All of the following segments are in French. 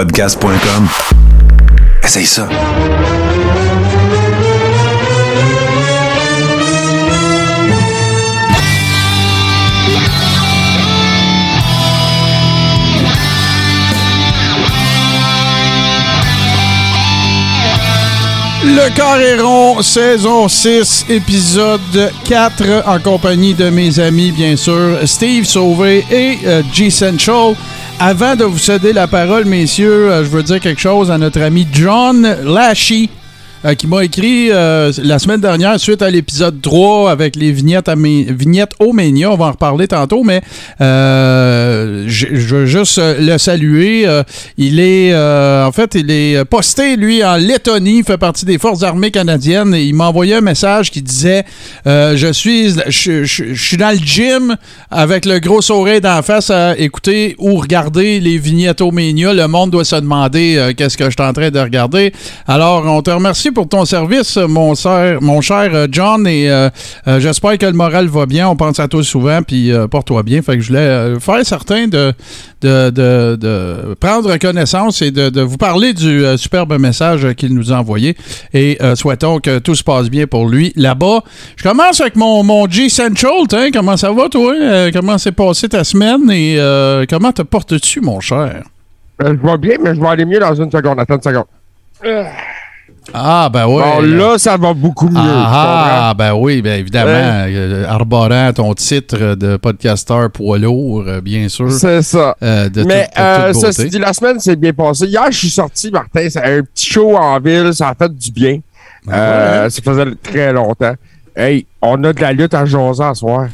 podcast.com. Essaye ça. Le Carréron, saison 6, épisode 4, en compagnie de mes amis, bien sûr, Steve Sauvé et euh, G Central. Avant de vous céder la parole, messieurs, euh, je veux dire quelque chose à notre ami John Lashy. Euh, qui m'a écrit euh, la semaine dernière suite à l'épisode 3 avec les vignettes, à vignettes au Ménia. On va en reparler tantôt, mais euh, je veux juste le saluer. Il est, en fait, il est posté, lui, en Lettonie, il fait partie des Forces armées canadiennes. Il m'a envoyé un message qui disait Je suis je, suis dans le gym avec le gros sourire d'en face à écouter ou regarder les vignettes au Ménia. Le monde doit se demander qu'est-ce que je suis en train de regarder. Alors, on te remercie pour ton service, mon, cher- mon cher euh, John, et euh, euh, j'espère que le moral va bien. On pense à toi souvent, puis euh, porte-toi bien. Fait que je voulais euh, faire certain de, de, de- de prendre connaissance et de, de vous parler du euh, superbe message qu'il nous a envoyé. Et euh, souhaitons que tout se passe bien pour lui là-bas. Je commence avec mon, mon G Central. Hein? Comment ça va, toi? Euh, comment s'est passée ta semaine? Et euh, comment te portes-tu, mon cher? Je vais bien, mais je vais aller mieux dans une seconde. Attends une seconde. Ah, ben oui. bon, là, ça va beaucoup mieux. Ah, ah, ben oui, ben évidemment. euh, arborant ton titre de podcasteur poids lourd, euh, bien sûr. C'est ça. euh, de mais euh, ceci dit, la semaine s'est bien passée. Hier, je suis sorti, Martin. C'est un petit show en ville. Ça a fait du bien. Ben Euh, Ça faisait très longtemps. Hey, on a de la lutte à Josa ce soir.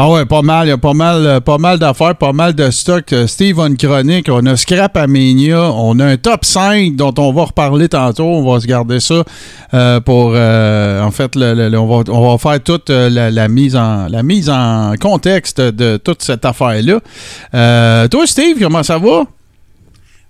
Ah ouais, pas mal. Il y a pas mal, euh, pas mal d'affaires, pas mal de stock. Euh, Steve une chronique. On a Scrap Aménia. On a un top 5 dont on va reparler tantôt. On va se garder ça euh, pour. euh, en fait, le- le- le- on, va, on va faire toute la, la mise en, la mise en contexte de toute cette affaire-là. Euh, toi, Steve, comment ça va?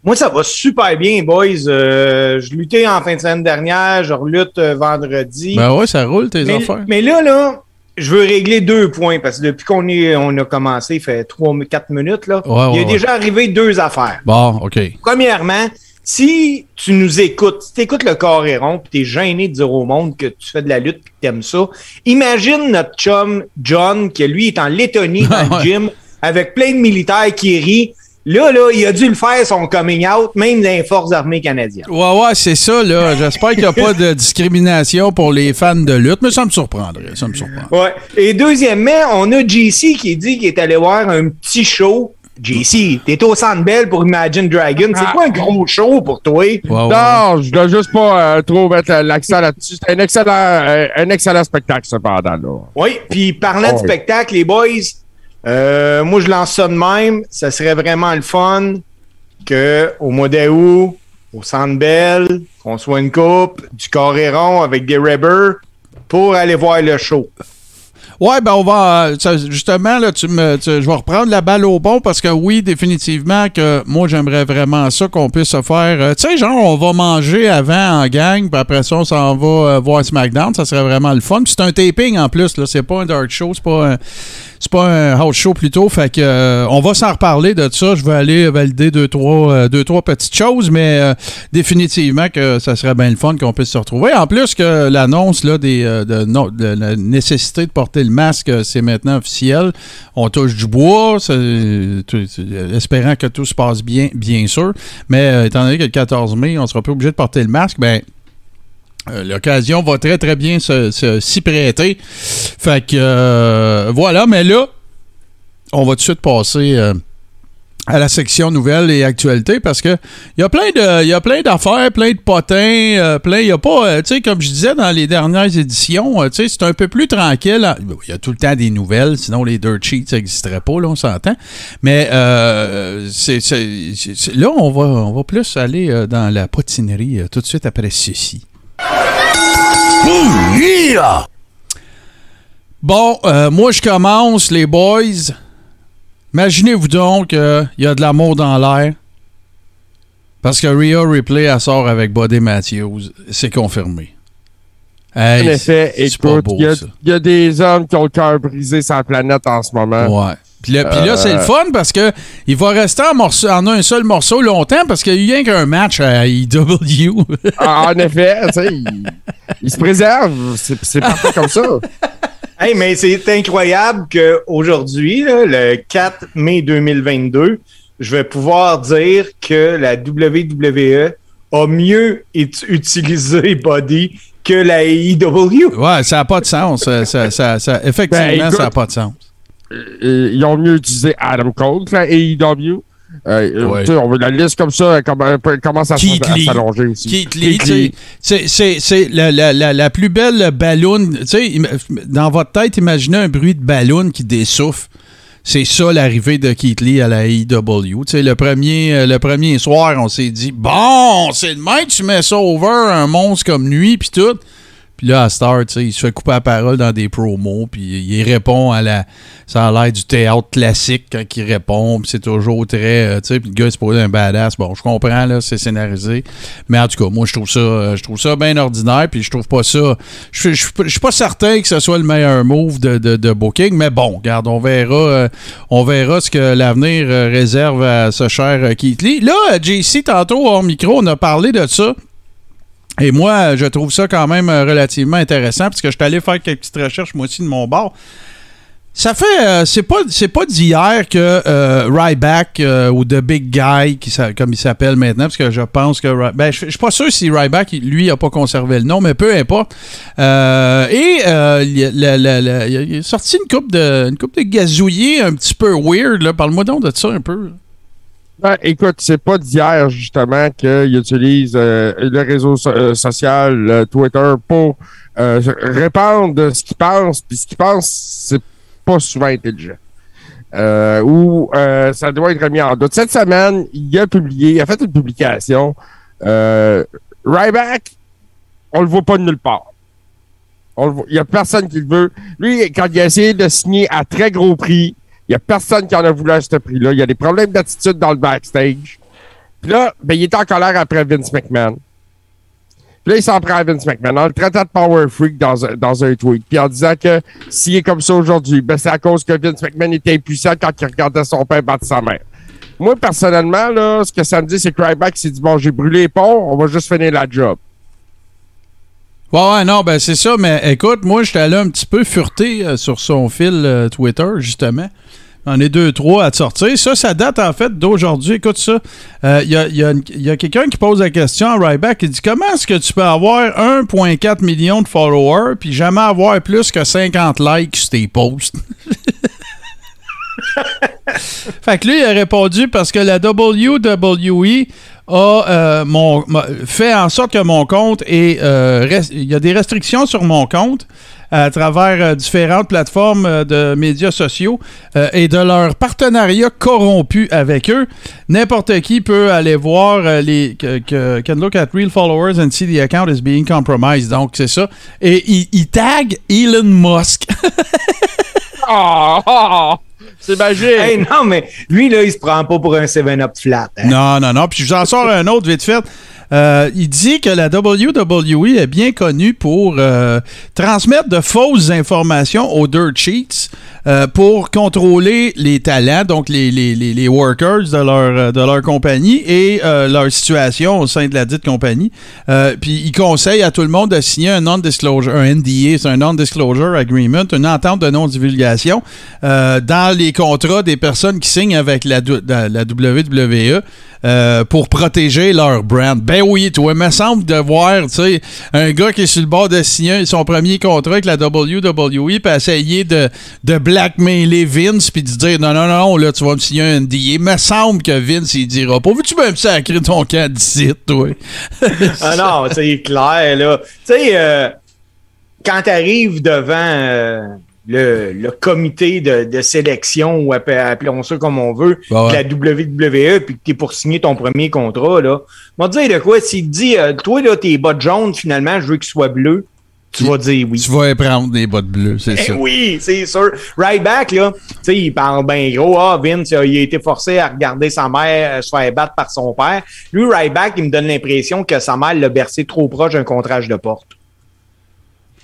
Moi, ça va super bien, boys. Euh, je luttais en fin de semaine dernière, je relutte vendredi. Ben ouais, ça roule tes mais, affaires. mais là, là, je veux régler deux points parce que depuis qu'on est, on a commencé, il fait trois, quatre minutes, là, Ouais, il y a ouais, déjà arrivé deux affaires. Bon, OK. Premièrement, si tu nous écoutes, si tu écoutes le Coréron puis tu es gêné de dire au monde que tu fais de la lutte et que tu aimes ça, imagine notre chum John, qui lui est en Lettonie dans Ouais. le gym avec plein de militaires qui rient. Là, là, il a dû le faire son coming out, même dans les forces armées canadiennes. Ouais, ouais, c'est ça, là. J'espère qu'il n'y a pas de discrimination pour les fans de lutte, mais ça me surprendrait. Ça me surprendrait. Ouais. Et deuxièmement, on a JC qui dit qu'il est allé voir un petit show. JC, t'es au Centre Bell pour Imagine Dragon. C'est Ah. pas un gros show pour toi? Ouais, ouais. Non, je dois juste pas euh, trop mettre l'accent là-dessus. C'est un excellent, euh, un excellent spectacle, cependant. Là. Oui, puis parlant de Ouais. spectacle, les boys, euh, moi je lance ça de même. Ça serait vraiment le fun que au mois d'août, au Centre Bell, qu'on soit une coupe, du Coréron avec des rubbers pour aller voir le show. Ouais, ben on va. euh, justement, là, tu me, je vais reprendre la balle au bon parce que oui, définitivement, que moi, j'aimerais vraiment ça qu'on puisse se faire. euh, tu sais, genre, on va manger avant en gang, puis après ça, on s'en va euh, voir SmackDown. Ça serait vraiment le fun. C'est un taping en plus, là. C'est pas un dark show, c'est pas un. C'est pas un house show plutôt, fait que euh, on va s'en reparler de ça. Je vais aller valider deux trois, euh, deux, trois petites choses, mais euh, définitivement que ça serait bien le fun qu'on puisse se retrouver. En plus que l'annonce là, des, de, de la nécessité de porter le masque, c'est maintenant officiel. On touche du bois, espérant que tout se passe bien, bien sûr. Mais étant donné que le 14 mai, on sera pas obligé de porter le masque, ben L'occasion va très très bien se- se- s'y prêter. Fait que euh, voilà, mais là, on va tout de suite passer euh, à la section nouvelles et actualités parce que il y a plein de y a plein d'affaires, plein de potins, euh, plein il y a pas euh, tu sais comme je disais dans les dernières éditions, euh, tu sais c'est un peu plus tranquille. Il y a tout le temps des nouvelles, sinon les dirt sheets n'existeraient pas là, on s'entend. Mais euh, c'est là on va on va plus aller euh, dans la potinerie euh, tout de suite après ceci. Bon, euh, moi je commence, les boys. Imaginez-vous donc qu'il y a de l'amour dans l'air. Parce que Rhea Ripley, elle sort avec Buddy Matthews. C'est confirmé. Hey, En effet, c'est pas écoute, beau, il y, a- ça. il y a des hommes qui ont le cœur brisé sur la planète en ce moment. Ouais. Puis là, c'est le fun parce que il va rester en, morceau, en un seul morceau longtemps parce qu'il y a eu rien qu'un match à IW. Ah, en effet, tu sais, il, il se préserve. C'est c'est parfait comme ça. Hey, mais c'est incroyable qu'aujourd'hui, là, le 4 mai 2022, je vais pouvoir dire que la WWE a mieux ut- utilisé Body que la AEW. ouais, ça n'a pas de sens. Ça, ça- ça- ça- effectivement, Ben, écoute, ça n'a pas de sens. Euh, ils ont mieux utilisé Adam Cole que la AEW. Euh, Ouais. on veut la liste comme ça, elle comm- elle commence à, Keith s- à Lee. s'allonger aussi. Keith Lee, c'est- la, la, la, la plus belle ballon. Dans votre tête, imaginez un bruit de ballon qui dessouffle. C'est ça l'arrivée de Keith Lee à la sais, le premier, euh, le premier soir, on s'est dit bon, c'est le mec, tu mets ça over un monstre comme lui, puis tout. Puis là, à Star, il se fait couper la parole dans des promos, puis il répond à la. Ça a l'air du théâtre classique quand il répond, puis c'est toujours très. euh, tu sais, puis le gars est supposé un badass. Bon, je comprends, là, c'est scénarisé. Mais en tout cas, moi, je trouve ça, euh, je trouve ça bien ordinaire, puis je trouve pas ça. Je suis pas certain que ce soit le meilleur move de, de, de booking, mais bon, regarde, on verra, euh, on verra ce que l'avenir réserve à ce cher Keith Lee. Là, JC, tantôt, hors micro, on a parlé de ça. Et moi, je trouve ça quand même euh, relativement intéressant parce que je suis allé faire quelques petites recherches moi aussi de mon bord. Ça fait, euh, c'est pas, pas d'hier que euh, Ryback ou The Big Guy, qui, comme il s'appelle maintenant, parce que je pense que, ben, je, suis pas sûr si Ryback, lui, a pas conservé le nom, mais peu importe. Et il, a- sorti une coupe de, une coupe de gazouillés un petit peu weird. Parle-moi donc de ça un peu. Ben, écoute, c'est pas d'hier, justement, qu'il utilise euh, le réseau euh, social, euh, Twitter, pour répandre ce qu'il pense, puis ce qu'il pense, c'est pas souvent intelligent. Ou ça doit être remis en doute. Cette semaine, il a publié, il a fait une publication. Ryback, on le voit pas de nulle part. Il y a personne qui le veut. Lui, quand il a essayé de signer à très gros prix, il y a personne qui en a voulu à ce prix-là. Il y a des problèmes d'attitude dans le backstage. Puis là, ben, il est en colère après Vince McMahon. Puis là, il s'en prend à Vince McMahon en le traitant de power freak dans un, dans un tweet. Puis en disant que s'il est comme ça aujourd'hui, ben, c'est à cause que Vince McMahon était impuissant quand il regardait son père battre sa mère. Moi, personnellement, là, ce que ça me dit, c'est que Ryback s'est dit, bon, j'ai brûlé les ponts, on va juste finir la job. Ouais, ouais, non, ben c'est ça, mais écoute, moi, j'étais allé un petit peu fureté euh, sur son fil euh, Twitter, justement. J'en ai deux, trois à te sortir. Ça, ça date en fait d'aujourd'hui. Écoute ça. Euh, Il y a, il y a quelqu'un qui pose la question à Ryback. Il dit Comment est-ce que tu peux avoir 1,4 million de followers puis jamais avoir plus que 50 likes sur tes posts? Fait que lui, il a répondu parce que la WWE a euh, mon, fait en sorte que mon compte est. euh, il y a des restrictions sur mon compte à travers euh, différentes plateformes euh, de médias sociaux euh, et de leur partenariat corrompu avec eux. N'importe qui peut aller voir euh, les. Que, que- can look at real followers and see the account is being compromised. Donc, c'est ça. Et il, tag Elon Musk. Ah, ah, c'est magique! Hey, non, mais lui, là, il se prend pas pour un 7-up flat. hein. Non, non, non. Puis je vous en sors un autre vite fait. Euh, il dit que la WWE est bien connue pour euh, transmettre de fausses informations aux dirt sheets euh, pour contrôler les talents, donc les, les, les, workers de leur, euh, de leur compagnie et euh, leur situation au sein de la dite compagnie. Puis il conseille à tout le monde de signer un non-disclosure, un NDA, c'est un non-disclosure agreement, une entente de non-divulgation dans les contrats des personnes qui signent avec la, la, WWE pour protéger leur brand. Ben oui, toi, il me semble de voir, tu sais, un gars qui est sur le bord de signer son premier contrat avec la WWE puis essayer de, de blackmailer Vince puis de dire non, non, non, là, tu vas me signer un NDA. Il me semble que Vince, il dira pas. Veux-tu même sacrer ton camp d'ici, toi? Ah non, c'est clair, là. Tu sais, euh, quand tu arrives devant euh, le, le comité de, de sélection, ou appe- appelons ça comme on veut, Bah ouais. de la WWE, puis que tu es pour signer ton premier contrat, là, moi, dire de quoi, s'il te dit, euh, toi, là, tes bottes jaunes, finalement, je veux qu'ils soient bleus, tu vas dire oui. Tu vas prendre des bottes bleues, c'est Eh ça. oui, c'est sûr. Right back, là, tu sais, il parle bien gros. Ah, Vince, il a été forcé à regarder sa mère euh, se faire battre par son père. Lui, right back, il me donne l'impression que sa mère l'a bercé trop proche d'un contrage de porte.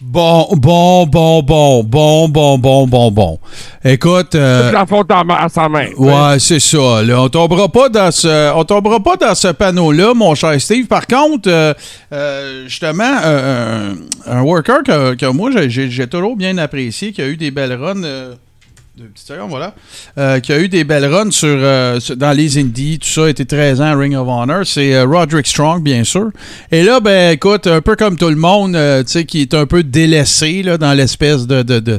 Bon, bon, bon, bon, bon, bon, bon, bon, bon. Écoute. euh, la faute à sa main. Ouais, c'est ça. Là. On tombera pas dans ce, on tombera pas dans ce panneau-là, mon cher Steve. Par contre, euh, euh, justement, euh, un, un worker que, que moi j'ai- toujours bien apprécié, qui a eu des belles runs. Voilà. Euh, qui a eu des belles runs sur, euh, dans les Indies, tout ça, était 13 ans Ring of Honor. C'est euh, Roderick Strong, bien sûr. Et là, ben, écoute, un peu comme tout le monde, tu sais, qui est un peu délaissé là, dans l'espèce de, de,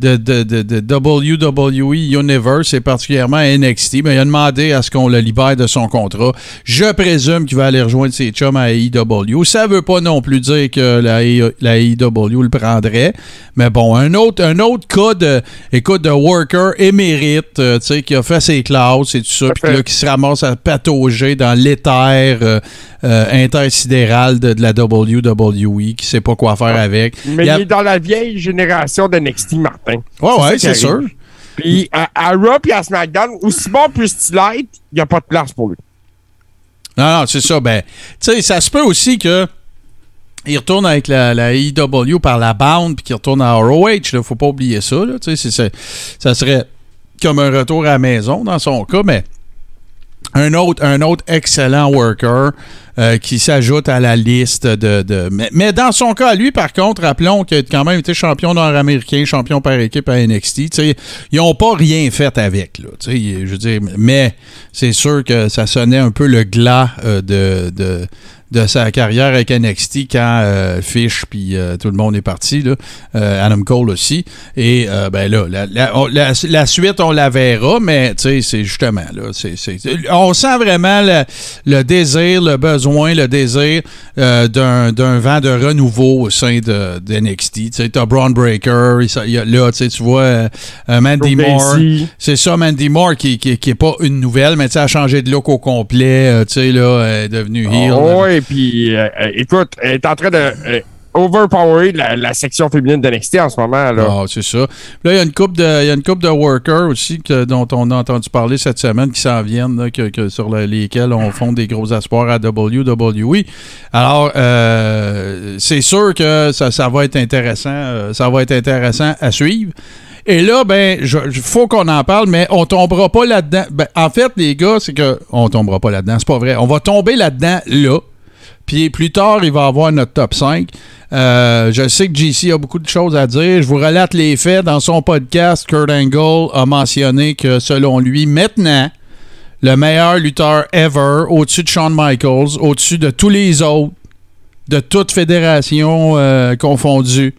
de, de, de- de WWE Universe et particulièrement NXT, ben, il a demandé à ce qu'on le libère de son contrat. Je présume qu'il va aller rejoindre ses chums à AEW. Ça veut pas non plus dire que la, AE la AEW le prendrait. Mais bon, un autre, un autre cas de, écoute, de worker émérite, euh, tu sais, qui a fait ses classes et tout ça, puis là, qui se ramasse à patauger dans l'éther euh, euh, intersidéral de, de la WWE, qui sait pas quoi faire avec. Mais Il y a- il est dans la vieille génération de NXT, Martin. Ouais, ouais, c'est sûr. Puis à, à Raw puis à SmackDown, aussi bon puisse-t-il être, il n'y a pas de place pour lui. Non, non, c'est ça. Ben, tu sais, ça se peut aussi que il retourne avec la, la AEW par la bande puis qu'il retourne à ROH. Là, faut pas oublier ça. Là, tu sais, c'est- c'est- ça serait comme un retour à la maison dans son cas, mais un autre, excellent worker euh, qui s'ajoute à la liste de. mais, dans son cas, lui, par contre, rappelons qu'il a quand même été champion nord-américain, champion par équipe à NXT. Ils n'ont pas rien fait avec. Là, je veux dire, mais c'est sûr que ça sonnait un peu le glas euh, de, de sa carrière avec NXT quand euh, Fish puis euh, tout le monde est parti. Là. Euh, Adam Cole aussi. Et ben là, la, la- on- la- la suite, on la verra, mais tu sais, c'est justement là. c'est c'est- on sent vraiment le, le désir, le besoin, le désir d'un vent de renouveau au sein de, de NXT. Tu sais, t'as Braun Breaker, il s- il y a- là, tu vois Mandy Joe Moore. C'est ça, Mandy Moore, qui, qui, qui est pas une nouvelle, mais tu sais, a changé de look au complet. tu sais, là, elle est devenue heel. Oh, ouais, puis euh, euh, écoute, elle est en train de euh, la, section féminine de NXT en ce moment. Là. Ah, c'est ça. Là, il y a une coupe de, il y a une coupe de workers aussi que- dont on a entendu parler cette semaine qui s'en viennent, que, que- sur le- lesquels on fonde des gros espoirs à WWE. Alors, euh, c'est sûr que ça, ça va être intéressant, ça va être intéressant à suivre. Et là, ben, il faut qu'on en parle, mais on tombera pas là-dedans. Ben, en fait, les gars, c'est que on tombera pas là-dedans, c'est pas vrai. On va tomber là-dedans là. Puis plus tard, il va avoir notre top 5. Euh, je sais que JC a beaucoup de choses à dire. Je vous relate les faits. Dans son podcast, Kurt Angle a mentionné que selon lui, maintenant, le meilleur lutteur ever, au-dessus de Shawn Michaels, au-dessus de tous les autres, de toute fédération euh, confondue,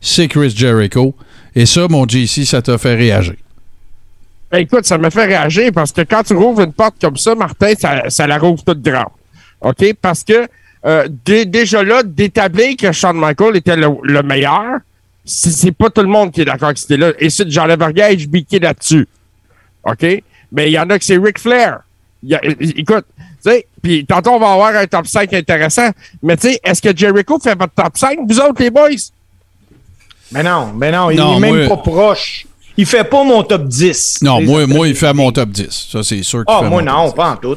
c'est Chris Jericho. Et ça, mon JC, ça t'a fait réagir. Ben, écoute, ça me fait réagir parce que quand tu rouvres une porte comme ça, Martin, ça, ça la rouvre toute grande. OK? Parce que euh, dé- déjà là, d'établir que Shawn Michael était le, le meilleur, c'est pas tout le monde qui est d'accord que c'était là. Et c'est j'enlève rien et je biquais là-dessus. OK? Mais il y en a que c'est Ric Flair. Y a- écoute, tu sais, puis tantôt on va avoir un top 5 intéressant. Mais tu sais, est-ce que Jericho fait votre top 5, vous autres, les boys? Mais non, mais non, il Non, est même moi- pas proche. Il fait pas mon top 10. Non, moi, moi, il fait mon top 10. Ça, c'est sûr qu'il Ah, fait moi mon non, top pas en tout.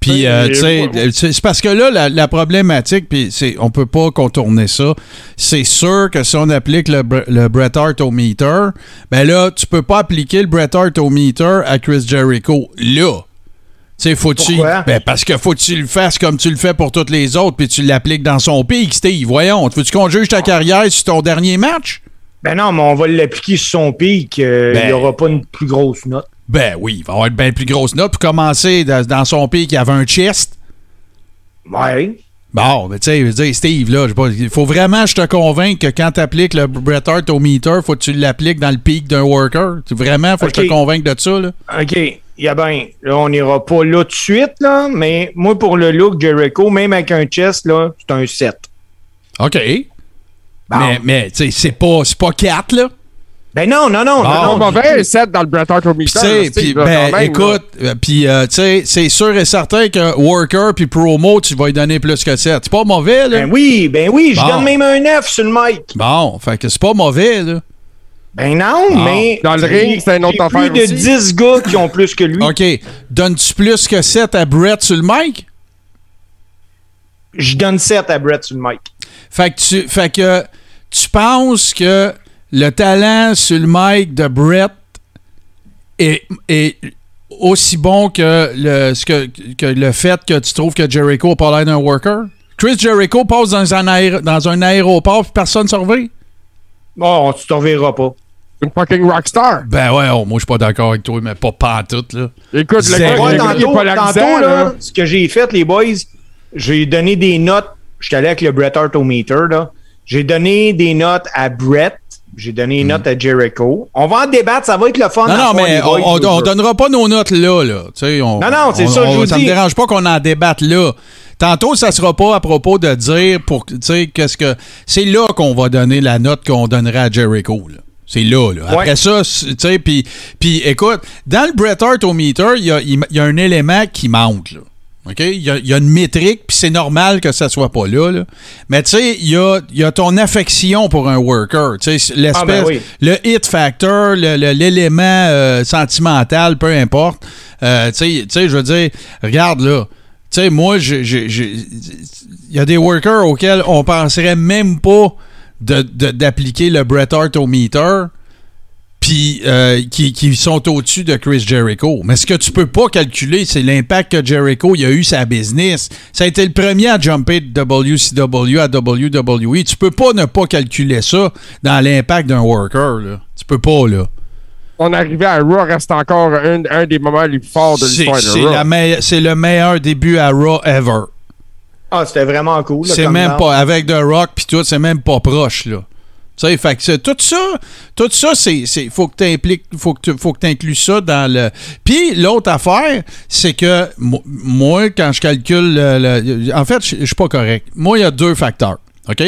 Puis, euh, tu sais, moi- c'est parce que là, la, la problématique, puis c'est, on peut pas contourner ça. C'est sûr que si on applique le, Bre- le Bret Hart au meter, ben là, tu peux pas appliquer le Bret Hart au meter à Chris Jericho. Là, tu sais? Ben, parce que faut que tu le fasses comme tu le fais pour toutes les autres, puis tu l'appliques dans son pic, Steve. Voyons, veux-tu qu'on juge ta carrière sur ton dernier match? Ben non, mais on va l'appliquer sur son pic. euh, Ben- Il n'y aura pas une plus grosse note. Ben oui, il va avoir une bien plus grosse note. Pour commencer, dans, dans son pic, il y avait un chest. Ouais. Bon, mais tu sais, je veux dire, Steve, là, il faut vraiment que je te convainque que quand tu appliques le Bret Hart au meter, faut que tu l'appliques dans le pic d'un worker. Vraiment, faut que je te convainque de ça, là. OK. Il y a bien. Là, on n'ira pas là tout de suite, là, mais moi, pour le look Jericho, même avec un chest, là, c'est un 7. OK. Bon. Mais, mais tu sais, c'est pas, c'est pas 4, là. Ben non, non, non, Bon. Non, mauvais, 7 dans le Bret Hart au Puis, ben, même, écoute, euh, puis, euh, tu sais, c'est sûr et certain que worker puis promo, tu vas lui donner plus que 7. C'est pas mauvais, là. Ben oui, ben oui, je donne même un 9 sur le mic. Bon, fait que c'est pas mauvais, là. Ben non, Bon. mais. Dans le ring, c'est une autre affaire plus de aussi. 10 gars qui ont plus que lui. OK. Donnes-tu plus que 7 à Brett sur le mic? Je donne 7 à Brett sur le mic. Fait que tu, fait que tu penses que le talent sur le mic de Brett est, est aussi bon que le, ce que, que le fait que tu trouves que Jericho n'a pas l'air d'un worker? Chris Jericho passe dans un, aéro- dans un aéroport puis personne ne surveille? Bon, tu t'en verras pas. Une fucking rockstar. Ben ouais, oh, moi je suis pas d'accord avec toi, mais pas pantoute, là. Écoute, le gars, tantôt, là, là. ce que j'ai fait, les boys, j'ai donné des notes. J'étais allé avec le Bret Hart au meter, là. J'ai donné des notes à Brett. J'ai donné une note à Jericho. On va en débattre, ça va être le fun. Non, non, mais on, on, donnera pas nos notes là, là. On, Non, non, c'est ça, je vous Ça dis. me dérange pas qu'on en débatte là. Tantôt, ça sera pas à propos de dire pour, qu'est-ce que. C'est là qu'on va donner la note qu'on donnerait à Jericho, là. C'est là, là. Après Ouais. ça, tu sais, puis, écoute, dans le Bret Hart au meter, il y a, y a un élément qui manque, là. OK? Il y y a une métrique, puis c'est normal que ça soit pas là, là. Mais tu sais, il y a, y a ton affection pour un worker. Tu sais, l'espèce, Ah, ben oui. le hit factor, l'élément euh, sentimental, peu importe. Euh, tu sais- je veux dire, regarde là. Tu sais, moi, il y a des workers auxquels on penserait même pas de- de- d'appliquer le Bret Hart au meter, puis euh, qui, qui sont au-dessus de Chris Jericho. Mais ce que tu peux pas calculer, c'est l'impact que Jericho il a eu sa business. Ça a été le premier à jumper de WCW à WWE. Tu peux pas ne pas calculer ça dans l'impact d'un worker. Là. Tu peux pas, là. On arrivait à Raw, reste encore un, un des moments les plus forts de l'histoire c'est de Raw. c'est le meilleur début à Raw ever. Ah, c'était vraiment cool. là, C'est comme même pas avec The Rock puis tout, c'est même pas proche là. Sais, fait que tout ça, tout ça, c'est, c'est faut que tu, faut que t'inclues ça dans le. Puis l'autre affaire, c'est que mo- moi, quand je calcule, le- en fait, je suis pas correct. Moi, il y a deux facteurs, ok?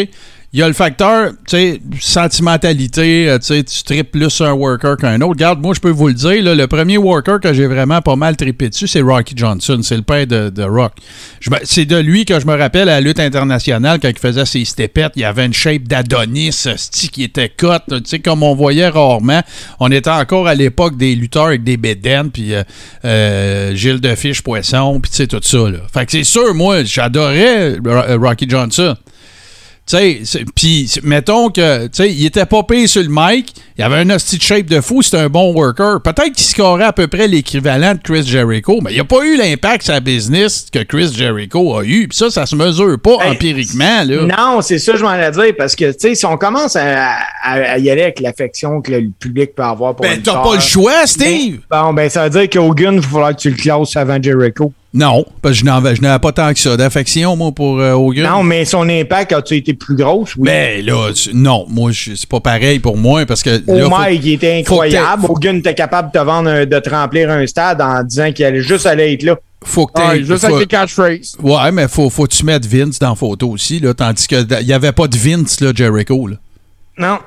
Il y a le facteur, tu sais, sentimentalité, euh, tu sais, tu tripes plus un worker qu'un autre. Regarde, moi, je peux vous le dire, le premier worker que j'ai vraiment pas mal trippé dessus, c'est Rocky Johnson. C'est le père de, de Rock. C'est de lui que je me rappelle à la lutte internationale quand il faisait ses stepettes. Il avait une shape d'Adonis, sti qui était cote, tu sais, comme on voyait rarement. On était encore à l'époque des lutteurs avec des bédaines, puis euh, euh, Gilles de Fiche Poisson, puis tu sais, tout ça. Là. Fait que c'est sûr, moi, j'adorais Ro- Rocky Johnson. Tu sais, puis mettons que, tu sais, il était pas payé sur le mic, il avait un hostie de shape de fou, c'était un bon worker. Peut-être qu'il scorait à peu près l'équivalent de Chris Jericho, mais il n'a pas eu l'impact sur la business que Chris Jericho a eu. Puis ça, ça se mesure pas empiriquement, là. Non, c'est ça, je m'en allais dire, parce que, tu sais, si on commence à, à- à y aller avec l'affection que le public peut avoir pour Ben, t'as pas le choix, Steve! ben, Bon, ben, ça veut dire qu'Hogan, il va falloir que tu le classes avant Jericho. Non, parce que je n'avais pas tant que ça d'affection, moi, pour euh, Hogan. Non, mais son impact a-tu été plus gros? Oui. Ben là, tu- non, moi, je- c'est pas pareil pour moi, parce que. Au là, faut- Mike, il était incroyable. Hogan était capable de te vendre, un- de te remplir un stade en disant qu'il allait juste aller être là. faut que Ah, juste faut- avec les catchphrases. Ouais, mais faut, faut que tu mettes Vince dans la photo aussi, là, tandis que il n'y avait pas de Vince, là, Jericho, là. Non.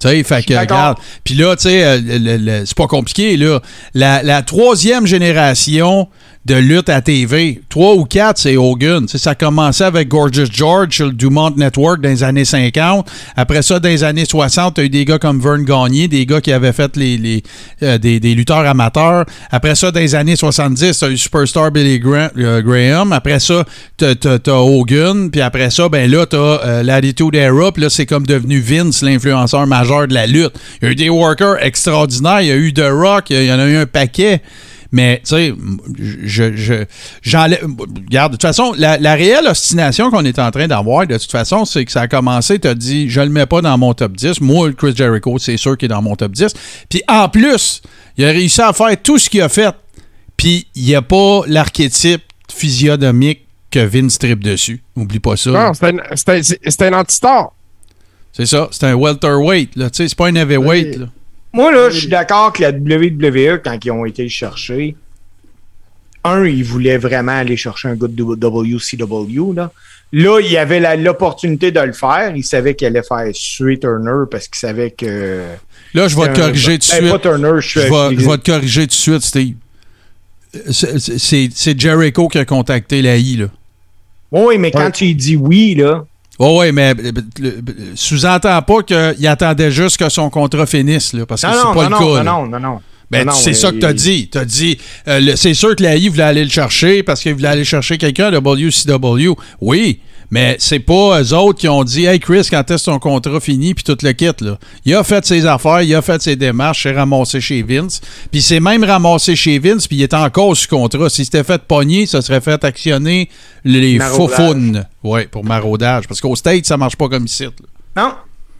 Tu sais, fait que, regarde. Puis là, tu sais, euh, c'est pas compliqué, là. La, la troisième génération de lutte à TV, trois ou quatre, c'est Hogan. Tu sais, ça a commencé avec Gorgeous George sur le Dumont Network dans les années 50. Après ça, dans les années 60, t'as eu des gars comme Vern Gagné, des gars qui avaient fait euh, des, lutteurs amateurs. Après ça, dans les années 70, t'as eu Superstar Billy euh, Graham. Après ça, t'as, t'as Hogan. Puis après ça, ben là, t'as euh, l'Attitude Era. Là, c'est comme devenu Vince, l'influenceur majeur de la lutte. Il y a eu des workers extraordinaires. Il y a eu The Rock. Il y en a eu un paquet. Mais, tu sais, je, je, j'enlève. Regarde, de toute façon, la, la réelle ostination qu'on est en train d'avoir, de toute façon, c'est que ça a commencé, tu as dit, je le mets pas dans mon top 10. Moi, Chris Jericho, c'est sûr qu'il est dans mon top 10. Puis en plus, il a réussi à faire tout ce qu'il a fait. Puis il n'y a pas l'archétype physionomique que Vince tripe dessus. Oublie pas ça. Non, c'était un- c'est- c'était un anti-star. C'est ça. C'est un welterweight. Là. Tu sais, C'est pas un heavyweight. Là. Moi, là, je suis d'accord que la WWE, quand ils ont été le chercher, un, ils voulaient vraiment aller chercher un gars de WCW. Là, là il y avait l'opportunité de le faire. Ils savaient qu'il allait faire suer Turner parce qu'ils savaient que. Là, je vais te corriger tout de ben, suite. Pas Turner, je Je suis. vais, je vais te corriger tout de suite, Steve. C'est- Jericho qui a contacté la I, là. Oui, mais quand Ouais. tu lui dis oui, là. Oh oui, mais euh, le- le- sous-entend pas qu'il attendait juste que son contrat finisse, là, parce que Non, c'est non, pas non, le non, cas. non, non, non, non. Ben, Non, c'est ça que t'as dit. T'as dit, euh, c'est sûr que la I voulait aller le chercher parce qu'il voulait aller chercher quelqu'un WCW. Oui, mais c'est pas eux autres qui ont dit, hey Chris, quand est-ce ton contrat fini, puis tout le kit, là. Il a fait ses affaires, il a fait ses démarches, c'est ramassé chez Vince. Puis c'est même ramassé chez Vince, puis il est encore sous contrat. S'il s'était fait pogner, ça serait fait actionner les faufounes. Oui, pour maraudage. Parce qu'au States, ça marche pas comme ici. là. Non.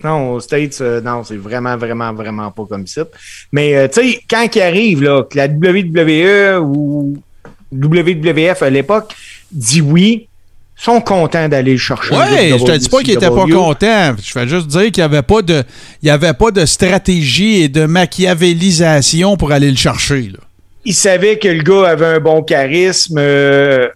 Non, aux States, euh, non, c'est vraiment, vraiment, vraiment pas comme ça. Mais, euh, tu sais, quand il arrive, là, que la WWE ou WWF à l'époque dit oui, sont contents d'aller le chercher. Ouais, je te dis pas qu'il était pas WCW. content. Je fais juste dire qu'il n'y avait pas de, il y avait pas de stratégie et de machiavélisation pour aller le chercher. là. Il savait que le gars avait un bon charisme. euh,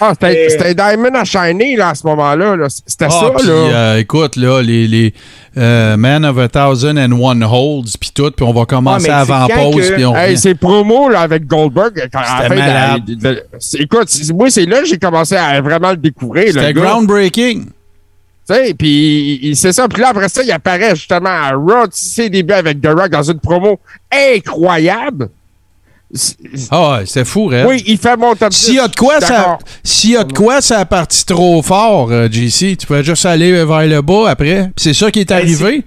Ah, c'était Diamond à Shiny, là, à ce moment-là. là. C'était Ah, ça, puis, là. euh, écoute, là, les, les euh, Man of a Thousand and One Holds, puis tout, puis on va commencer Ah, mais c'est avant quand pause, que- puis on Hey, ces promos là, avec Goldberg, quand, à la C'était fin de la- malade. de- de- c'est- écoute, c'est- moi, c'est là que j'ai commencé à vraiment le découvrir. le C'était groundbreaking. Tu sais, puis c'est ça. Puis là, après ça, il apparaît justement à Raw, tu sais, ses débuts avec The Rock dans une promo incroyable. C'est- Ah, ouais, c'était fou, Red. Oui, il fait mon top 10. S'il y a de quoi, ça, s'il y a de quoi, ça a parti trop fort, euh, JC. Tu pouvais juste aller vers le bas après. C'est ça qui est Ben, arrivé.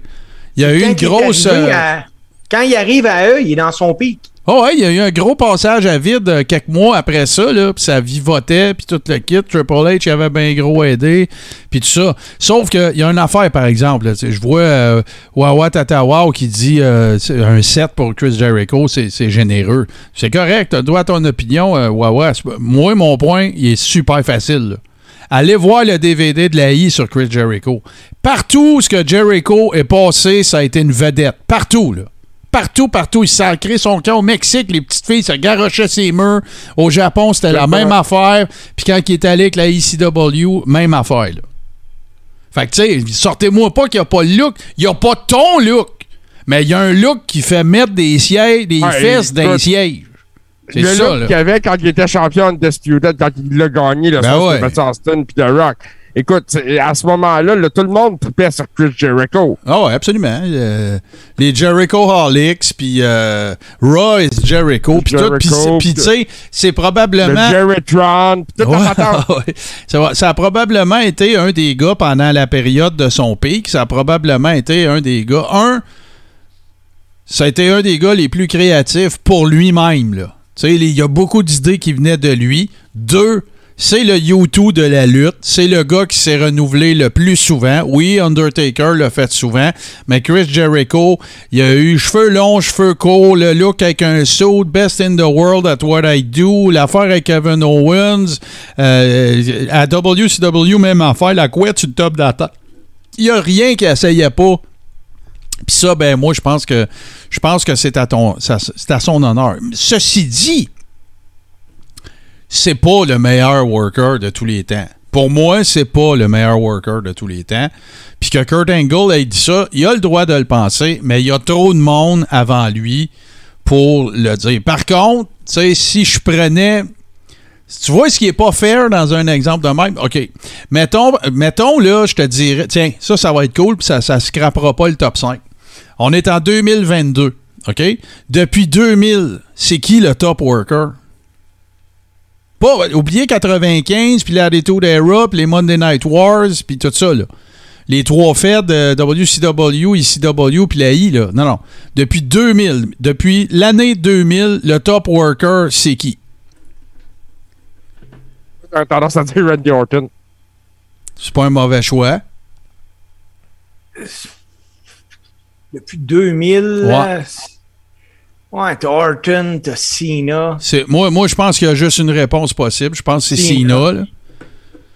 Il y a eu une grosse. euh, à- Quand il arrive à eux, il est dans son pic. Oh ouais, il y a eu un gros passage à vide euh, quelques mois après ça, là, puis ça vivotait, puis tout le kit. Triple H il avait bien gros aidé, puis tout ça. Sauf qu'il y a une affaire, par exemple. je vois euh, Wawa Tatawa qui dit euh, un 7 pour Chris Jericho, c'est généreux. C'est correct, tu droit à ton opinion, euh, Moi, mon point, il est super facile. Allez voir le DVD de la I sur Chris Jericho. Partout où ce que Jericho est passé, ça a été une vedette. Partout, là. Partout, partout, il sacrait son camp. Au Mexique, les petites filles se garochaient ses murs. Au Japon, c'était la même affaire. Puis quand il est allé avec la ECW, même affaire. Là. Fait que, tu sais, sortez-moi pas qu'il n'y a pas le look. Il n'y a pas ton look. Mais il y a un look qui fait mettre des sièges, des Ouais, fesses dans les sièges. C'est le ça, look qu'il avait quand il était champion de Disputed, quand il l'a gagné, le Ben ouais. Austin puis The Rock. Écoute, à ce moment-là, là, tout le monde tripait sur Chris Jericho. Ah ouais, absolument. Euh, les Jericho Holics, puis euh, Jericho, puis tout. Puis tu sais, c'est Le probablement... Jerrytron, puis toute Ouais, ça, ça a probablement été un des gars pendant la période de son pic. Ça a probablement été un des gars. Un, ça a été un des gars les plus créatifs pour lui-même. là. Tu sais, il y a beaucoup d'idées qui venaient de lui. Deux, c'est le U2 de la lutte. C'est le gars qui s'est renouvelé le plus souvent. Oui, Undertaker l'a fait souvent, mais Chris Jericho, il a eu cheveux longs, cheveux courts, le look avec un suit, best in the world at what I do, l'affaire avec Kevin Owens, euh, à WCW, même affaire, la couette sur top de. Il n'y a rien qui essayait pas. Puis ça, ben moi, je pense que je pense que c'est à son honneur. Ceci dit, c'est pas le meilleur worker de tous les temps. Pour moi, c'est pas le meilleur worker de tous les temps. Puis que Kurt Angle ait dit ça, il a le droit de le penser, mais il y a trop de monde avant lui pour le dire. Par contre, si je prenais tu vois ce qui est pas fair dans un exemple de même, OK. Mettons, mettons là, je te dirais, tiens, ça, ça va être cool, puis ça, ça scrapera pas le top 5. On est en 2022, OK? Depuis 2000, c'est qui le top worker? Pas, oubliez 95, puis l'Attitude Era, puis les Monday Night Wars, puis tout ça, là. Les trois feds de WCW, ECW, puis la I, là. Non, non. Depuis 2000, depuis l'année 2000, le top worker, c'est qui? J'ai tendance à dire Randy Orton. C'est pas un mauvais choix. Depuis 2000, Ouais. Ouais, t'as Orton, t'as Cena. C'est, moi, moi je pense qu'il y a juste une réponse possible. Je pense que c'est Cena. Cena. là.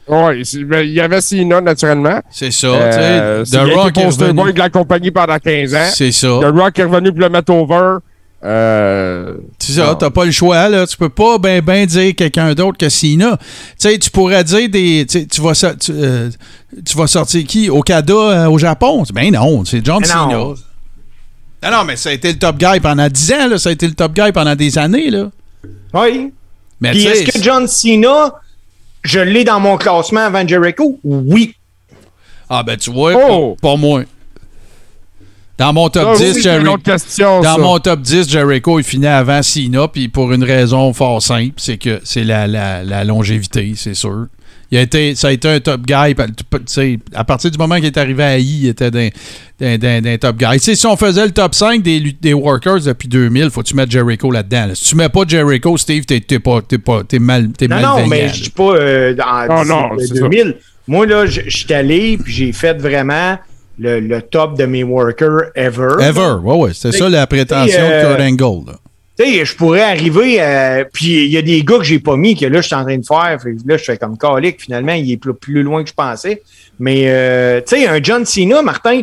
Oui, il y avait Cena, naturellement. C'est ça. Euh, tu sais. The Rock est revenu. boy de la compagnie pendant 15 ans. C'est ça. The Rock est revenu pour le mettre over. Euh, C'est ça, non. t'as pas le choix, là. Tu peux pas ben ben dire quelqu'un d'autre que Cena. Tu sais, tu pourrais dire des. Tu sais, tu vas, tu, euh, tu vas sortir qui? Okada euh, au Japon? Ben non, c'est John Mais Cena. Non. Non, mais ça a été le top guy pendant 10 ans, là. Ça a été le top guy pendant des années, là. Oui. Mais Puis est-ce que John Cena, je l'ai dans mon classement avant Jericho? Oui. Ah, ben tu vois, Oh! pour moi. Dans mon top Ça aussi, 10, c'est Jerry- une autre question, Dans ça. mon top 10, Jericho, il finit avant Cena, puis pour une raison fort simple, c'est que c'est la, la- la longévité, c'est sûr. Il a été, ça a été un top guy. pa- tu sais, À partir du moment qu'il est arrivé à I, il était d'un, d'un- d'un- d'un top guy. Si on faisait le top 5 des, des workers depuis 2000, faut que tu mettes Jericho là-dedans. là. Si tu mets pas Jericho, Steve, t'es, t'es pas, t'es pas, t'es mal, t'es Non, malveillant, non, mais je dis pas euh, dans Non, non, d'ici, c'est euh, 2000. Moi, là, je suis allé, puis j'ai fait vraiment le, le top de mes workers ever. Ever, ouais, ouais. C'était ça la prétention euh, de Kurt Angle. là. Tu sais, je pourrais arriver, euh, puis il y a des gars que j'ai pas mis, que là, je suis en train de faire. Fait là, je fais comme calique, finalement, il est plus, plus loin que je pensais. Mais, euh, tu sais, un John Cena, Martin,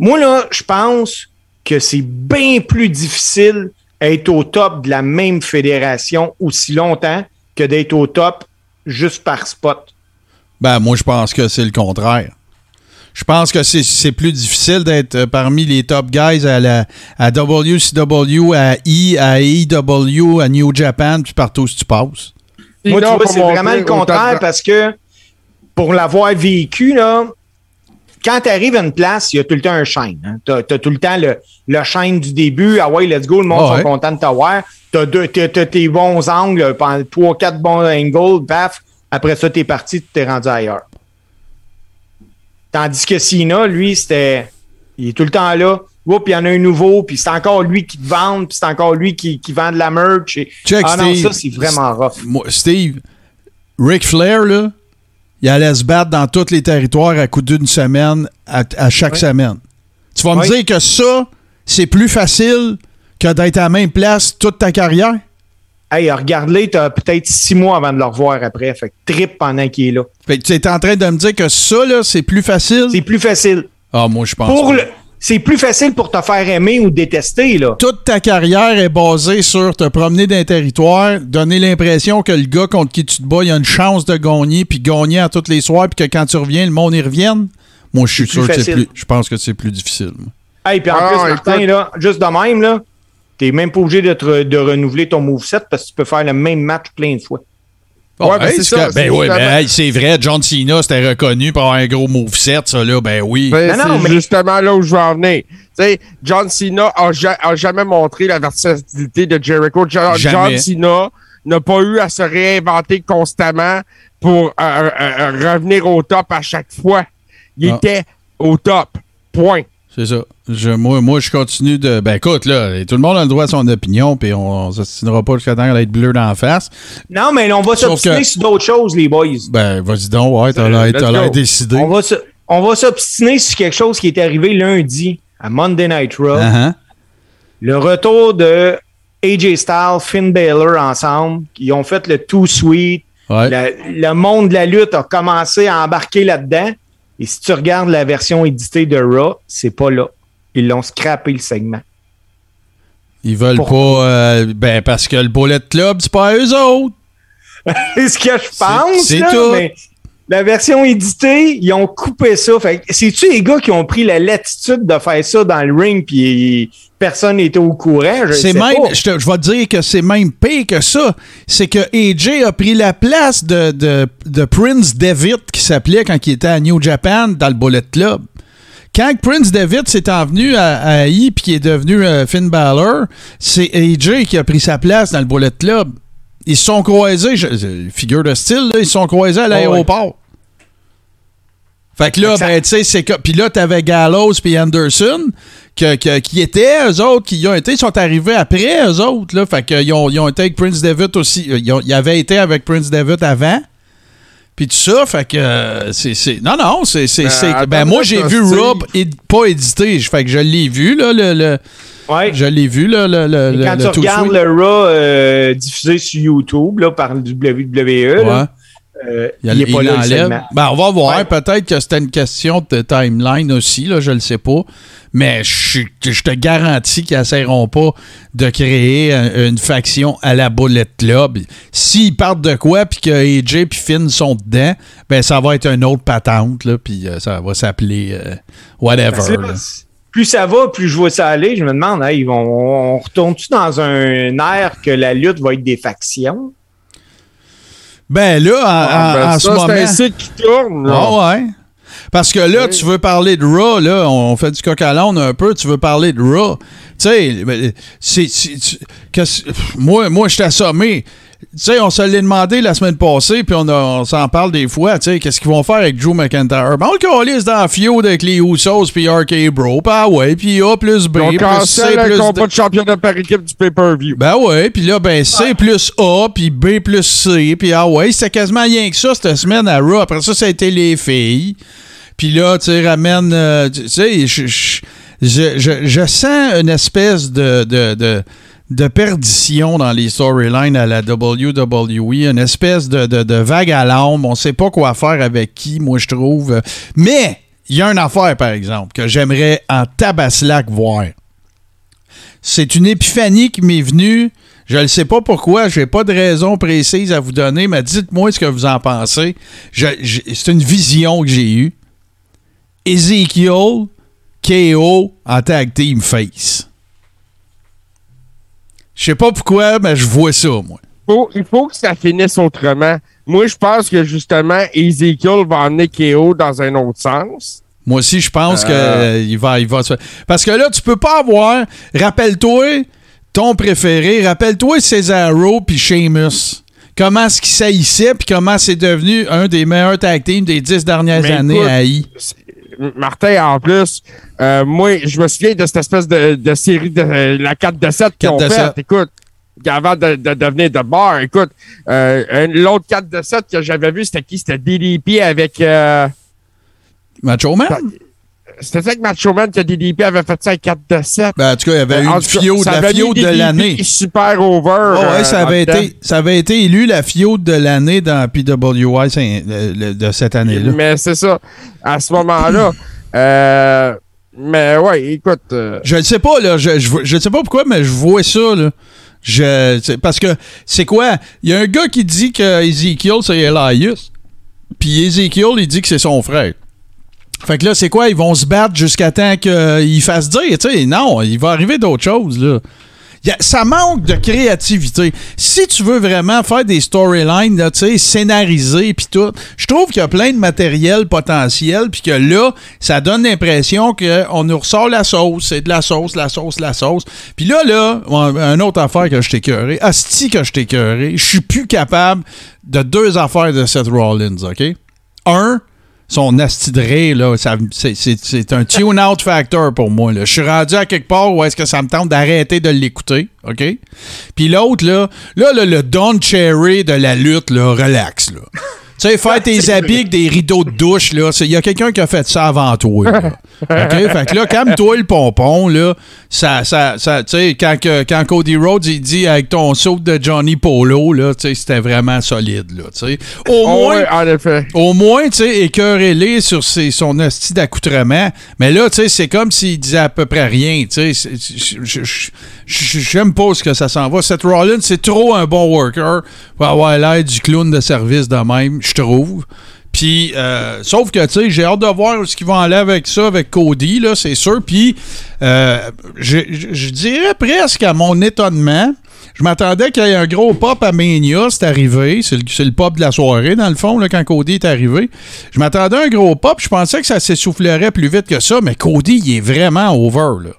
moi, là, je pense que c'est bien plus difficile d'être au top de la même fédération aussi longtemps que d'être au top juste par spot. Ben, moi, je pense que c'est le contraire. Je pense que c'est- c'est plus difficile d'être euh, parmi les top guys à, la, à WCW, à E, à AEW, à New Japan, puis partout où tu passes. Moi, tu vois, c'est vraiment le contraire parce que pour l'avoir vécu, là, quand tu arrives à une place, il y a tout le temps un shine. Hein. Tu as, tout le temps le, le shine du début. Ah ouais, let's go, le monde ouais. sont contents de t'avoir. Tu as, tes bons angles, trois, quatre bons angles, paf. Après ça, tu es parti, tu t'es rendu ailleurs. Tandis que Sina, lui, c'était. Il est tout le temps là. Oups, il y en a un nouveau, puis c'est encore lui qui te vend, puis c'est encore lui qui, qui vend de la merch. Et- Check, ah non, Steve. ça, c'est vraiment rough. Moi, Steve, Ric Flair, là, il allait se battre dans tous les territoires à coup d'une semaine, à, à chaque semaine. Tu vas me dire que ça, c'est plus facile que d'être à la même place toute ta carrière? Hey, regarde-les, t'as peut-être six mois avant de le revoir après. Fait que trip pendant qu'il est là. Fait que tu es en train de me dire que ça, là, c'est plus facile? C'est plus facile. Ah, moi, je pense Pour le... C'est plus facile pour te faire aimer ou détester, là. toute ta carrière est basée sur te promener d'un territoire, donner l'impression que le gars contre qui tu te bats, il a une chance de gagner, puis gagner à tous les soirs, puis que quand tu reviens, le monde y revienne. Moi, je suis sûr que c'est plus. Je pense que c'est plus difficile. Hey, puis en Ah, plus, Martin, écoute. là, juste de même, là, t'es même pas obligé de, te- de renouveler ton moveset parce que tu peux faire le même match plein de fois. Ouais, ben, hey, c'est Ben oui, justement- ben, hey, c'est vrai, John Cena, c'était reconnu pour avoir un gros moveset, ça, là. Ben oui. Ben, Non, mais- justement là où je veux en venir. Tu sais, John Cena a, ja- a jamais montré la versatilité de Jericho. Jo- Jamais. John Cena n'a pas eu à se réinventer constamment pour euh, euh, euh, revenir au top à chaque fois. Il Ah. était au top. Point. C'est ça. Je- moi, moi, je continue de. Ben écoute, là, tout le monde a le droit à son opinion, puis on, on s'assinera pas jusqu'à temps qu'elle va être bleue dans la face. Non, mais on va s'obstiner que- sur d'autres choses, les boys. Ben, vas-y donc, ouais, t'as l'air décidé. On va, se- on va s'obstiner sur quelque chose qui est arrivé lundi à Monday Night Raw. Uh-huh. Le retour de AJ Styles, Finn Balor ensemble, qui ont fait le tout sweet. Ouais. Le, le monde de la lutte a commencé à embarquer là-dedans. Et si tu regardes la version éditée de Raw, c'est pas là. Ils l'ont scrappé le segment. Ils veulent Pourquoi? pas. euh, ben, parce que le Bullet Club, c'est pas eux autres. C'est ce que je pense. c'est tout. mais la version éditée, ils ont coupé ça. Fait c'est-tu les gars qui ont pris la latitude de faire ça dans le ring puis personne n'était au courant? C'est même. Je, te- je vais te dire que c'est même pire que ça. C'est que AJ a pris la place de, de, de Prince Devitt, qui s'appelait quand il était à New Japan dans le Bullet Club. Quand Prince Devitt s'est envenu à, à I puis qui est devenu euh, Finn Balor, c'est AJ qui a pris sa place dans le Bullet Club. Ils se sont croisés, je- figure de style, là, ils se sont croisés à l'aéroport. Fait que là, ben, tu sais, c'est que. Puis là, t'avais Gallows puis Anderson, que, que- qui étaient, eux autres, qui y ont été, ils sont arrivés après, eux autres, là. Fait qu'ils ont, ils ont été avec Prince Devitt aussi. euh, Ils, ont- ils avaient été avec Prince Devitt avant. Puis tout ça, fait que euh, c'est. c'est- Non, non, c'est. c'est- c'est- attends ben, moi, j'ai vu éd- pas édité. Fait que je l'ai vu, là, le. le- Ouais. je l'ai vu, là, le. le, Et quand le tu regardes le Raw euh, diffusé sur YouTube là, par le WWE, là, Ouais. Euh, Il, a- il est pas là le. Ben, on va voir. Ouais. Peut-être que c'était une question de timeline aussi, là, je le sais pas. Mais je, te garantis qu'ils n'essaieront pas de créer un- une faction à la Bullet Club. S'ils partent de quoi, puis que AJ puis Finn sont dedans, ben ça va être une autre patente, puis euh, ça va s'appeler euh, whatever. Là. plus ça va, plus je vois ça aller. Je me demande, hey, ils vont- on retourne-tu dans un air que la lutte va être des factions? Ben là, en, Ah, en- ben, en ça, ce moment... c'est un site qui tourne. là. Ah ouais. Parce que là, tu veux parler de Raw, là, on fait du coq à l'âne un peu, tu veux parler de Raw. Tu sais, moi, moi je t'ai assommé. Tu sais, on se l'est demandé la semaine passée, puis on, on s'en parle des fois, tu sais, qu'est-ce qu'ils vont faire avec Drew McIntyre? Ben, on le calisse dans la feud avec les Usos puis RK Bro, puis ah ouais, puis A plus B, ont plus C, plus le D. combat de championnat par équipe du pay-per-view. Ben ouais, puis là, ben C plus A, puis B plus C, puis ah ouais, c'était quasiment rien que ça cette semaine à Raw. Après ça, ça a été les filles. Puis là, tu sais, ramène... euh, tu sais, je, je, je, je- je sens une espèce de... de, de de perdition dans les storylines à la WWE, une espèce de, vague à l'âme. On sait pas quoi faire avec qui, moi, je trouve. Mais, il y a une affaire, par exemple, que j'aimerais en tabaslac voir c'est une épiphanie qui m'est venue. Je ne sais pas pourquoi, je n'ai pas de raison précise à vous donner, mais dites-moi ce que vous en pensez. C'est une vision que j'ai eue. Ezekiel, KO en tag team face. Je sais pas pourquoi, mais je vois ça, moi. Faut- il faut que ça finisse autrement. Moi, je pense que justement, Ezekiel va emmener KO dans un autre sens. Moi aussi, je pense Euh. qu'il va, il va se Parce que là, tu peux pas avoir. Rappelle-toi ton préféré. Rappelle-toi Cesaro puis Sheamus. Comment est-ce qu'il s'haïssait puis comment c'est devenu un des meilleurs tag teams des dix dernières Mais années écoute, à I? Martin, en plus, euh, moi, je me souviens de cette espèce de, de série de euh, la 4 de 7 qu'ils 4 ont de fait. 7. Écoute, avant de, de devenir de bar, écoute, euh, l'autre 4 de 7 que j'avais vu, c'était qui? C'était DDP avec... Macho Man? C'était ça que Macho Man que DDP avait fait ça avec 4 de 7. Ben, en tout cas, il y avait eu une fiode, ça la avait fiode de l'année. super over. Oh, ouais, euh, ça, avait en dedans. été, ça avait été élu la fiode de l'année dans PWI le- le- de cette année-là. Mais c'est ça. À ce moment-là. euh, mais ouais, écoute. euh, Je ne sais pas, là. Je, je, je sais pas pourquoi, mais je vois ça, là. Je, parce que, c'est quoi? Il y a un gars qui dit que Ezekiel, c'est Elias. Puis Ezekiel, il dit que c'est son frère. Fait que là, c'est quoi? Ils vont se battre jusqu'à temps qu'il fasse dire, tu sais, non, il va arriver d'autres choses, là. A- ça manque de créativité. Si tu veux vraiment faire des storylines, tu sais, scénarisées puis tout, je trouve qu'il y a plein de matériel potentiel puis que là, ça donne l'impression qu'on nous ressort la sauce, c'est de la sauce, la sauce, la sauce. Puis là, là, une autre affaire que je t'ai cœuré, asti que je t'ai cœuré, je suis plus capable de deux affaires de Seth Rollins, OK? Un, son astidré, là, c'est- un tune-out factor pour moi. Je suis rendu à quelque part où est-ce que ça me tente d'arrêter de l'écouter, OK? Puis l'autre, là, là, là, le Don Cherry de la lutte, là, relax, là. Tu sais, faire tes habits avec des rideaux de douche, là, il y a quelqu'un qui a fait ça avant toi, là. OK? Fait que là, calme-toi le pompon, là. Ça, ça, ça, tu sais, quand, quand Cody Rhodes, il dit avec ton saut de Johnny Polo, là, tu sais, c'était vraiment solide, là, tu sais. Au oh, moins, ouais, en effet. au moins, tu sais, écœurez-les sur ses- son hostie d'accoutrement. Mais là, tu sais, c'est comme s'il disait à peu près rien, tu sais. J'aime pas ce que ça s'en va. Seth Rollins, c'est trop un bon worker pour avoir l'air du clown de service de même, je trouve. Puis, euh, sauf que, tu sais, j'ai hâte de voir ce qu'ils vont aller avec ça, avec Cody, là, c'est sûr. Puis, euh, je, je- je dirais presque à mon étonnement, je m'attendais qu'il y ait un gros pop à Mania, c'est arrivé. C'est le, pop de la soirée, dans le fond, là, quand Cody est arrivé. Je m'attendais à un gros pop. Je pensais que ça s'essoufflerait plus vite que ça, mais Cody, il est vraiment over, là.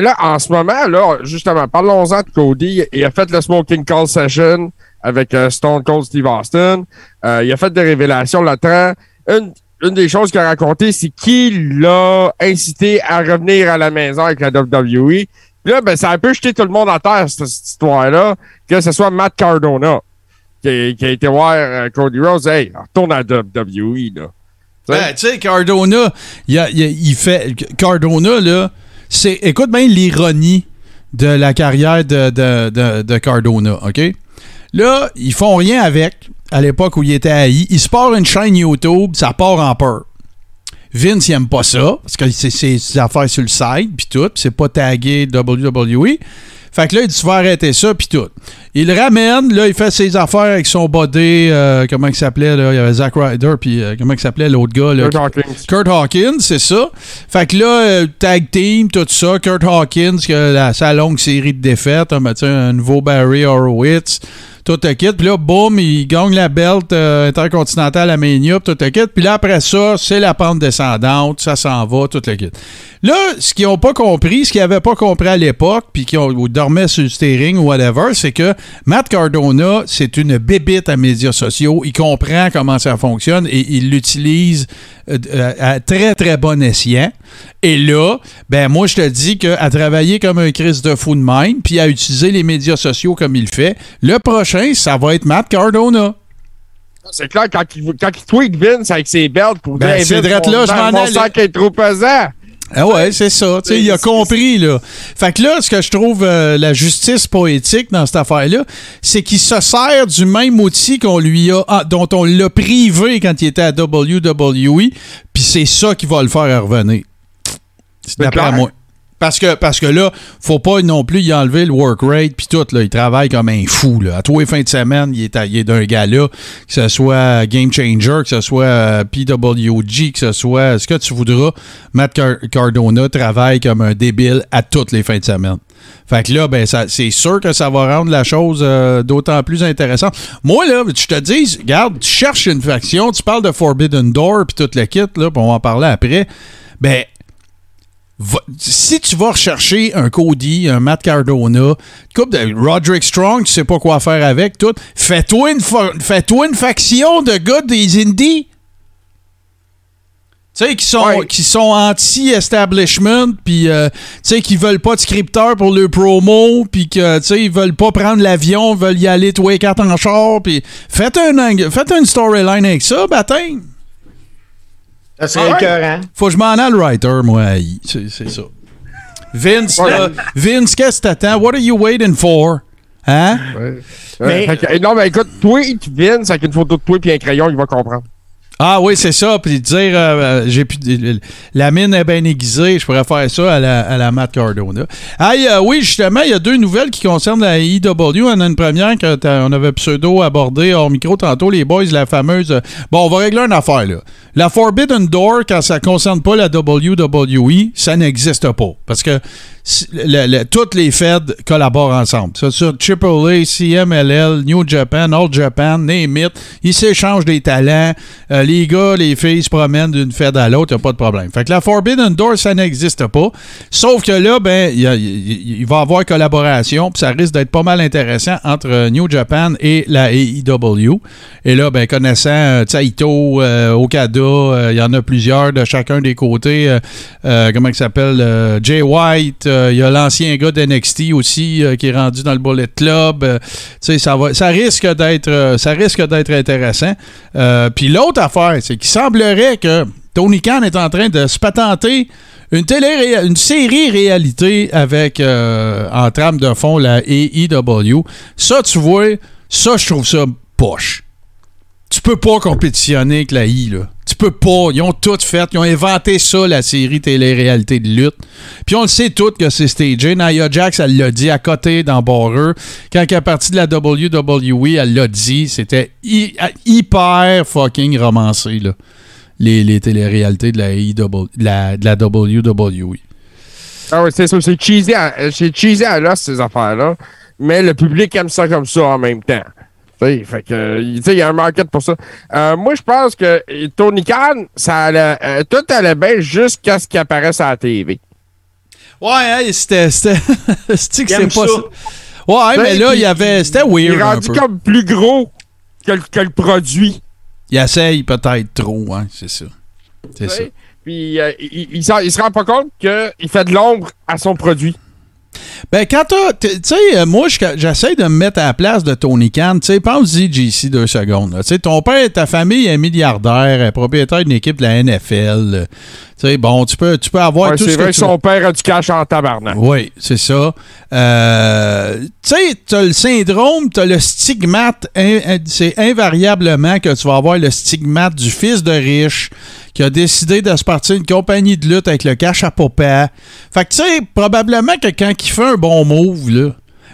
Là, en ce moment, là, justement, parlons-en de Cody. Il a fait le Smoking Call Session avec euh, Stone Cold Steve Austin. Euh, il a fait des révélations là-dedans. Une, une des choses qu'il a raconté, c'est qu'il l'a incité à revenir à la maison avec la WWE. Puis là, ben, ça a un peu jeté tout le monde à terre, cette, histoire-là, que ce soit Matt Cardona qui, qui a été voir euh, Cody Rhodes. Hey, retourne à la WWE, là. Ben, tu sais, Cardona, il, fait. Cardona, là, c'est. Écoute bien l'ironie de la carrière de Cardona, OK? Là, ils font rien avec, à l'époque où il était haï. Il se part une chaîne YouTube, ça part en peur. Vince, il aime pas ça, parce que c'est ses affaires sur le site, puis tout, puis c'est pas tagué WWE. Fait que là, il dit, tu vas arrêter ça, puis tout. Il le ramène, là, il fait ses affaires avec son body, euh, comment il s'appelait, là, il y avait Zack Ryder, puis euh, comment il s'appelait l'autre gars, là, Kurt Hawkins. Kurt Hawkins, c'est ça. Fait que là, euh, tag team, tout ça, Kurt Hawkins, la, sa longue série de défaites, hein, ben, un nouveau Barry Horowitz, tout le kit. Puis là, boum, il gagne la belt euh, intercontinentale à Mania, tout le kit. Puis là, après ça, c'est la pente descendante, ça s'en va, tout le kit. Là, ce qu'ils n'ont pas compris, ce qu'ils n'avaient pas compris à l'époque, puis qui dormaient sur le steering ou whatever, c'est que Matt Cardona, c'est une bébite à médias sociaux. Il comprend comment ça fonctionne et il l'utilise euh, euh, à très, très bon escient. Et là, ben moi, je te dis qu'à travailler comme un Chris de fou de même, puis à utiliser les médias sociaux comme il fait, le prochain, ça va être Matt Cardona. C'est clair, quand il, quand il tweet Vince avec ses belts pour Ben, dire c'est Vince, là, je m'en sac est trop pesant. Ah ouais, c'est ça. Il a compris, là. Fait que là, ce que je trouve euh, la justice poétique dans cette affaire-là, c'est qu'il se sert du même outil qu'on lui a, ah, dont on l'a privé quand il était à WWE, puis c'est ça qui va le faire revenir. C'est d'après moi. Parce que, parce que là, faut pas non plus y enlever le work rate puis tout. Là, il travaille comme un fou. Là. À tous les fins de semaine, il est, d'un gars-là, que ce soit Game Changer, que ce soit euh, PWG, que ce soit ce que tu voudras. Matt Car- Cardona travaille comme un débile à toutes les fins de semaine. Fait que là, ben, c'est sûr que ça va rendre la chose euh, d'autant plus intéressante. Moi, là, je te dis, regarde, tu cherches une faction, tu parles de Forbidden Door puis tout le kit, là, on va en parler après. Ben, Va- si tu vas rechercher un Cody, un Matt Cardona, une couple de Roderick Strong, tu sais pas quoi faire avec, tout, fais-toi une, fa- fais-toi une faction de gars des Indies. Tu sais, qui sont, Ouais. qui sont anti-establishment, puis euh, tu sais, qui veulent pas de scripteur pour le promo, puis que, tu sais, ils veulent pas prendre l'avion, veulent y aller tous les quatre en char, puis faites, un, faites une storyline avec ça, baptême. Ça serait Ah écœurant. Faut que je m'en aille le writer, moi. C'est c'est ça. Vince, là, Vince, qu'est-ce que t'attends? What are you waiting for? Hein? Ouais. Mais- que- non, mais écoute, tweet Vince avec une photo de toi et un crayon, il va comprendre. Ah oui, c'est ça. Puis dire, euh, euh, j'ai pu, la mine est bien aiguisée, je pourrais faire ça à la, à la Matt Cardona. Euh, oui, justement, il y a deux nouvelles qui concernent la EW. On a une première que t'as- on avait pseudo abordé hors micro tantôt, les boys, la fameuse. bon, on va régler une affaire, là. La Forbidden Door, quand ça concerne pas la WWE, ça n'existe pas. Parce que toutes les Feds collaborent ensemble. Ça, sur AAA, CMLL, New Japan, All Japan, name it. Ils s'échangent des talents. Euh, les gars, les filles se promènent d'une Fed à l'autre, y a pas de problème. Fait que la Forbidden Door, ça n'existe pas. Sauf que là, ben, il il il va y avoir collaboration, puis ça risque d'être pas mal intéressant entre euh, New Japan et la AEW. Et là, ben, connaissant euh, Taito, euh, Okada, il y en a plusieurs de chacun des côtés. comment il s'appelle? Jay White. Euh, Il y a l'ancien gars d'NXT aussi euh, qui est rendu dans le Bullet Club. euh, ça, va, ça risque d'être euh, ça risque d'être intéressant. Euh, Puis l'autre affaire, c'est qu'il semblerait que Tony Khan est en train de se patenter une, télé une série réalité avec euh, en trame de fond la AEW. Ça, tu vois, ça, je trouve ça poche. Tu peux pas compétitionner avec la I, là. Tu peux pas. Ils ont tout fait. Ils ont inventé ça, la série télé-réalité de lutte. Puis on le sait tout que c'est stagé. Nia Jax, elle l'a dit à côté dans Border. Quand elle est partie de la WWE, elle l'a dit. C'était hy- hyper fucking romancé, là. Les, les télé-réalités de la, de la, WWE. Ah oui, c'est ça. C'est cheesy, à- à l'os, ces affaires-là. Mais le public aime ça comme ça en même temps. Tu sais, fait que, il y a un market pour ça. Euh, moi, je pense que Tony Khan, ça allait, euh, tout allait bien jusqu'à ce qu'il apparaisse à la TV. Ouais, hey, c'était. C'était c'est que J'aime c'est pas ça. Ouais, mais là, il- il y avait. C'était Il weird. est un rendu peu. comme plus gros que, le- que le produit. Il essaye peut-être trop, hein, c'est ça. C'est ça. Puis, euh, il, il, il se rend pas compte qu'il fait de l'ombre à son produit. Ben, quand. Tu sais, euh, moi, je- j'essaie de me mettre à la place de Tony Khan. Tu sais, pense-y, JC, deux secondes. Tu sais, ton père, ta famille est milliardaire, est propriétaire d'une équipe de la NFL. Tu sais, bon, tu peux, tu peux avoir Ouais, tout c'est vrai que tu son père a du cash en tabarnak. Oui, c'est ça. Euh, tu sais, t'as le syndrome, t'as le stigmate. in- C'est invariablement que tu vas avoir le stigmate du fils de riche qui a décidé de se partir une compagnie de lutte avec le cash à papa. Fait que tu sais, probablement que quand il fait un bon move, là,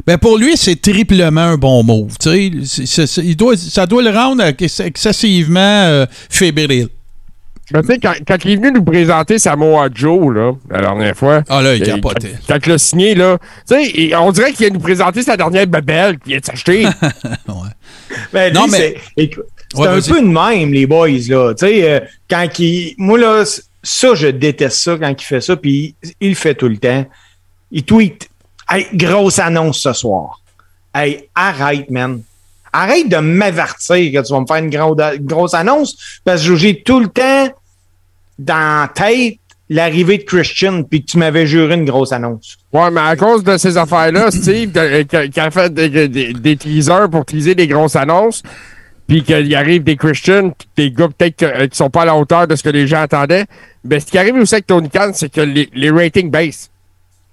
ben pour lui, c'est triplement un bon move. Tu c'est- il doit, ça doit le rendre ex- excessivement euh, fébrile. Ben, tu sais, quand, quand il est venu nous présenter Samoa Joe, là, la dernière fois. Ah là, il capotait. Quand, quand il l'a signé, là, tu sais, on dirait qu'il vient nous présenter sa dernière babelle qu'il vient de s'acheter. Ben, Non, lui, mais- c'est écoute, c'est Ouais, un peu de même, les boys, là. Tu sais, euh, quand il. Moi, là, ça, je déteste ça quand il fait ça, puis il, le fait tout le temps. Il tweet. Hey, grosse annonce ce soir. Hey, arrête, man. Arrête de m'avertir que tu vas me faire une, grande- grosse annonce, parce que j'ai tout le temps dans la tête l'arrivée de Christian, puis que tu m'avais juré une grosse annonce. ouais, mais à cause de ces affaires-là, Steve, qui qui a fait des, des- des teasers pour teaser des grosses annonces, puis qu'il arrive des Christians, puis des gars peut-être que- euh, qui sont pas à la hauteur de ce que les gens attendaient, ben, ce qui arrive aussi avec Tony Khan, c'est que les, les ratings baissent.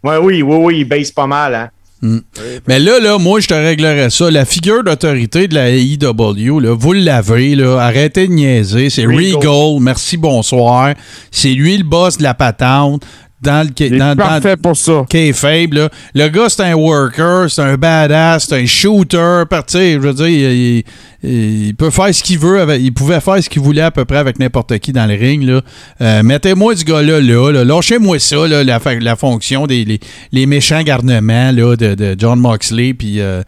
Ouais, oui, oui, oui, il baisse pas mal, hein. Mais là, là, moi, je te réglerais ça. La figure d'autorité de la AEW, là, vous l'avez, là. Arrêtez de niaiser. C'est Regal. Regal. Merci, bonsoir. C'est lui le boss de la patente. Dans le, Il est dans, dans, parfait pour ça. kayfabe, là. Le gars, c'est un worker, c'est un badass, c'est un shooter. Je veux dire, il, il- il peut faire ce qu'il veut. Avec, il pouvait faire ce qu'il voulait à peu près avec n'importe qui dans le ring. là. Euh, Mettez-moi ce gars-là, là. là. Lâchez-moi ça, là, la, fonction des les, les méchants garnements là, de, de John Moxley puis euh,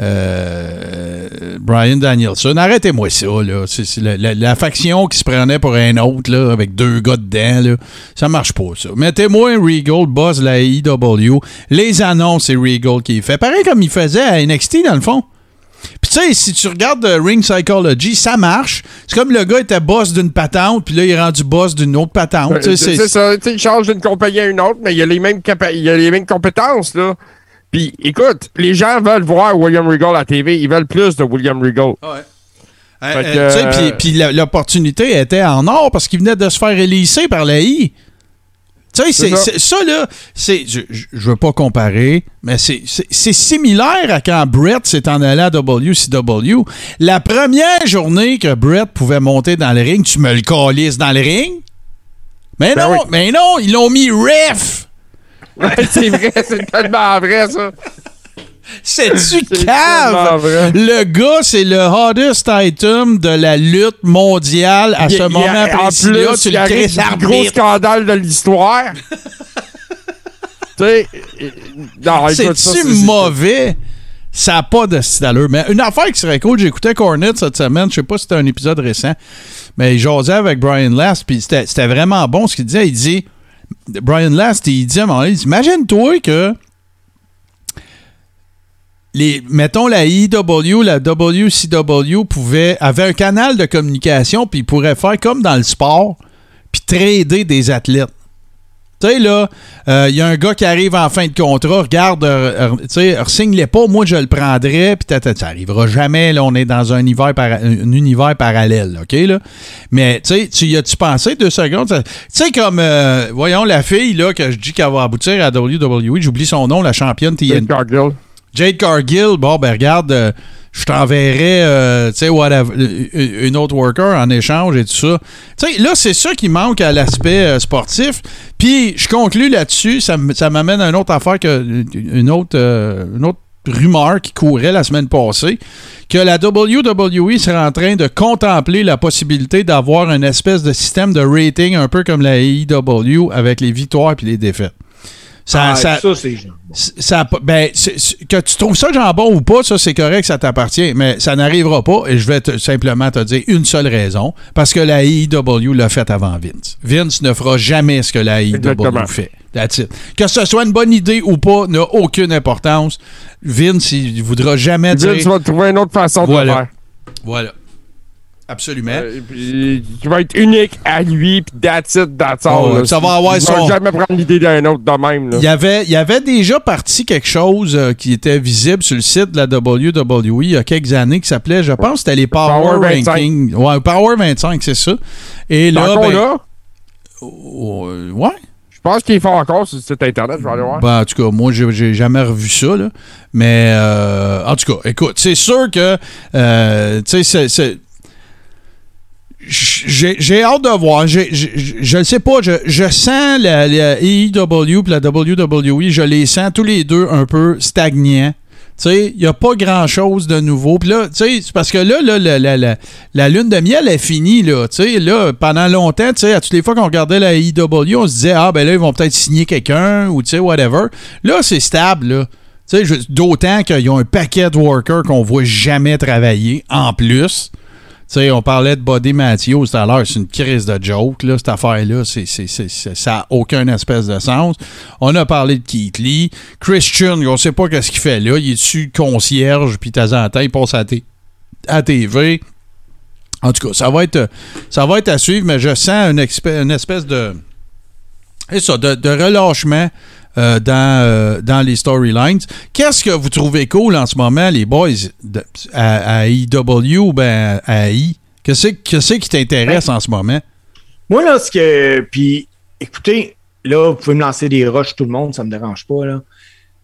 euh, Brian Danielson. Arrêtez-moi ça. Là. C'est, la, la- la faction qui se prenait pour un autre là, avec deux gars dedans. Là. Ça marche pas, ça. Mettez-moi un Regal, boss de la AEW. Les annonces, c'est Regal qui fait. Pareil comme il faisait à NXT, dans le fond. Puis tu sais, si tu regardes euh, Ring Psychology, ça marche. C'est comme le gars était boss d'une patente, puis là, il est rendu boss d'une autre patente. Sais, C'est ça. Il change d'une compagnie à une autre, mais il a les mêmes, il a les mêmes compétences, là. Puis, écoute, les gens veulent voir William Regal à la TV. Ils veulent plus de William Regal. Euh, Fait euh, que, tu sais, euh, puis- la- l'opportunité était en or parce qu'il venait de se faire élisser par la I. Tu sais, ça. là, c'est. Je, je- je veux pas comparer, mais c'est similaire à quand Brett s'est en allé à WCW. La première journée que Brett pouvait monter dans le ring, tu me le calisses dans le ring? Mais Ben non, oui. mais non, ils l'ont mis ref. C'est vrai, c'est tellement vrai, ça. C'est-tu cave? vrai. Le gars, c'est le hottest item de la lutte mondiale à ce moment en précis-là. plus, Tu il le arrive gros scandale de l'histoire. tu sais, C'est-tu c'est- mauvais? Ça n'a pas de style. Mais une affaire qui serait cool, j'écoutais Cornet cette semaine, je sais pas si c'était un épisode récent, mais il jasait avec Brian Last, puis c'était c'était vraiment bon ce qu'il disait. Il dit, Brian Last, il dit à un moment imagine-toi que les, mettons la IW, la WCW pouvait, avait un canal de communication, puis il pourrait faire comme dans le sport, puis trader des athlètes. Tu sais, là, il y a un gars qui arrive en fin de contrat, regarde, euh, euh, tu sais, signe-les pas, moi je le prendrais, puis ça arrivera jamais, là, on est dans un univers, para- un univers parallèle, OK, là? Mais, tu sais, tu y as-tu pensé deux secondes? Tu sais, comme, euh, voyons, la fille, là, que je dis qu'elle va aboutir à WWE, j'oublie son nom, la championne TNT. Cargill. Jade Cargill, bon, ben regarde, euh, je t'enverrai, euh, une autre worker en échange et tout ça. Tu sais, là, c'est ça qui manque à l'aspect euh, sportif. Puis, je conclus là-dessus, ça, m'amène à une autre affaire, que, une, autre, euh, une autre rumeur qui courait la semaine passée, que la WWE serait en train de contempler la possibilité d'avoir une espèce de système de rating un peu comme la AEW avec les victoires et les défaites. Ça, Ah, ça- ça, c'est ça, ben, que tu trouves ça jambon ou pas, ça c'est correct, ça t'appartient, mais ça n'arrivera pas et je vais te- simplement te dire une seule raison, parce que la AEW l'a fait avant Vince. Vince ne fera jamais ce que la Exactement. fait. Que ce soit une bonne idée ou pas n'a aucune importance. Vince, il voudra jamais dire... Vince va trouver une autre façon de le faire. Voilà. Absolument. Euh, puis, qui va être unique à lui, puis that's it, that's all. Oh, là. ça va avoir Il son- jamais prendre l'idée d'un autre de même. Là. Il y, avait, il y avait déjà parti quelque chose euh, qui était visible sur le site de la WWE il y a quelques années qui s'appelait, je pense, c'était les Power, Power 25. Rankings. Ouais, Power 25, c'est ça. Et là, ben, là? euh, ouais. Je pense qu'il fait encore sur le site internet, je vais aller voir. Ben, en tout cas, moi, j'ai jamais revu ça. Là. Mais, euh, en tout cas, écoute, c'est sûr que, euh, tu sais. J'ai hâte de voir. Je ne sais pas. Je, je sens la, la et la WWE, je les sens tous les deux un peu stagnants. Tu sais, il n'y a pas grand-chose de nouveau. Puis là, tu sais, parce que là, là la, la, lune de miel est finie, là. Tu sais, là, pendant longtemps, tu sais, à toutes les fois qu'on regardait la IW, on se disait, ah, ben là, ils vont peut-être signer quelqu'un ou, tu sais, whatever. Là, c'est stable, là. Tu sais, d'autant qu'ils ont un paquet de workers qu'on voit jamais travailler, en plus. Sais, on parlait de Buddy Matthews tout à l'heure, c'est une crise de joke, là, cette affaire-là. C'est, c'est- c'est- ça n'a aucun espèce de sens. On a parlé de Keith Lee. Christian, on sait pas qu'est-ce qu'il fait là. Il est dessus concierge, puis de temps en temps, il passe à, TV. En tout cas, ça va être, ça va être à suivre, mais je sens une, une espèce de. Ça, de, de relâchement euh, dans, euh, dans les storylines. Qu'est-ce que vous trouvez cool en ce moment, les boys, de- à, à EW ou ben à I? Qu'est-ce qu'est-ce qui t'intéresse en ce moment? Moi, là, ce que. Puis, écoutez, là, vous pouvez me lancer des roches, tout le monde, ça me dérange pas, là.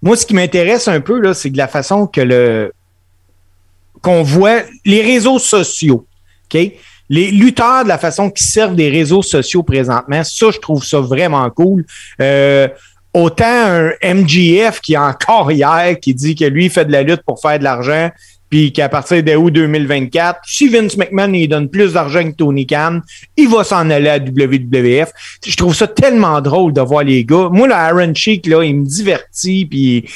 Moi, ce qui m'intéresse un peu, là, c'est de la façon que le. qu'on voit les réseaux sociaux. OK? Les lutteurs, de la façon qu'ils servent des réseaux sociaux présentement, ça, je trouve ça vraiment cool. Euh, autant un MGF qui est encore hier, qui dit que lui, il fait de la lutte pour faire de l'argent, puis qu'à partir d'août 2024, si Vince McMahon il donne plus d'argent que Tony Khan, il va s'en aller à WWF. Je trouve ça tellement drôle de voir les gars. Moi, le Aaron Sheik, là, il me divertit, puis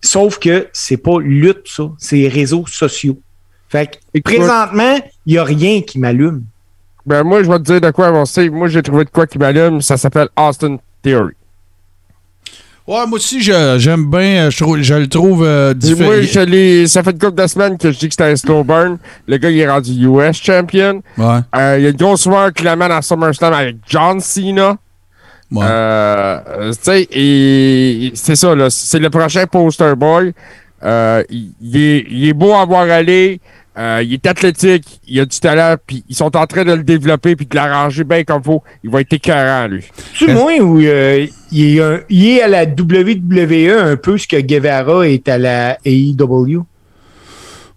sauf que c'est pas lutte, ça, c'est réseaux sociaux. Fait que présentement, il n'y a rien qui m'allume. Ben, moi, je vais te dire de quoi avancer. Moi, j'ai trouvé de quoi qui m'allume. Ça s'appelle Austin Theory. Ouais, moi aussi, je- j'aime bien. euh, Je, je le trouve euh, différent. moi, je l'ai- ça fait une couple de semaines que je dis que c'était un slow burn. Le gars, il est rendu US champion. Ouais, Euh, il y a une grosse soirée qui l'amène à SummerSlam avec John Cena. ouais. Euh, euh, tu sais, et c'est ça, là. C'est le prochain poster boy. Euh, il, il est, il est beau à voir aller. Euh, il est athlétique. Il a du talent. Puis ils sont en train de le développer puis de l'arranger bien comme faut. Il va être écœurant, lui. Tu moi où euh, il, est un- il est à la WWE un peu ce que Guevara est à la AEW?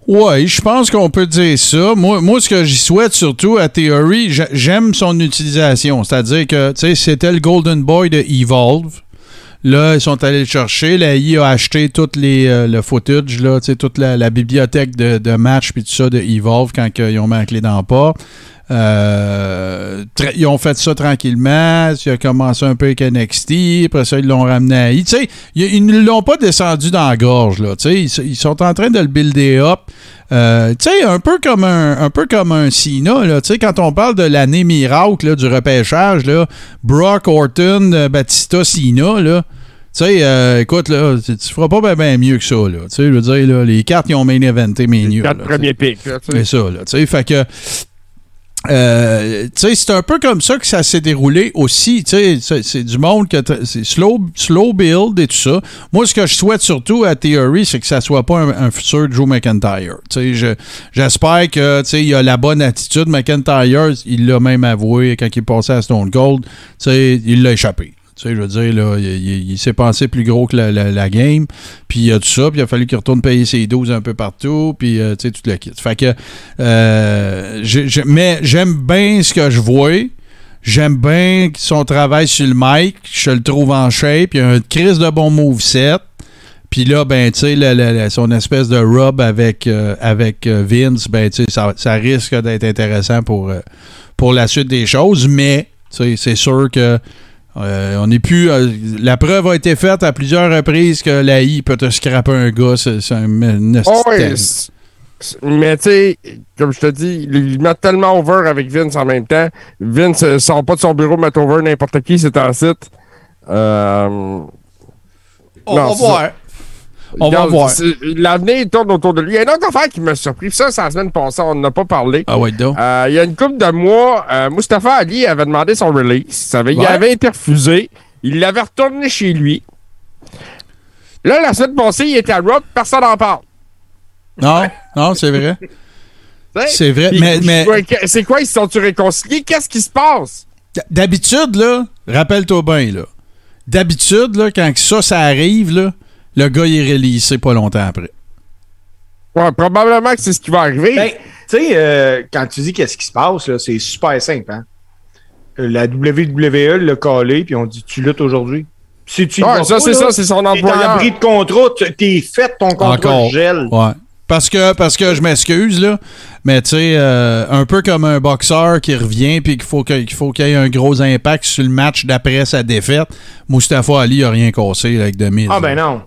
Ouais, je pense qu'on peut dire ça. Moi, moi ce que j'y souhaite surtout à Theory, j'a- j'aime son utilisation. C'est-à-dire que, tu sais, c'était le Golden Boy de Evolve. Là, ils sont allés le chercher. La I a acheté tout les, euh, le footage, là, toute la, bibliothèque de, de matchs puis tout ça de Evolve quand ils ont mis la clé dans le pas. Euh, ils ont fait ça tranquillement. Il a commencé un peu avec NXT. Après ça, ils l'ont ramené à I. Ils, ils ne l'ont pas descendu dans la gorge. Là, ils, ils sont en train de le builder up. Euh, tu sais, un peu comme un, un peu comme un Cena, là, tu sais, quand on parle de l'année miracle là, du repêchage, là, Brock Orton, euh, Batista, Cena, là, tu sais, euh, écoute, là, tu, tu feras pas bien mieux que ça, là. Tu sais, je veux dire, là, les cartes, ils ont main eventé. Quatre là, tu sais. premiers picks. là, tu sais. C'est ça, là. Tu sais, fait que. Euh, c'est un peu comme ça que ça s'est déroulé aussi. C'est- du monde que c'est slow, slow build et tout ça. Moi, ce que je souhaite surtout à Theory, c'est que ça soit pas un, futur Joe McIntyre. J'espère que, il a la bonne attitude. McIntyre, il l'a même avoué quand il est passé à Stone Cold. Il l'a échappé. Tu sais, je veux dire, là, il, s'est pensé plus gros que la, la- game. Puis il y a tout ça, puis il a fallu qu'il retourne payer ses doses un peu partout, puis euh, tu sais, tout le kit. Fait que, euh, mais j'aime bien ce que je vois. J'aime bien son travail sur le mic. Je le trouve en shape. Il a un crise de bon moveset. Puis là, ben, tu sais, son espèce de rub avec, euh, avec Vince, ben, tu sais, ça, ça risque d'être intéressant pour, pour la suite des choses. Mais, tu sais, c'est sûr que euh, on n'est plus. euh, la preuve a été faite à plusieurs reprises que la I peut te scraper un gars. C'est un. Oh, mais tu sais, comme je te dis, il il met tellement over avec Vince en même temps. Vince euh, sort pas de son bureau, met over n'importe qui, c'est un site. Euh, On non, va voir. On va voir. L'avenir tourne autour de lui. Il y a une autre affaire qui m'a surpris. Ça, c'est la semaine passée, on n'en a pas parlé. Ah ouais, donc. Euh, il y a une couple de mois, euh, Mustafa Ali avait demandé son release. Ça avait- Il avait été refusé. Il l'avait retourné chez lui. Là, la semaine passée, il était à Rock, personne n'en parle. Non, non, c'est vrai. C'est vrai. Puis, Mais, mais c'est quoi, ils se sont-tu réconciliés? Qu'est-ce qui se passe? d'habitude, là, rappelle-toi bien, là. D'habitude, là, quand ça, ça arrive, là, le gars, il est releasé pas longtemps après. Ouais, probablement que c'est ce qui va arriver. Ben, tu sais, euh, quand tu dis qu'est-ce qui se passe, là, c'est super simple. Hein? Euh, La WWE l'a collé, puis on dit Tu luttes aujourd'hui. Si tu Ouais, ça, pas, c'est ça, c'est son t'es en employeur. de contrat, tu- t'es fait, ton contrat Encore. gèle. Ouais. Parce que, parce que je m'excuse, là, mais tu sais, euh, un peu comme un boxeur qui revient puis qu'il faut qu'il faut qu'il y ait un gros impact sur le match d'après sa défaite, Mustafa Ali a rien cassé là, avec Demise. Ah ben non.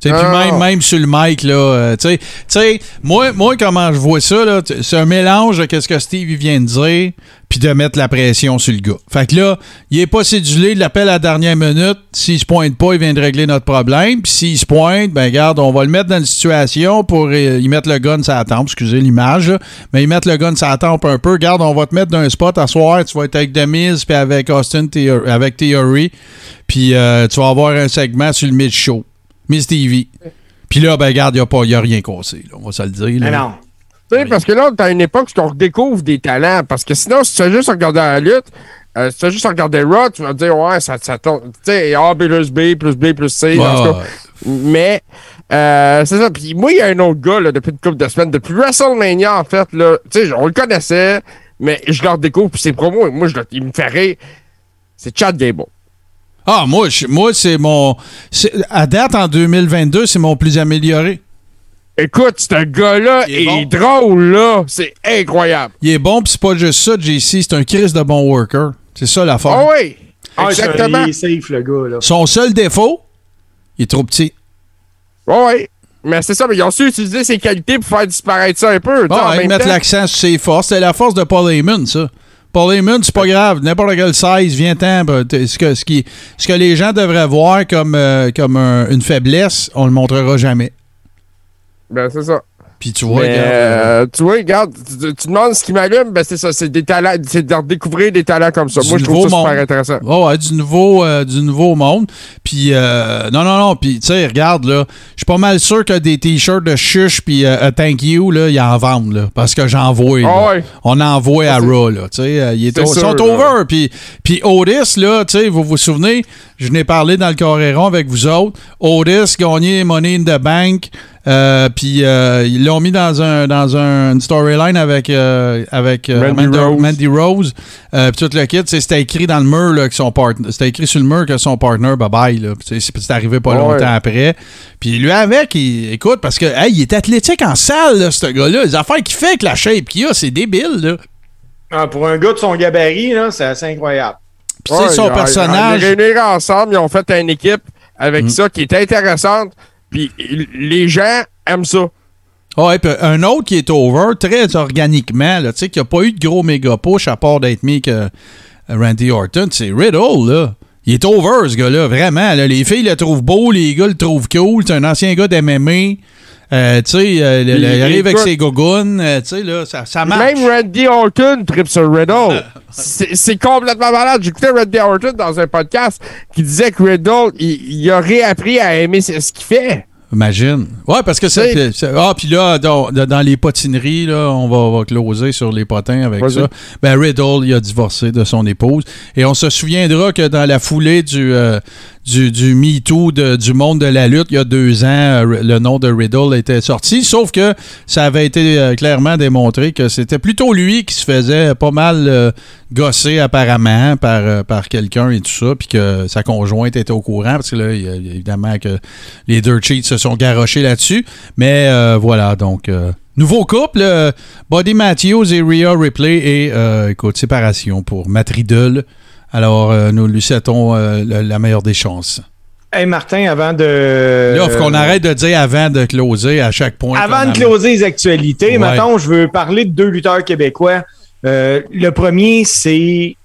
Puis Ah. même, même sur le mic, là, euh, tu sais- moi, moi, comment je vois ça, là, c'est un mélange de ce que Steve vient de dire, puis de mettre la pression sur le gars. Fait que là, il est pas cédulé, il l'appelle à la dernière minute. S'il se pointe pas, il vient de régler notre problème. Puis s'il se pointe, ben regarde, on va le mettre dans une situation pour euh, y mettre le gun sur la tempe, excusez l'image, mais y mettre le gun sur la tempe un peu. Regarde, on va te mettre dans un spot à soir, tu vas être avec Demise, puis avec Austin, avec Theory, puis euh, tu vas avoir un segment sur le mid-show. Miss TV. Puis là, ben regarde, il n'y a, rien cassé, là, on va se le dire. là. Mais non. Tu sais, parce que là, à une époque où on redécouvre des talents. Parce que sinon, si tu fais juste regarder la lutte, euh, si tu fais juste regarder Raw, tu vas te dire, ouais, ça, ça tombe. Tu sais, A plus B, plus B, plus C. Cas. Mais, euh, c'est ça. Puis moi, il y a un autre gars, là, depuis une couple de semaines, depuis WrestleMania, en fait, là, tu sais, on le connaissait, mais je le redécouvre, puis ses promos, moi, je le- il me fait rire. C'est Chad Gable. Ah, moi, je- moi c'est mon. c'est- À date, en 2022, c'est mon plus amélioré. Écoute, ce gars-là Il est est, bon. drôle, là. C'est incroyable. Il est bon, puis c'est pas juste ça, JC, c'est un Chris de bon worker. C'est ça l'affaire. Ah oui! Ah, Exactement. Il est safe, le gars, là. Son seul défaut, il est trop petit. Oui, mais c'est ça, mais ils ont su utiliser ses qualités pour faire disparaître ça un peu. Ah, même ils mettent temps. l'accent sur ses forces. C'est la force de Paul Heyman, ça. Paul Heyman, c'est pas grave. N'importe quel size, viens-t'en. bah, Ce que, ce, qui, ce que les gens devraient voir comme, euh, comme un- une faiblesse, on le montrera jamais. Ben, c'est ça. Puis tu vois, Mais, regarde, euh, tu vois, regarde, tu, tu demandes ce qui m'allume, ben c'est ça, c'est des talents, c'est de redécouvrir des talents comme ça. Du Moi, je trouve nouveau ça super monde. intéressant. Ouais, ouais, du nouveau, euh, du nouveau monde. Puis, euh, non, non, non. Puis, tu sais, regarde, là, je suis pas mal sûr que des t-shirts de chuche puis euh, euh, thank you, là, ils en vendent, là. Parce que j'en vois. Ah ouais. On envoie à Ça, c'est- Raw, là. Tu sais, euh, ils sont over. Puis, puis Otis, là, tu sais, vous vous souvenez, je n'ai parlé dans le Coréron avec vous autres. Otis gagné Money in the Bank. Euh, puis euh, ils l'ont mis dans un dans un une storyline avec euh, avec euh, Mandy Amanda- Rose. Mandy Rose euh, puis tout le kit c'était écrit dans le mur là, que son partner c'était écrit sur le mur que son partner bye bye là c'est arrivé pas Ouais. longtemps après puis lui avec il, écoute parce que hey, il est athlétique en salle là, ce gars là les affaires qu'il fait avec la shape qu'il a c'est débile là Ah, pour un gars de son gabarit, là, c'est assez incroyable. Puis Ouais, son ils- personnage Ils réunir ensemble, ils ont fait une équipe avec Mm. ça qui est intéressante. Puis les gens aiment ça. Ouais, puis un autre qui est over très organiquement, tu sais, qui a pas eu de gros méga push à part d'être mis que Randy Orton, c'est Riddle, là. Il est over, ce gars-là, vraiment. là. Les filles le trouvent beau, les gars le trouvent cool. C'est un ancien gars d'MMA. Euh, tu sais, euh, Il- arrive avec ses gogoons. euh, tu sais, là, ça, ça marche. Même Randy Orton trip sur Riddle. c'est complètement malade. J'écoutais Randy Orton dans un podcast qui disait que Riddle, il, il a réappris à aimer ce ce qu'il fait. Imagine. Ouais, parce que c'est. Ah, puis là, dans, dans les potineries, là, on va, on va closer sur les potins avec ça. Ben, Riddle, il a divorcé de son épouse. Et on se souviendra que dans la foulée du, euh, du, du MeToo de- du monde de la lutte, il y a deux ans, euh, le nom de Riddle était sorti. Sauf que ça avait été euh, clairement démontré que c'était plutôt lui qui se faisait pas mal euh, gosser apparemment par, par quelqu'un et tout ça, puis que sa conjointe était au courant, parce que là, évidemment que les Dirt Sheets se sont garochés là-dessus. Mais voilà, donc, nouveau couple, Buddy Matthews et Rhea Ripley, et écoute, séparation pour Matt Riddle. Alors, euh, nous lui souhaitons euh, la meilleure des chances. Hey, Martin, avant de. Là, faut qu'on arrête de dire avant de closer à chaque point. Avant de closer les actualités, Ouais. maintenant, je veux parler de deux lutteurs québécois. Euh, le premier, c'est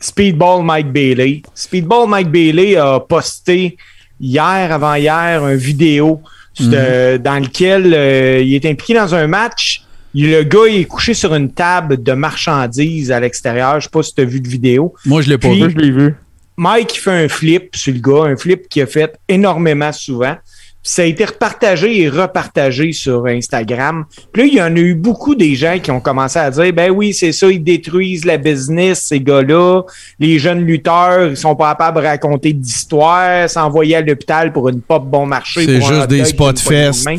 Speedball Mike Bailey. Speedball Mike Bailey a posté hier, avant-hier, une vidéo de- dans lequel euh, il est impliqué dans un match. Le gars il est couché sur une table de marchandises à l'extérieur. Je sais pas si tu as vu de vidéo. Moi, je l'ai pas Puis- vu. je l'ai vu. Mike il fait un flip sur le gars, un flip qu'il a fait énormément souvent. Puis ça a été repartagé et repartagé sur Instagram. Puis là, il y en a eu beaucoup des gens qui ont commencé à dire Ben oui, c'est ça, ils détruisent la business, ces gars-là. Les jeunes lutteurs, ils sont pas capables de raconter d'histoires, s'envoyer à l'hôpital pour une pop bon marché. C'est juste des spots fest. ouais.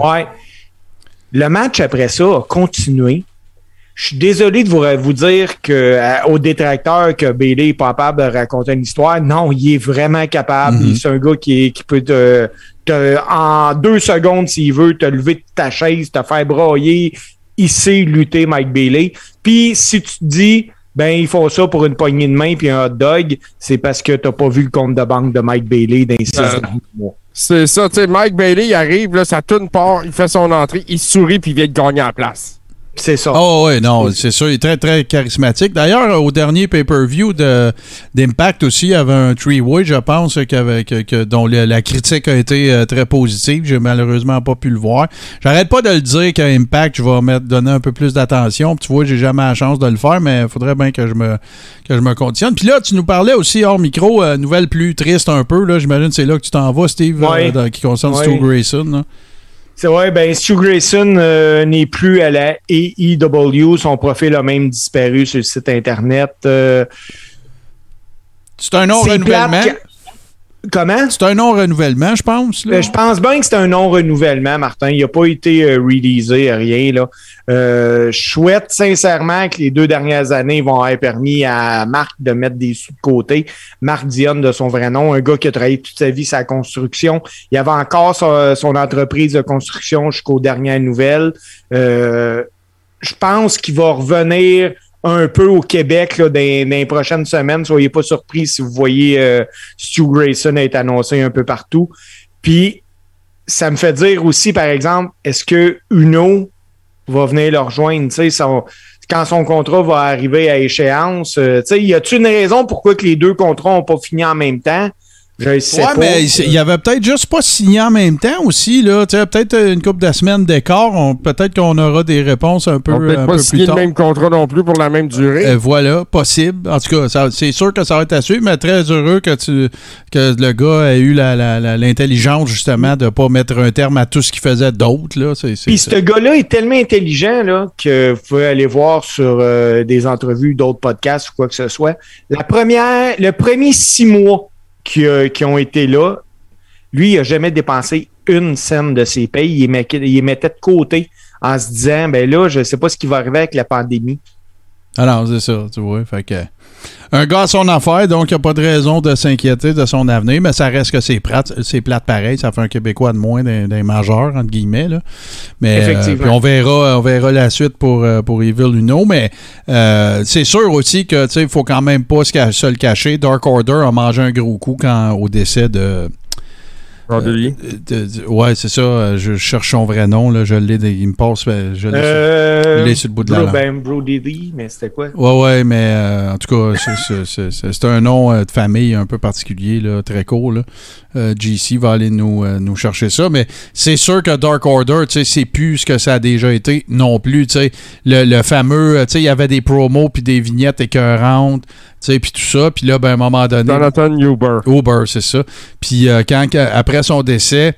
Ouais. Le match après ça a continué. je suis désolé de vous, vous dire que euh, aux détracteurs que Bailey est pas capable de raconter une histoire. Non, il est vraiment capable. Mhm. C'est un gars qui, peut te, te- en deux secondes, s'il veut, te lever de ta chaise, te faire brailler. Il sait lutter, Mike Bailey. Puis si tu te dis ben ils font ça pour une poignée de main puis un hot dog, c'est parce que t'as pas vu le compte de banque de Mike Bailey dans les six Euh, mois. C'est ça, tu sais, Mike Bailey, il arrive, là, ça tourne part, il fait son entrée, il sourit, puis il vient de gagner en place. C'est ça. Oh oui, non, c'est sûr, il est très, très charismatique. D'ailleurs, au dernier pay-per-view d'Impact aussi, il y avait un three-way, je pense, avait- que- que- dont la, la critique a été euh, très positive. J'ai malheureusement pas pu le voir. J'arrête pas de le dire qu'à Impact, je vais mettre, donner un peu plus d'attention. Tu vois, j'ai jamais la chance de le faire, mais il faudrait bien que je me que je me conditionne. Puis là, tu nous parlais aussi hors micro, euh, nouvelle plus triste un peu. Là, J'imagine que c'est là que tu t'en vas, Steve, euh, qui concerne. Stu Grayson. là. C'est vrai, ben Stu Grayson euh, n'est plus à la AEW. Son profil a même disparu sur le site Internet. Euh, C'est un non-renouvellement. Comment? C'est un non-renouvellement, je pense. là. Euh, je pense bien que c'est un non-renouvellement, Martin. Il n'a pas été euh, releasé, rien. Là. Euh, je souhaite sincèrement que les deux dernières années vont avoir permis à Marc de mettre des sous de côté. Marc Dionne, de son vrai nom, un gars qui a travaillé toute sa vie sa construction. Il avait encore son, son entreprise de construction jusqu'aux dernières nouvelles. Euh, je pense qu'il va revenir un peu au Québec dans, les prochaines semaines. Soyez pas surpris si vous voyez euh, Stu Grayson être annoncé un peu partout. Puis, ça me fait dire aussi, par exemple, est-ce que Uno va venir le rejoindre? Quand son contrat va arriver à échéance, euh, y a-t-il une raison pourquoi que les deux contrats n'ont pas fini en même temps? Je sais Ouais, pas. mais il y avait peut-être juste pas signé en même temps aussi, là. Tu sais, peut-être une couple de semaines d'écart. on- Peut-être qu'on aura des réponses un peu, On peut un peut-être peu pas plus signer le tard. même contrat non plus pour la même durée. Euh, voilà, possible. En tout cas, c'est sûr que ça va être à suivre, mais très heureux que, tu, que le gars ait eu la- la- la- l'intelligence, justement, de ne pas mettre un terme à tout ce qu'il faisait d'autre. là. C'est- c'est- Puis ce gars-là est tellement intelligent là, que vous pouvez aller voir sur euh, des entrevues, d'autres podcasts ou quoi que ce soit. La première, le premier six mois qui, a- qui ont été là, lui, il n'a jamais dépensé une scène de ses payes. Il met- il mettait de côté en se disant, ben là, je ne sais pas ce qui va arriver avec la pandémie. Alors, c'est ça, tu vois. Un gars à son affaire, donc il n'y a pas de raison de s'inquiéter de son avenir, mais ça reste que c'est plate, c'est plate pareil. Ça fait un Québécois de moins d'un majeur, entre guillemets. Là. Mais, euh, puis on verra, on verra la suite pour, euh, pour Evil Uno, mais euh, c'est sûr aussi que il faut quand même pas se le cacher. Dark Order a mangé un gros coup quand, au décès de. De- de- ouais, c'est ça. euh, Je cherche son vrai nom. Là, je l'ai, il me passe. euh, Je l'ai sur- Euh, sur le bout de la langue. ben, Brody Lee, mais c'était quoi? Ouais, ouais, mais euh, en tout cas, c'est- un nom euh, de famille un peu particulier, là, très court. Là. Euh, GC va aller nous, euh, nous chercher ça, mais c'est sûr que Dark Order, tu sais, c'est plus ce que ça a déjà été non plus. tu sais. Le, le fameux, euh, tu sais, il y avait des promos puis des vignettes écœurantes, tu sais, puis tout ça. Puis là, ben, à un moment donné, Jonathan Huber. Uber, c'est ça. Puis euh, quand, quand- après son décès,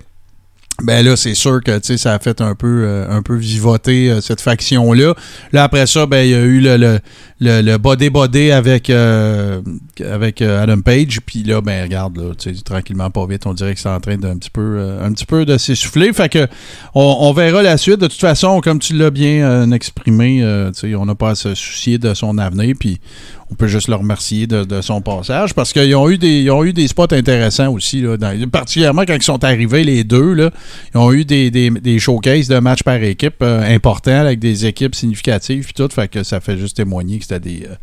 ben là, c'est sûr que ça a fait un peu, euh, un peu vivoter euh, cette faction-là. Là, après ça, ben, il y a eu le, le, le, le body-body avec, euh, avec Adam Page. Puis là, ben, regarde, tranquillement, pas vite, on dirait que c'est en train d'un petit peu, un petit peu de s'essouffler. Fait que on, verra la suite. De toute façon, comme tu l'as bien exprimé, on n'a pas à se soucier de son avenir. Puis on peut juste le remercier de, son passage parce qu'ils ont eu des ont eu des spots intéressants aussi là, particulièrement quand ils sont arrivés les deux là, ils ont eu des, des, des showcases de matchs par équipe euh, importants avec des équipes significatives tout. Fait que ça fait juste témoigner que c'était des euh,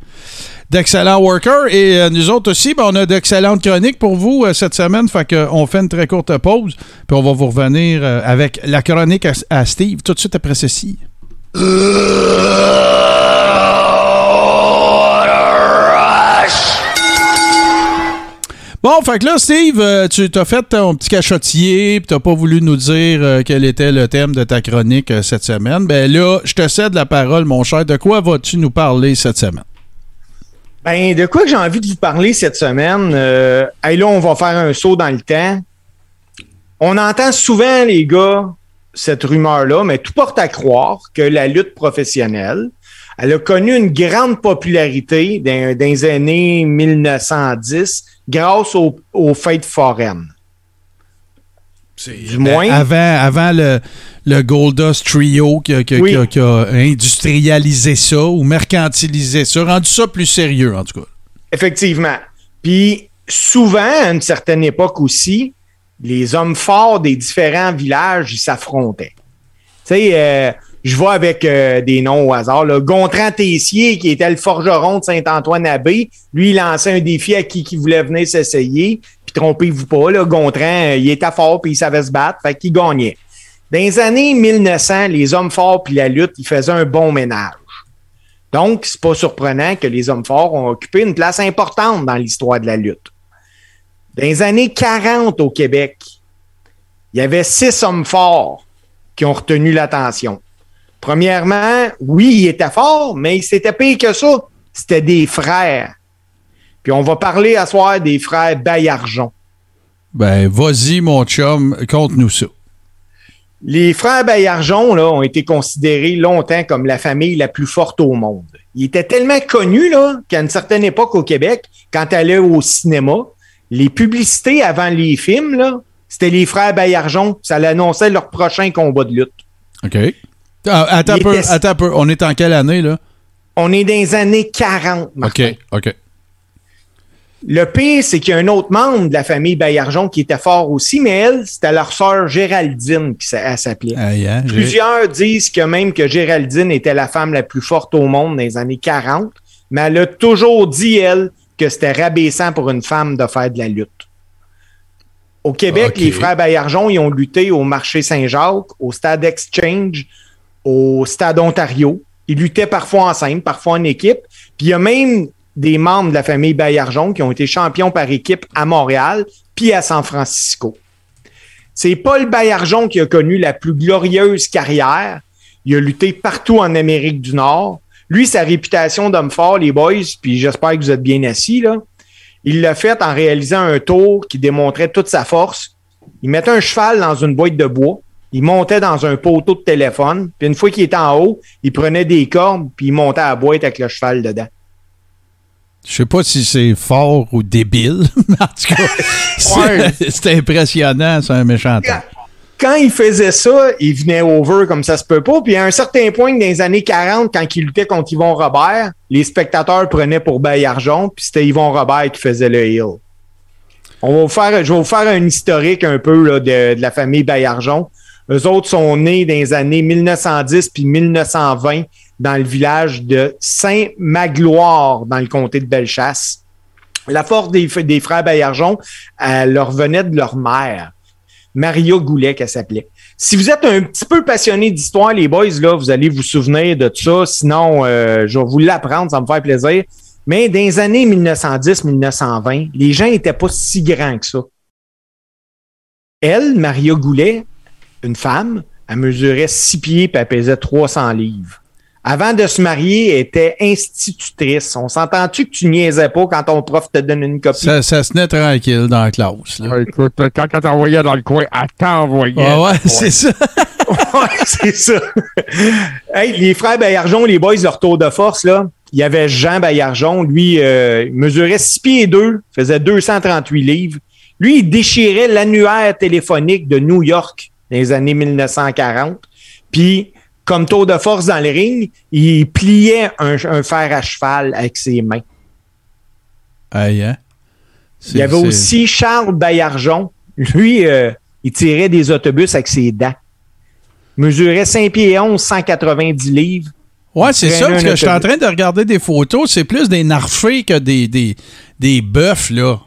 d'excellents workers. Et euh, nous autres aussi ben, on a d'excellentes chroniques pour vous cette semaine. Fait fait une très courte pause puis on va vous revenir avec la chronique à, à Steve tout de suite après ceci Bon, fait que là, Steve, euh, tu t'as fait ton petit cachotier, puis t'as pas voulu nous dire euh, quel était le thème de ta chronique euh, cette semaine. Ben là, je te cède la parole, mon cher. De quoi vas-tu nous parler cette semaine? Ben, de quoi j'ai envie de vous parler cette semaine? Hey, là, on va faire un saut dans le temps. On entend souvent, les gars, cette rumeur-là, mais tout porte à croire que la lutte professionnelle, elle a connu une grande popularité dans les années 1910 grâce aux, aux fêtes foraines. Du moins. Avant, avant le, le Goldust Trio qui a, qui a- Oui. qui a- qui a industrialisé ça ou mercantilisé ça, rendu ça plus sérieux, en tout cas. Effectivement. Puis souvent, à une certaine époque aussi, les hommes forts des différents villages, ils s'affrontaient. Tu sais, euh, je vois avec euh, des noms au hasard. Là. Gontran Tessier, qui était le forgeron de Saint-Antoine-Abbé, lui, il lançait un défi à qui, qui voulait venir s'essayer. Puis trompez-vous pas, là, Gontran, euh, il était fort puis il savait se battre, fait qu'il gagnait. Dans les années 1900, les hommes forts puis la lutte, ils faisaient un bon ménage. Donc, c'est pas surprenant que les hommes forts ont occupé une place importante dans l'histoire de la lutte. Dans les années 40 au Québec, il y avait six hommes forts qui ont retenu l'attention. Premièrement, oui, ils étaient forts, mais c'était pire que ça. C'était des frères. Puis on va parler à soir des frères Baillargeon. Ben, vas-y, mon chum, conte-nous ça. Les frères là, ont été considérés longtemps comme la famille la plus forte au monde. Ils étaient tellement connus là, qu'à une certaine époque au Québec, quand tu allais au cinéma, les publicités avant les films, là, c'était les frères Baillargeon. Ça l'annonçait leur prochain combat de lutte. OK. Ah, attends, peu, était- attends un peu. On est en quelle année, là? On est dans les années 40, Martin. OK, OK. Le pire, c'est qu'il y a un autre membre de la famille Baillargeon qui était fort aussi, mais elle, c'était leur sœur Géraldine qui s'appelait. Hein, Plusieurs disent que même que Géraldine était la femme la plus forte au monde dans les années 40, mais elle a toujours dit, elle, que c'était rabaissant pour une femme de faire de la lutte. Au Québec, les frères Baillargeon, ils ont lutté au marché Saint-Jacques, au Stade Exchange, au Stade Ontario. Ils luttaient parfois en parfois en équipe. Puis il y a même des membres de la famille Baillargeon qui ont été champions par équipe à Montréal puis à San Francisco. C'est Paul Baillargeon qui a connu la plus glorieuse carrière. Il a lutté partout en Amérique du Nord. Lui, sa réputation d'homme fort, les boys, puis j'espère que vous êtes bien assis, là. Il l'a fait en réalisant un tour qui démontrait toute sa force. Il mettait un cheval dans une boîte de bois. Il montait dans un poteau de téléphone. Puis une fois qu'il était en haut, il prenait des cordes, puis il montait à la boîte avec le cheval dedans. Je sais pas si c'est fort ou débile, mais en tout cas, c'est impressionnant, c'est un méchant temps. quand il faisait ça, il venait over comme ça se peut pas. Puis à un certain point, dans les années 40, quand il luttait contre Yvon Robert, les spectateurs prenaient pour Baillargeon, puis c'était Yvon Robert qui faisait le heel. On va vous faire, je vais vous faire un historique un peu là, de, de la famille Baillargeon. Eux autres sont nés dans les années 1910 puis 1920 dans le village de Saint-Magloire, dans le comté de Bellechasse. La force des, frères Baillargeon, elle leur venait de leur mère. Maria Goulet, qu'elle s'appelait. Si vous êtes un petit peu passionné d'histoire, les boys, là, vous allez vous souvenir de ça. Sinon, euh, je vais vous l'apprendre, ça va me faire plaisir. Mais dans les années 1910-1920, les gens n'étaient pas si grands que ça. Elle, Maria Goulet, une femme, elle mesurait 6 pieds et elle pesait 300 livres. Avant de se marier, elle était institutrice. On s'entend-tu que tu niaisais pas quand ton prof te donne une copie? Ça, ça se tenait tranquille dans la classe. Là. Ah, écoute, quand elle t'envoyait dans le coin, elle t'envoyait. Ouais, ouais, c'est ça. Ouais, c'est ça. hey, les frères Baillargeon, les boys, leur tour de force, là, il y avait Jean Baillargeon. Lui, euh, il mesurait 6 pieds et 2, faisait 238 livres. Lui, il déchirait l'annuaire téléphonique de New York dans les années 1940. Puis, comme tour de force dans le ring, il pliait un, un fer à cheval avec ses mains. Aïe, hein? Il y avait aussi Charles Baillargeon. Lui, euh, il tirait des autobus avec ses dents. Mesurait 5 pieds 11, 190 livres. Ouais, c'est ça, parce que je suis en train de regarder des photos. C'est plus des narfés que des, des, des bœufs, là.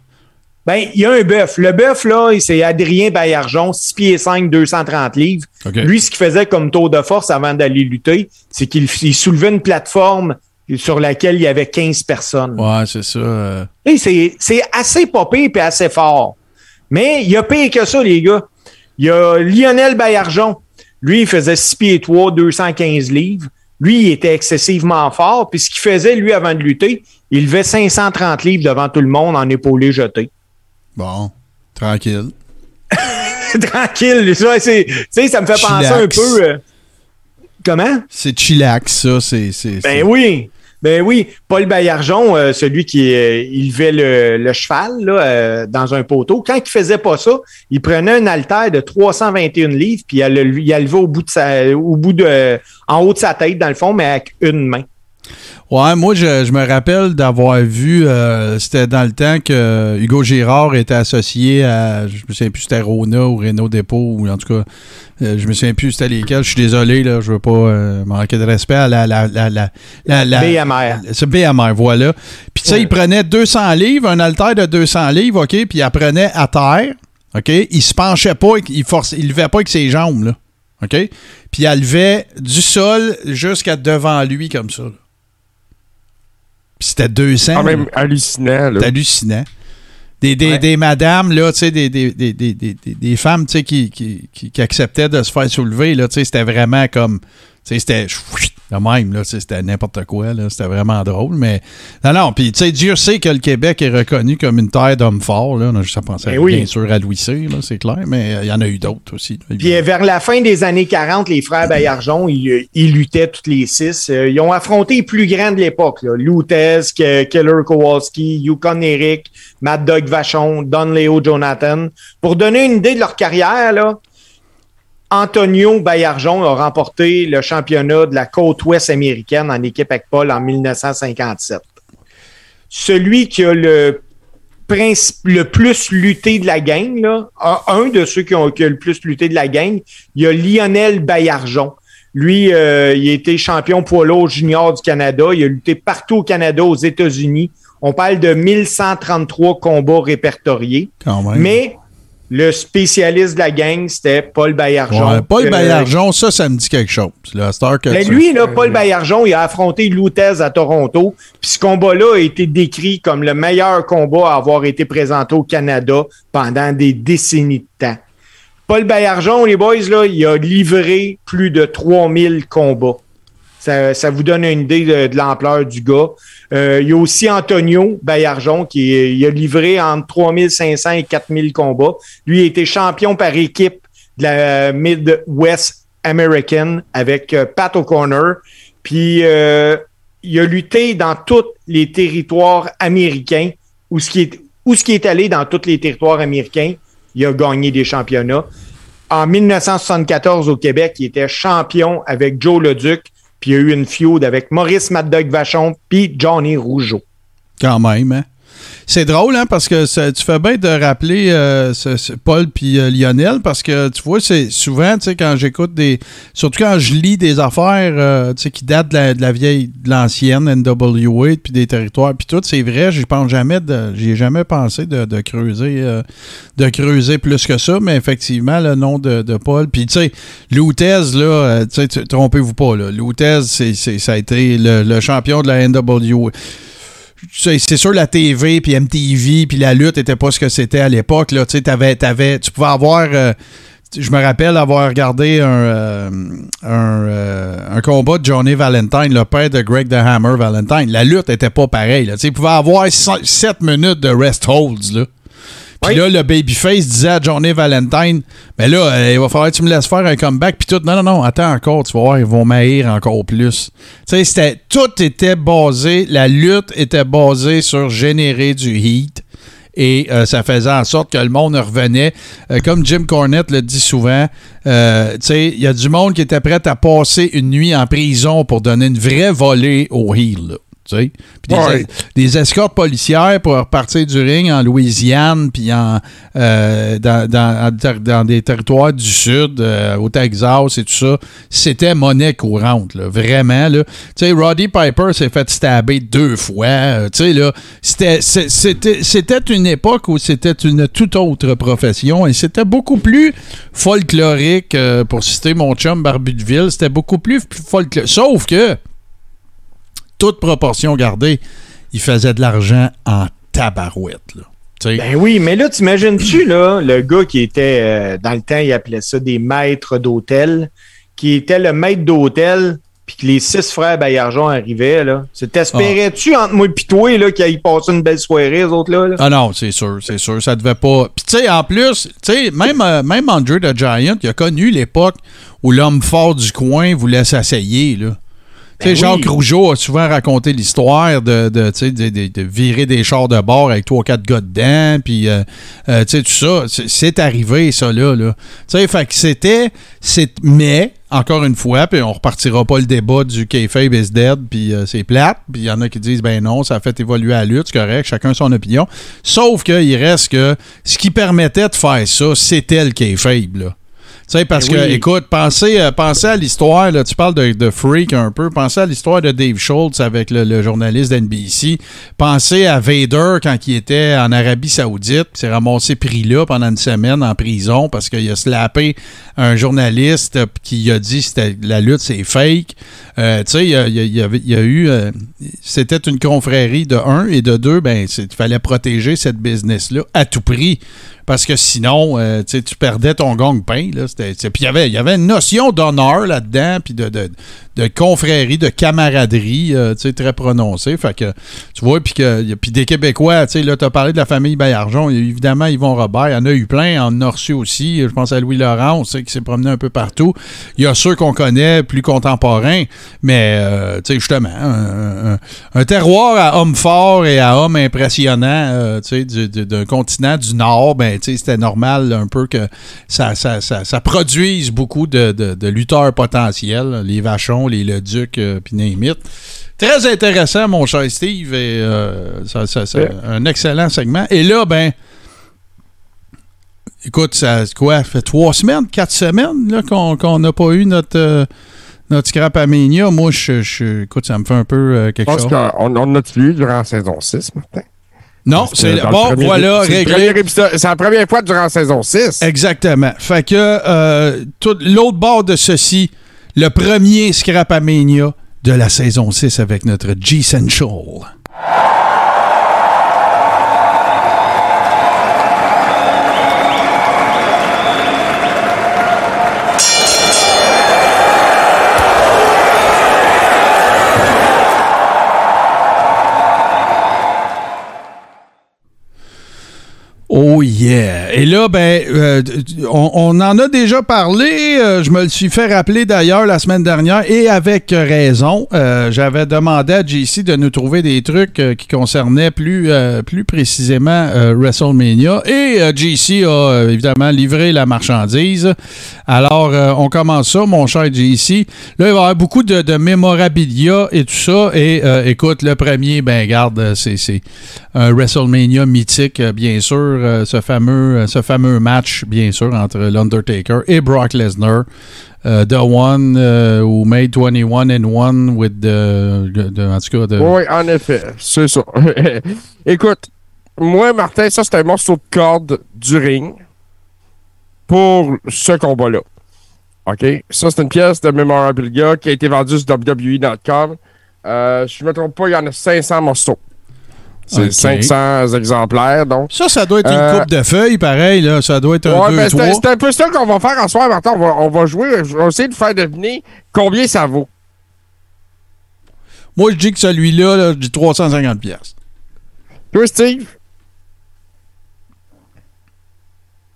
Ben, il y a un bœuf. Le bœuf, là, c'est Adrien Baillargeon, 6 pieds 5, 230 livres. Lui, ce qu'il faisait comme tour de force avant d'aller lutter, c'est qu'il il soulevait une plateforme sur laquelle il y avait 15 personnes. Ouais, c'est ça. euh. C'est assez popé et assez fort. Mais il y a pire que ça, les gars. Il y a Lionel Baillargeon. Lui, il faisait 6 pieds 3, 215 livres. Lui, il était excessivement fort. Puis ce qu'il faisait, lui, avant de lutter, il levait 530 livres devant tout le monde en épaulé jeté. Bon, tranquille. Tranquille. Ça, c'est, tu sais, ça me fait penser un peu. euh, comment? C'est chillax, ça. C'est, c'est, Ben oui. Ben oui, Paul Baillargeon, euh, celui qui euh, il levait le, le cheval là, euh, dans un poteau, quand il faisait pas ça, il prenait un haltère de 321 livres, puis il le il a levé au bout de sa, au bout de, en haut de sa tête, dans le fond, mais avec une main. Ouais, moi, je, je me rappelle d'avoir vu, euh, c'était dans le temps que Hugo Girard était associé à, je me souviens plus si c'était Rona ou Renault Dépôt, ou en tout cas, euh, je me souviens plus c'était lesquels. Je suis désolé, là, je veux pas euh, manquer de respect à la... la, la, la, la, la BMR. C'est BMR, voilà. Puis tu sais, Ouais. il prenait 200 livres, un haltère de 200 livres, OK, puis il apprenait à terre, OK? Il se penchait pas, il force, il levait pas avec ses jambes, là, OK? Puis il levait du sol jusqu'à devant lui, comme ça, là. Puis c'était 200. Quand même hallucinant. Là. Hallucinant. Des, des, Ouais. des madames, là, tu sais, des, des, des, des, des, des- des femmes, tu sais, qui, qui, qui, qui acceptaient de se faire soulever, là, tu sais, c'était vraiment comme, tu sais, c'était le même, là, c'était n'importe quoi, là, c'était vraiment drôle, mais, non, non, puis, tu sais, Dieu sait que le Québec est reconnu comme une terre d'hommes forts, là, on a juste à penser, Ben oui. bien sûr, à Louis Cyr, là, c'est clair, mais euh, il y en a eu d'autres aussi. Puis euh, vers la fin des années 40, les frères Baillargeon, ils, euh, ils luttaient toutes les six. Ils ont affronté les plus grands de l'époque. là. Keller Kowalski, Yukon Eric, Mad Dog Vachon, Don Leo Jonathan. Pour donner une idée de leur carrière, là, Antonio Baillargeon a remporté le championnat de la côte ouest américaine en équipe avec Paul en 1957. Celui qui a le principe, le plus lutté de la gang, là, un, de ceux qui ont qui a le plus lutté de la gang, il y a Lionel Baillargeon. Lui, euh, il a été champion poids lourd junior du Canada. Il a lutté partout au Canada, aux États-Unis. On parle de 1133 combats répertoriés. Quand même. Mais le spécialiste de la gang, c'était Paul Baillargeon. Ouais, Paul Euh, Baillargeon, ça, ça me dit quelque chose. La star que mais tu- lui, là, Paul Baillargeon, il a affronté Loutez à Toronto. Puis ce combat-là a été décrit comme le meilleur combat à avoir été présenté au Canada pendant des décennies de temps. Paul Baillargeon, les boys, là, il a livré plus de 3000 combats. Ça, vous donne une idée de, l'ampleur du gars. Euh, il y a aussi Antonio Baillargeon qui a livré entre 3500 et 4000 combats. Lui a été champion par équipe de la Midwest American avec euh, Pat O'Connor. Puis euh, il a lutté dans tous les territoires américains où ce qui est où ce qui est allé dans tous les territoires américains, il a gagné des championnats. En 1974 au Québec, il était champion avec Joe Leduc, puis il y a eu une feud avec Maurice Mad Dog Vachon puis Johnny Rougeau. Quand même, hein? C'est drôle, hein, parce que ça- tu fais bien de rappeler euh, Paul puis euh, Lionel, parce que tu vois, c'est souvent, tu sais, quand j'écoute des. Surtout quand je lis des affaires, euh, tu sais, qui datent de la, vieille, de l'ancienne NWA, puis des territoires, puis tout, c'est vrai, j'y pense jamais. J'y ai jamais pensé de, creuser de creuser plus que ça, mais effectivement, le nom de, Paul. Puis, tu sais, Loutez, là, tu sais, trompez-vous pas, là. Loutez, c'est, ça a été le champion de la NWA c'est sûr la TV puis MTV puis la lutte était pas ce que c'était à l'époque là. Tu tu pouvais avoir euh, je me rappelle avoir regardé un euh, euh, un combat de Johnny Valentine le père de Greg the Hammer Valentine. La lutte était pas pareille là. Pouvait avoir 7 minutes de rest holds là puis là, le babyface disait à Johnny Valentine, mais là, euh, il va falloir que tu me laisses faire un comeback. Puis tout, non, non, non, attends encore, tu vas voir, ils vont m'haïr encore plus. Tu sais, c'était, tout était basé, la lutte était basée sur générer du heat. Et euh, ça faisait en sorte que le monde revenait. Euh, comme Jim Cornette le dit souvent, euh, tu sais, il y a du monde qui était prêt à passer une nuit en prison pour donner une vraie volée au heel. là, tu sais. Puis des, Ouais. des escortes policières pour repartir du ring en Louisiane, puis en, euh, dans, dans- des territoires du Sud, euh, au Texas et tout ça, c'était monnaie courante, là, vraiment. Là. Tu sais, Roddy Piper s'est fait stabber deux fois. euh, tu sais, là, c'était, c'était, c'était une époque où c'était une toute autre profession et c'était beaucoup plus folklorique, euh, pour citer mon chum Barbu de Ville, c'était beaucoup plus folklorique. Sauf que, toute proportion gardée, il faisait de l'argent en tabarouette. Là. Ben oui, mais là, t'imagines-tu, là, le gars qui était, euh, dans le temps, il appelait ça des maîtres d'hôtel, qui était le maître d'hôtel, puis que les six frères Baillargeon arrivaient, là. T'espérais-tu entre moi et toi, là, qu'ils aillent passer une belle soirée, les autres, là? là? Ah non, c'est sûr, c'est sûr, ça devait pas. Puis tu sais, en plus, tu sais, même, euh, même Andre the Giant, il a connu l'époque où l'homme fort du coin voulait s'asseyer, là. Tu sais, Jacques Rougeau a souvent raconté l'histoire de, de, tu sais, de, de- virer des chars de bord avec trois, quatre gars dedans, puis, euh, euh, tu sais, tout ça. C'est- arrivé, ça, là. là. Tu sais, fait que c'était. c'est- Mais, encore une fois, puis on repartira pas le débat du kayfabe is dead, puis euh, c'est plate, puis il y en a qui disent, ben non, ça a fait évoluer la lutte, c'est correct, chacun son opinion. Sauf qu'il reste que ce qui permettait de faire ça, c'était le kayfabe, là. Tu sais, parce Eh que, oui. écoute, pensez, euh, pensez à l'histoire, là, tu parles de, de Freak un peu, pensez à l'histoire de Dave Schultz avec le, le journaliste d'NBC, pensez à Vader quand il était en Arabie Saoudite, puis s'est ramassé pris là pendant une semaine en prison parce qu'il a slappé un journaliste qui a dit que la lutte c'est fake. Euh, tu sais, il y a, y y eu, euh, c'était une confrérie de un et de deux, ben, il fallait protéger cette business-là à tout prix. Parce que sinon, euh, tu perdais ton. C'était- c'est- Puis il y avait- une notion d'honneur là-dedans, puis de, de confrérie, de camaraderie, euh, très prononcée. Fait que, tu vois, puis que- puis des Québécois, tu sais, là, tu as parlé de la famille Bayarjon. Évidemment, Yvon Robert, il y en a eu plein. En a reçu aussi. Je pense à Louis Laurent, on sait qu'il s'est promené un peu partout. Il y a ceux qu'on connaît, plus contemporains, mais, euh, justement, un, terroir à hommes forts et à hommes impressionnants, euh, d'un continent du Nord, ben, tu c'était normal un peu que ça, ça, ça, produise beaucoup de lutteurs potentiels, les Vachons, les Leduc, euh, puis name it. Très intéressant, mon cher Steve, et euh, ça, ça- ça- Ouais. un excellent segment. Et là, ben, écoute, ça quoi, ça fait trois semaines, quatre semaines là, qu'on qu'on n'a pas eu notre, euh, notre scrap à Mania. Moi, je, je- écoute, ça me fait un peu euh, Je quelque pense chose. qu'on on a tué durant la saison 6, Martin. Non, c'est bon, voilà, réglé. C'est la première fois durant la saison 6. Exactement. Fait que euh, tout l'autre bord de ceci, le premier Scrap à Mania de la saison 6 avec notre G-Central. Oh yeah! Et là, ben, euh, on, en a déjà parlé. euh, je me le suis fait rappeler d'ailleurs la semaine dernière et avec raison. Euh, J'avais demandé à JC de nous trouver des trucs qui concernaient plus, précisément WrestleMania. Et JC a évidemment livré la marchandise. Alors, on commence ça, mon cher JC. Là, il va y avoir beaucoup de, de mémorabilia et tout ça. Et écoute, le premier, ben, garde, c'est un WrestleMania mythique, bien sûr. Ce, fameux, euh, ce fameux match, bien sûr, entre l'Undertaker et Brock Lesnar. Euh, the One euh, who made 21 and 1 with the, en tout cas, Oui, en effet, c'est ça. Écoute, moi, Martin, ça, c'est un morceau de corde du ring pour ce combat-là. OK? Ça, c'est une pièce de memorabilia qui a été vendue sur WWE.com. Je ne me trompe pas, il y en a 500 morceaux. C'est OK. 500 exemplaires, donc. Ça, ça doit être une Euh, coupe de feuilles, pareil. Là. Ça doit être un Ouais, 2 ben, 3 c'est un peu ça qu'on va faire en soir, Martin. On va, on va jouer, je vais essayer de faire deviner combien ça vaut. Moi, je dis que celui-là, là, je dis 350 pièces. Toi, Steve?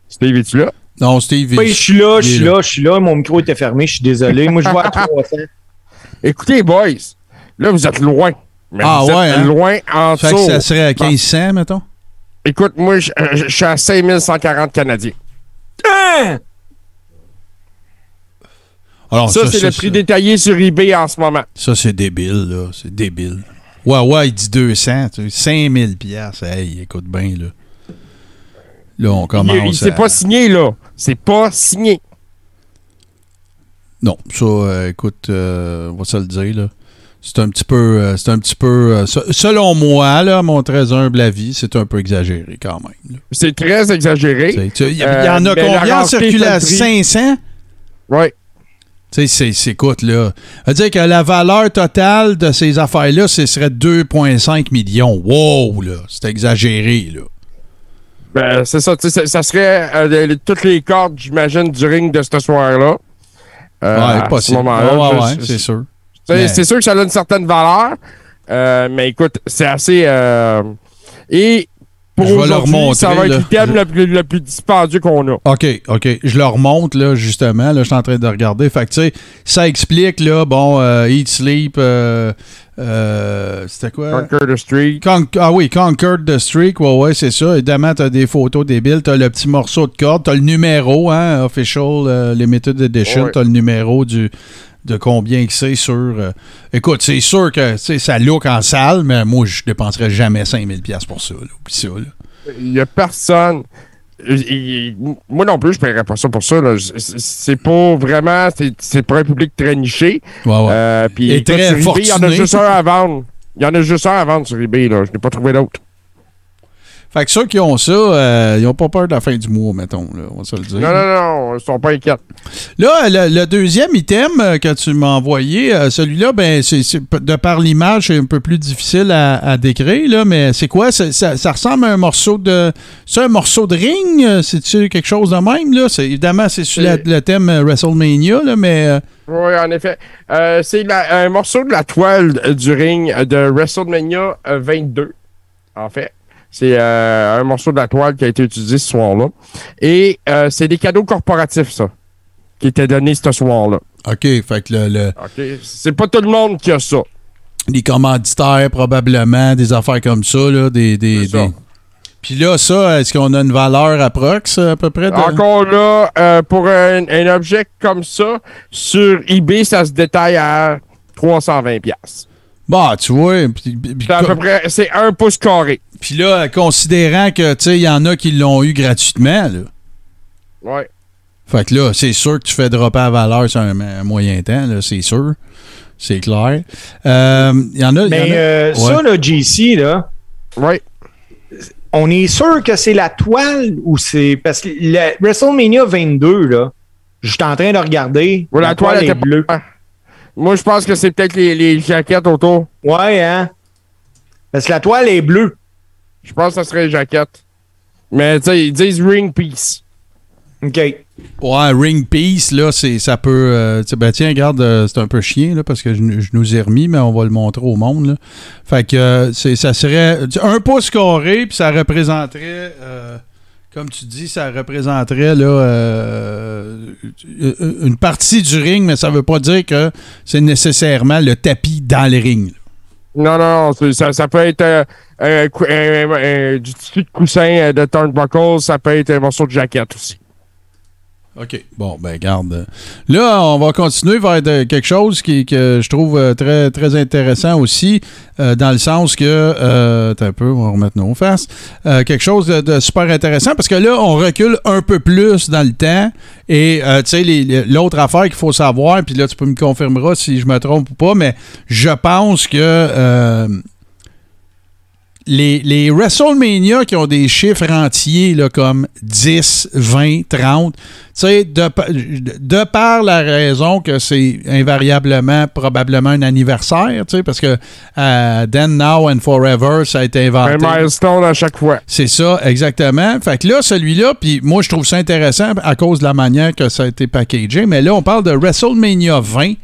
Steve, es-tu là? Non, Steve, Oui, il- je suis là, je suis là, je suis là. Mon micro était fermé, je suis désolé. Moi, je vois à 300. Écoutez, boys, là, vous êtes loin. Mais Ah, vous êtes ouais, hein? loin en Fait que dessous. ça serait à 1500, mettons? Écoute, moi, je je- je suis à 5140 Canadiens. Hein? Alors, ça, c'est le prix détaillé sur eBay en ce moment. Ça, c'est débile, là. C'est débile. Ouais, ouais, il dit 200. tu sais, 5000 pièces. Hey, écoute bien, là. Là, on commence il- c'est à- pas signé, là. C'est pas signé. Non, ça, euh, écoute, euh, on va se le dire, là. C'est un petit peu... euh, c'est un petit peu... euh, se- selon moi, là, mon très humble avis, c'est un peu exagéré, quand même. C'est très exagéré. Il y, Euh, en a la combien en circulation? fait le 500? Ouais. Tu sais, c'est- c'est, écoute, là. Veut dire que la valeur totale de ces affaires-là, ce serait 2,5 millions. Wow, là. C'est exagéré, là. Ben, c'est ça. tu sais, Ça, ça serait euh, toutes les cordes, j'imagine, du ring de ce soir-là. Euh, ouais, à ce possible. moment-là. Ouais, ouais, c'est sûr. Mais- C'est sûr que ça a une certaine valeur, euh, mais écoute, c'est assez. euh, et pour aujourd'hui, ça va être l'item le plus, le plus dispendieux qu'on a. OK, OK. Je le remonte, là, justement. Là, je suis en train de regarder. Fait que, tu sais, ça explique, là, bon, euh, Eat, Sleep, euh, euh, c'était quoi? Conquer the. Con- ah oui, Conquered the Streak, ouais, ouais, c'est ça. Évidemment, t'as des photos débiles, t'as le petit morceau de corde, t'as le numéro, hein, Official Limited Edition, Ouais. t'as le numéro du de combien que c'est sur... euh, écoute, c'est sûr que ça look en salle, mais moi, je dépenserais jamais 5000 pièces pour ça. Là. Oublie ça, là. Il y a personne. il- moi non plus, je paierais pas ça pour ça. C'est- pas vraiment. c'est- pour un public très niché. Ouais, ouais. Euh, puis Il y en a juste un à vendre. Il y en a juste un à vendre sur eBay. Là. Je n'ai pas trouvé d'autre. Fait que ceux qui ont ça, euh, ils ont pas peur de la fin du mois, mettons, là, on va se le dire. Non, non, non. Ils sont pas inquiets. Là, le, le deuxième item euh, que tu m'as envoyé, euh, celui-là, ben, c'est, de par l'image, c'est un peu plus difficile à, à décrire, là, mais c'est quoi? Ça, ça ressemble à un morceau de. C'est un morceau de ring? C'est-tu quelque chose de même? Là? C'est, évidemment, c'est sur la- le thème WrestleMania, là, mais. euh, Oui, en effet. Euh, c'est un morceau de la toile du ring de WrestleMania euh, 22, en fait. C'est euh, un morceau de la toile qui a été utilisé ce soir-là. Et euh, c'est des cadeaux corporatifs, ça, qui étaient donnés ce soir-là. OK, fait que le- le- OK? C'est pas tout le monde qui a ça. les commanditaires, probablement, des affaires comme ça, là, des. des, ça. des- Puis là, ça, est-ce qu'on a une valeur approx, à peu près? de- Encore là, euh, pour un, un objet comme ça, sur eBay, ça se détaille à 320$. piastres. Bah, tu vois. C'est à peu près, c'est un pouce carré. Puis là, considérant que, tu sais, il y en a qui l'ont eu gratuitement, là. Ouais. Fait que là, c'est sûr que tu fais dropper la valeur sur un, un moyen temps, là, c'est sûr. C'est clair. Euh, Il y en a. il y Mais en a- euh, ça, là, JC, là, Ouais. on est sûr que c'est la toile ou c'est. Parce que le WrestleMania 22, là, je suis en train de regarder. Ouais, la toile est était pas- bleue. Moi, je pense que c'est peut-être les, les jaquettes autour. Ouais, hein? Parce que la toile est bleue. Je pense que ça serait les jaquettes. Mais tu sais, ils disent ring piece. OK. Ouais, Ring Piece, là, c'est, ça peut. euh, tu sais, ben tiens, regarde, euh, c'est un peu chien, là, parce que je, je nous ai remis, mais on va le montrer au monde, là. Fait que euh, c'est, ça serait un pouce carré, puis ça représenterait. Euh, comme tu dis, ça représenterait là, euh, une partie du ring, mais ça veut pas dire que c'est nécessairement le tapis dans le ring. Non, non, non. Ça, ça peut être euh, un- du tissu de coussin euh, de turnbuckle. Ça peut être un morceau de jaquette aussi. OK. Bon, ben garde. Là, on va continuer vers quelque chose qui, que je trouve euh, très, très intéressant aussi, euh, dans le sens que, euh, un peu, on va remettre nos faces, Euh, quelque chose de, de super intéressant, parce que là, on recule un peu plus dans le temps, et, tu sais, l'autre affaire qu'il faut savoir, puis là, tu peux me confirmeras si je me trompe ou pas, mais je pense que... les, les WrestleMania qui ont des chiffres entiers là, comme 10, 20, 30, tu sais, de, de par la raison que c'est invariablement probablement un anniversaire, tu sais, parce que euh, Then, Now and Forever, ça a été Un inventé. milestone à chaque fois. C'est ça, exactement. Fait que là, celui-là, puis moi, je trouve ça intéressant à cause de la manière que ça a été packagé, mais là, on parle de WrestleMania 20,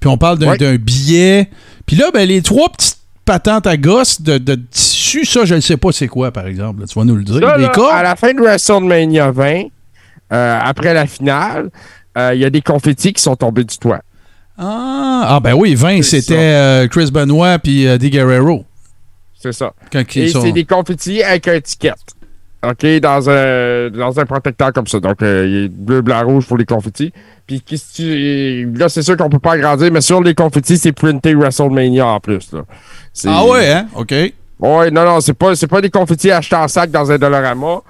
puis on parle d'un Ouais. billet. Puis là, ben, les trois petites patentes à gosse de, de tissu, ça, je ne sais pas c'est quoi, par exemple. là. tu vas nous le dire. Ça, les là, cordes? à la fin de WrestleMania 20, euh, après la finale, euh, il y a des confettis qui sont tombés du toit. Ah, ah, ben oui, 20, C'est c'était euh, Chris Benoit puis Di Guerrero. C'est ça. Quand Et sont... c'est des confettis avec un étiquette. OK, dans un, dans un protecteur comme ça. Donc, il est bleu, blanc, rouge pour les confettis. Puis, là, c'est sûr qu'on peut pas agrandir, mais sur les confettis, c'est printé WrestleMania en plus. Là. Ah ouais, hein? OK. Ouais, non, non, c'est pas, c'est pas des confettis achetés en sac dans un Dollarama.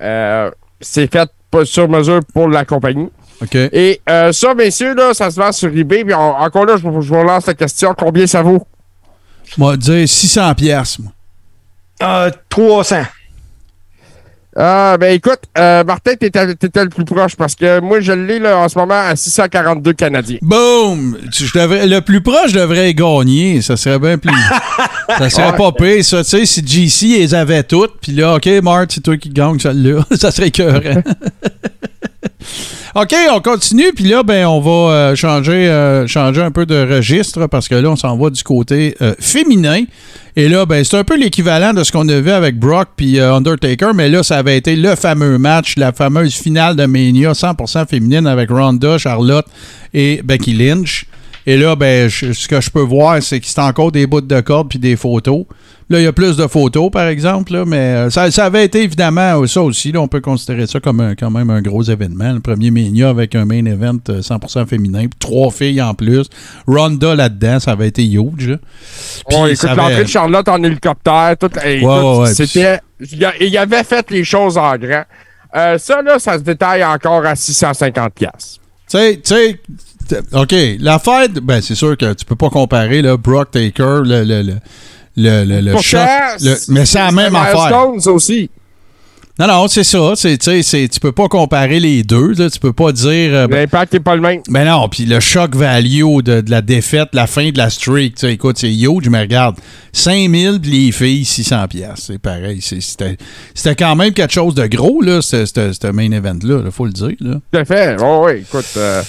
Euh, c'est fait pas sur mesure pour la compagnie. OK. Et euh, ça, messieurs, là, ça se vend sur eBay. Puis on- encore là, je, vous- je vous relance la question. Combien ça vaut? Moi, dire 600 pièces moi. Euh, 300. Ah, ben écoute, euh, Martin, t'étais, t'étais le plus proche parce que moi, je l'ai là, en ce moment à 642 Canadiens. Boom! Tu- je devrais- le plus proche devrait gagner. Ça serait bien plus. ça serait Ouais. pas pire, ça. Tu sais, si GC les avait toutes, puis là, OK, Mart, c'est toi qui gagne celle-là. ça serait écœurant. OK, on continue. Puis là, ben, on va euh, changer, euh, changer un peu de registre parce que là, on s'en va du côté euh, féminin. Et là, ben, c'est un peu l'équivalent de ce qu'on a vu avec Brock puis Undertaker, mais là, ça avait été le fameux match, la fameuse finale de Mania 100% féminine avec Ronda, Charlotte et Becky Lynch. Et là, ben, ce que je peux voir, c'est que c'est encore des bouts de corde puis des photos. Là, il y a plus de photos, par exemple, là, mais euh, ça, ça avait été évidemment euh, ça aussi. Là, on peut considérer ça comme un- quand même un gros événement. Le premier Mania avec un main event euh, 100% féminin, puis trois filles en plus. Ronda là-dedans, ça avait été huge. là. Puis Oh, écoute, l'entrée de Charlotte en hélicoptère, tout, hey, ouais, ouais, c'était. Il avait fait les choses en grand. Euh, ça, là, ça se détaille encore à 650$. piastres. Tu sais, tu sais, OK, l'affaire, de- ben c'est sûr que tu peux pas comparer là, Brock Taker, le, le, le, le, le, le le- mais c'est la même affaire. Milestones aussi. Non, non, c'est ça. C'est, tu sais, c'est- tu peux pas comparer les deux. Là, tu peux pas dire. euh, L'impact n'est pas le même. ben non, puis le choc value de, de la défaite, la fin de la streak, écoute, c'est huge, mais regarde, 5000 puis les filles, 600 pièces c'est pareil. C'était, c'était quand même quelque chose de gros, là, ce, main event-là, il faut le dire. Là. Tout à fait. Oh, oui, écoute. euh,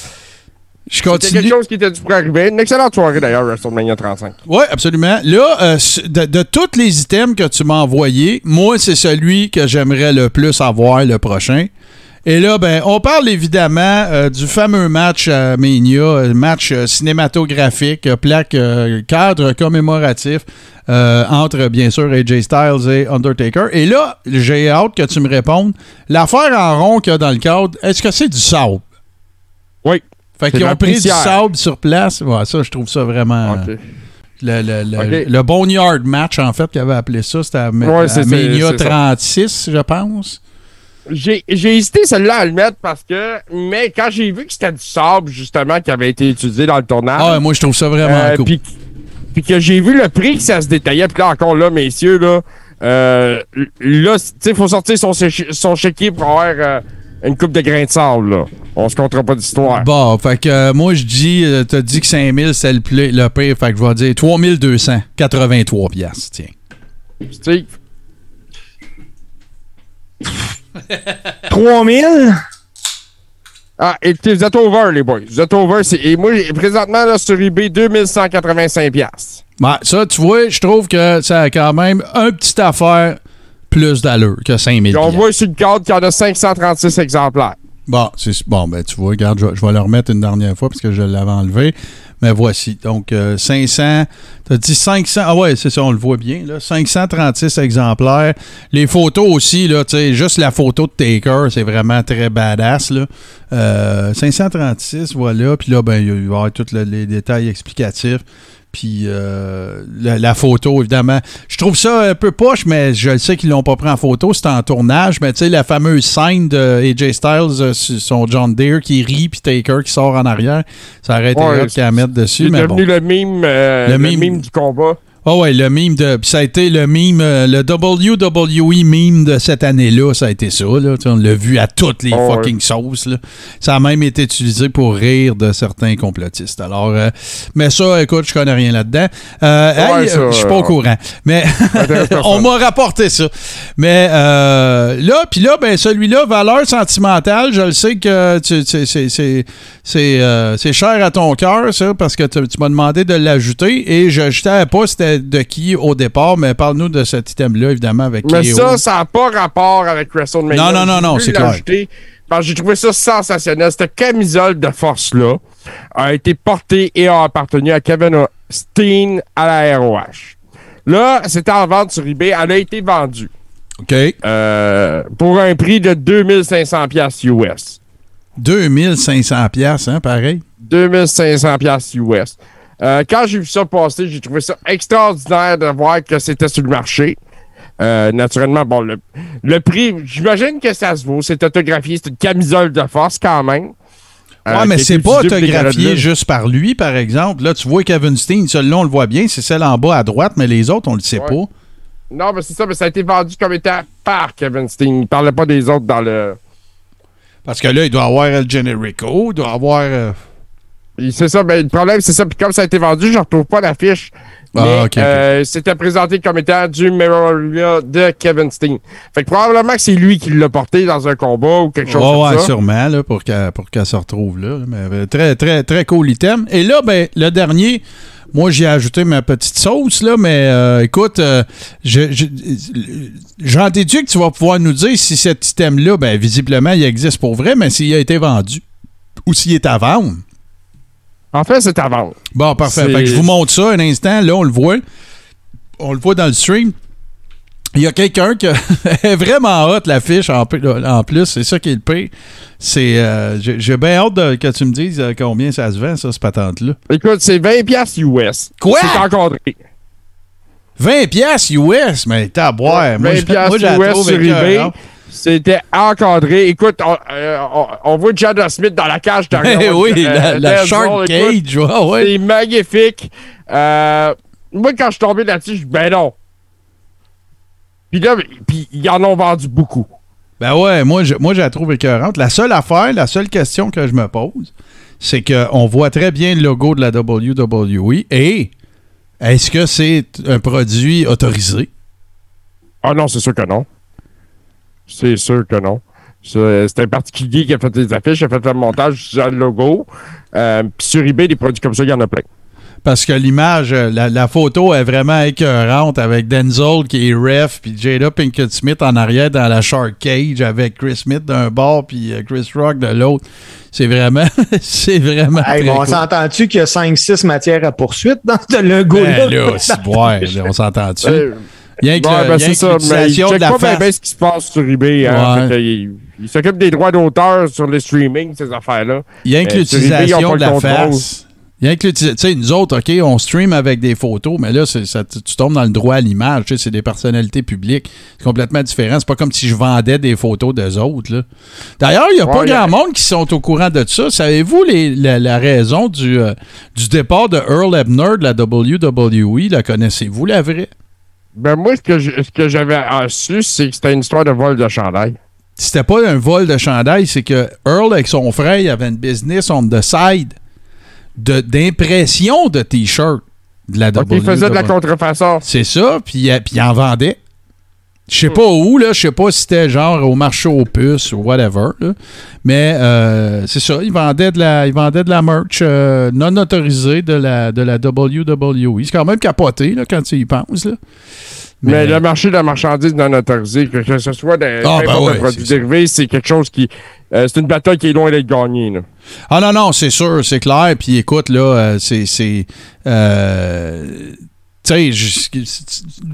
Je C'était continue. quelque chose qui était dû pour arriver. Une excellente soirée d'ailleurs, WrestleMania 35. Oui, absolument. Là, euh, de, de tous les items que tu m'as envoyés, moi, c'est celui que j'aimerais le plus avoir le prochain. Et là, ben, on parle évidemment euh, du fameux match à Mania, euh, match euh, cinématographique, plaque cadre commémoratif entre, bien sûr, AJ Styles et Undertaker. Et là, j'ai hâte que tu me répondes. L'affaire en rond qu'il y a dans le cadre, est-ce que c'est du sable? Oui. Fait qu'ils ont pris du sable sur place. Ouais, ça, je trouve ça vraiment... OK. Le, le, le, le Boneyard match, en fait, qu'il avait appelé ça, c'était à, Ouais, à Mania c'est ça. 36, je pense. J'ai j'ai hésité celle-là à le mettre parce que. Mais quand j'ai vu que c'était du sable, justement, qui avait été utilisé dans le tournage. Ah, ouais, moi, je trouve ça vraiment euh, cool. puis, puis que j'ai vu le prix que ça se détaillait. Puis là, encore là, messieurs, là. Euh, là, tu sais, il faut sortir son, son chéquier pour avoir euh, une coupe de grains de sable, là. On se comptera pas d'histoire. Bon, fait que euh, moi, je dis, euh, t'as dit que 5000, c'est le, le pire, fait que je vais dire 3283 piastres, tiens. Steve? 3000? Ah, et puis vous êtes over, les boys. Vous êtes over. c'est- Et moi, j'ai- présentement, là, sur eBay, 2185 piastres. Ben, ça, tu vois, je trouve que ça a quand même un petit affaire plus d'allure que 5000 Puis on voit sur le cadre qu'il y en a 536 exemplaires. Bon, c'est bon, ben tu vois, regarde, je, vais- je vais le remettre une dernière fois parce que je l'avais enlevé. Mais voici. Donc, euh, 500. T'as dit 500. Ah ouais, c'est ça, on le voit bien, là. 536 exemplaires. Les photos aussi, là, tu sais, juste la photo de Taker, c'est vraiment très badass, là. Euh, 536, voilà. Puis là, ben, il va y avoir tous le- les détails explicatifs. Puis euh, la, la photo, évidemment. Je trouve ça un peu poche, mais je le sais qu'ils l'ont pas pris en photo. C'est en tournage. Mais tu sais, la fameuse scène de AJ Styles euh, son John Deere qui rit, puis Taker qui sort en arrière. Ça aurait été Ouais, hot qu'à mettre dessus. C'est Mais bon. devenu le mime, euh, Le le mime. mime du combat. Ah ouais, le meme de. Puis ça a été le meme, euh, le WWE meme de cette année-là, ça a été ça. Là. On l'a vu à toutes les Oh, fucking sauces. Là. Ça a même été utilisé pour rire de certains complotistes. Alors, euh, mais ça, écoute, je connais rien là-dedans. Euh, Ouais, hey, je suis pas au euh, courant. Mais on m'a rapporté ça. Mais euh, là, puis là, ben celui-là, valeur sentimentale, je le sais que tu- tu- c'est c'est- c'est c'est cher à ton cœur, ça, parce que tu, tu m'as demandé de l'ajouter et je ne savais pas c'était de qui au départ, mais parle-nous de cet item-là, évidemment, avec Mais KO. ça, ça n'a pas rapport avec WrestleMania. Non, non, non, non, c'est clair. l'ajouter Parce que j'ai trouvé ça sensationnel. Cette camisole de force-là a été portée et a appartenu à Kevin Steen à la ROH. Là, c'était en vente sur eBay. Elle a été vendue OK. euh, pour un prix de 2500 pièces US. 2500 pièces hein, pareil? 2500 pièces US. Euh, quand j'ai vu ça passer, j'ai trouvé ça extraordinaire de voir que c'était sur le marché. Euh, naturellement, bon, le, le prix, j'imagine que ça se vaut. C'est autographié, c'est une camisole de force quand même. Euh, Ouais, mais c'est pas autographié juste par lui, par exemple. Là, tu vois Kevin Steen, celui-là, on le voit bien, c'est celle en bas à droite, mais les autres, on le sait Ouais. pas. Non, mais c'est ça, mais ça a été vendu comme étant par Kevin Steen. Il parlait pas des autres dans le. Parce que là, il doit avoir El Generico, il doit avoir. euh, C'est ça, mais le problème, c'est ça. Puis comme ça a été vendu, je retrouve pas l'affiche Ah, mais euh, c'était présenté comme étant du Memorial de Kevin Steen. Fait que probablement que c'est lui qui l'a porté dans un combat ou quelque chose comme ouais, ça. sûrement, là, pour qu'elle pour qu'elle se retrouve là. Mais euh, très, très, très cool item. Et là, ben, le dernier, moi, j'ai ajouté ma petite sauce, là, mais euh, écoute, euh, je- je- j'en déduis que tu vas pouvoir nous dire si cet item-là, ben, visiblement, il existe pour vrai, mais s'il a été vendu ou s'il est à vendre? En fait, c'est à vendre. Bon, parfait. C'est- Fait que je vous montre ça un instant. Là, on le voit. On le voit dans le stream. Il y a quelqu'un qui est vraiment hot, l'affiche, en, plus- en plus. C'est ça qui est le pire. C'est, euh, j'ai bien hâte de- que tu me dises euh, combien ça se vend, ça, cette patente-là. Écoute, c'est 20$ piastres US. Quoi? C'est encadré. 20 pièces US, mais t'as à boire. Moi, 20$ je- piastres moi, j'ai la US sur eBay. C'était encadré. Écoute, on, euh, on- on voit Jada Smith dans la cage derrière. Eh oui, Euh, la, Shark Cage. ouais. C'est magnifique. Euh, moi, quand je suis tombé là-dessus, je dis, ben non. Puis là, puis ils en ont vendu beaucoup. Ben ouais, moi, je, moi, je la trouve écœurante. La seule affaire, la seule question que je me pose, c'est qu'on voit très bien le logo de la WWE et est-ce que c'est un produit autorisé? Ah non, c'est sûr que non. C'est sûr que non. C'est c'est un particulier qui a fait les affiches, qui a fait le montage sur le logo. Euh, Puis sur eBay, des produits comme ça, il y en a plein. Parce que l'image, euh, la, la photo est vraiment écœurante avec Denzel qui est ref, puis Jada Pinkett Smith en arrière dans la Shark Cage avec Chris Smith d'un bord, puis euh, Chris Rock de l'autre. C'est vraiment, c'est vraiment. Hey, très mais on cool. s'entend-tu qu'il y a 5-6 matières à poursuite dans ce logo-là? Ben là, là, on s'entend-tu? Euh, a que, ouais, ben c'est ça, mais il check pas bien ce qui se passe sur eBay. Hein, Ouais. Que il il s'occupe des droits d'auteur sur le streaming, ces affaires-là. Il y a que Euh, l'utilisation de le la contrôle. face. Que Tu sais, nous autres, OK, on stream avec des photos, mais là, ça- tu tombes dans le droit à l'image. C'est des personnalités publiques. C'est complètement différent. C'est pas comme si je vendais des photos d'eux autres. D'ailleurs, il n'y a pas Ouais, il y a- grand monde qui sont au courant de ça. Savez-vous la raison du, euh, du départ de Earl Ebner de la WWE? La connaissez-vous, la vraie? Ben moi, ce que je- ce que j'avais euh, su, c'est que c'était une histoire de vol de chandail. C'était pas un vol de chandail, c'est que Earl, avec son frère, il avait une business on the side de- d'impression de, t-shirts de la Donc, il faisait de la WWE. contrefaçon. C'est ça, puis puis il en vendait. Je sais pas où, là, je sais pas si c'était genre au marché aux puces ou whatever, là. mais euh, c'est ça, il vendait de la, il vendait de la merch euh, non autorisée de la, de la WWE. C'est quand même capoté là, quand tu y penses. Là. Mais, le marché de la marchandise non autorisée, que, que ce soit des Ah, ben ouais, quel produit c'est quelque chose qui. euh, c'est une bataille qui est loin d'être gagnée. Là. Ah non, non, c'est sûr, c'est clair. Puis écoute, là, c'est. Sais, je,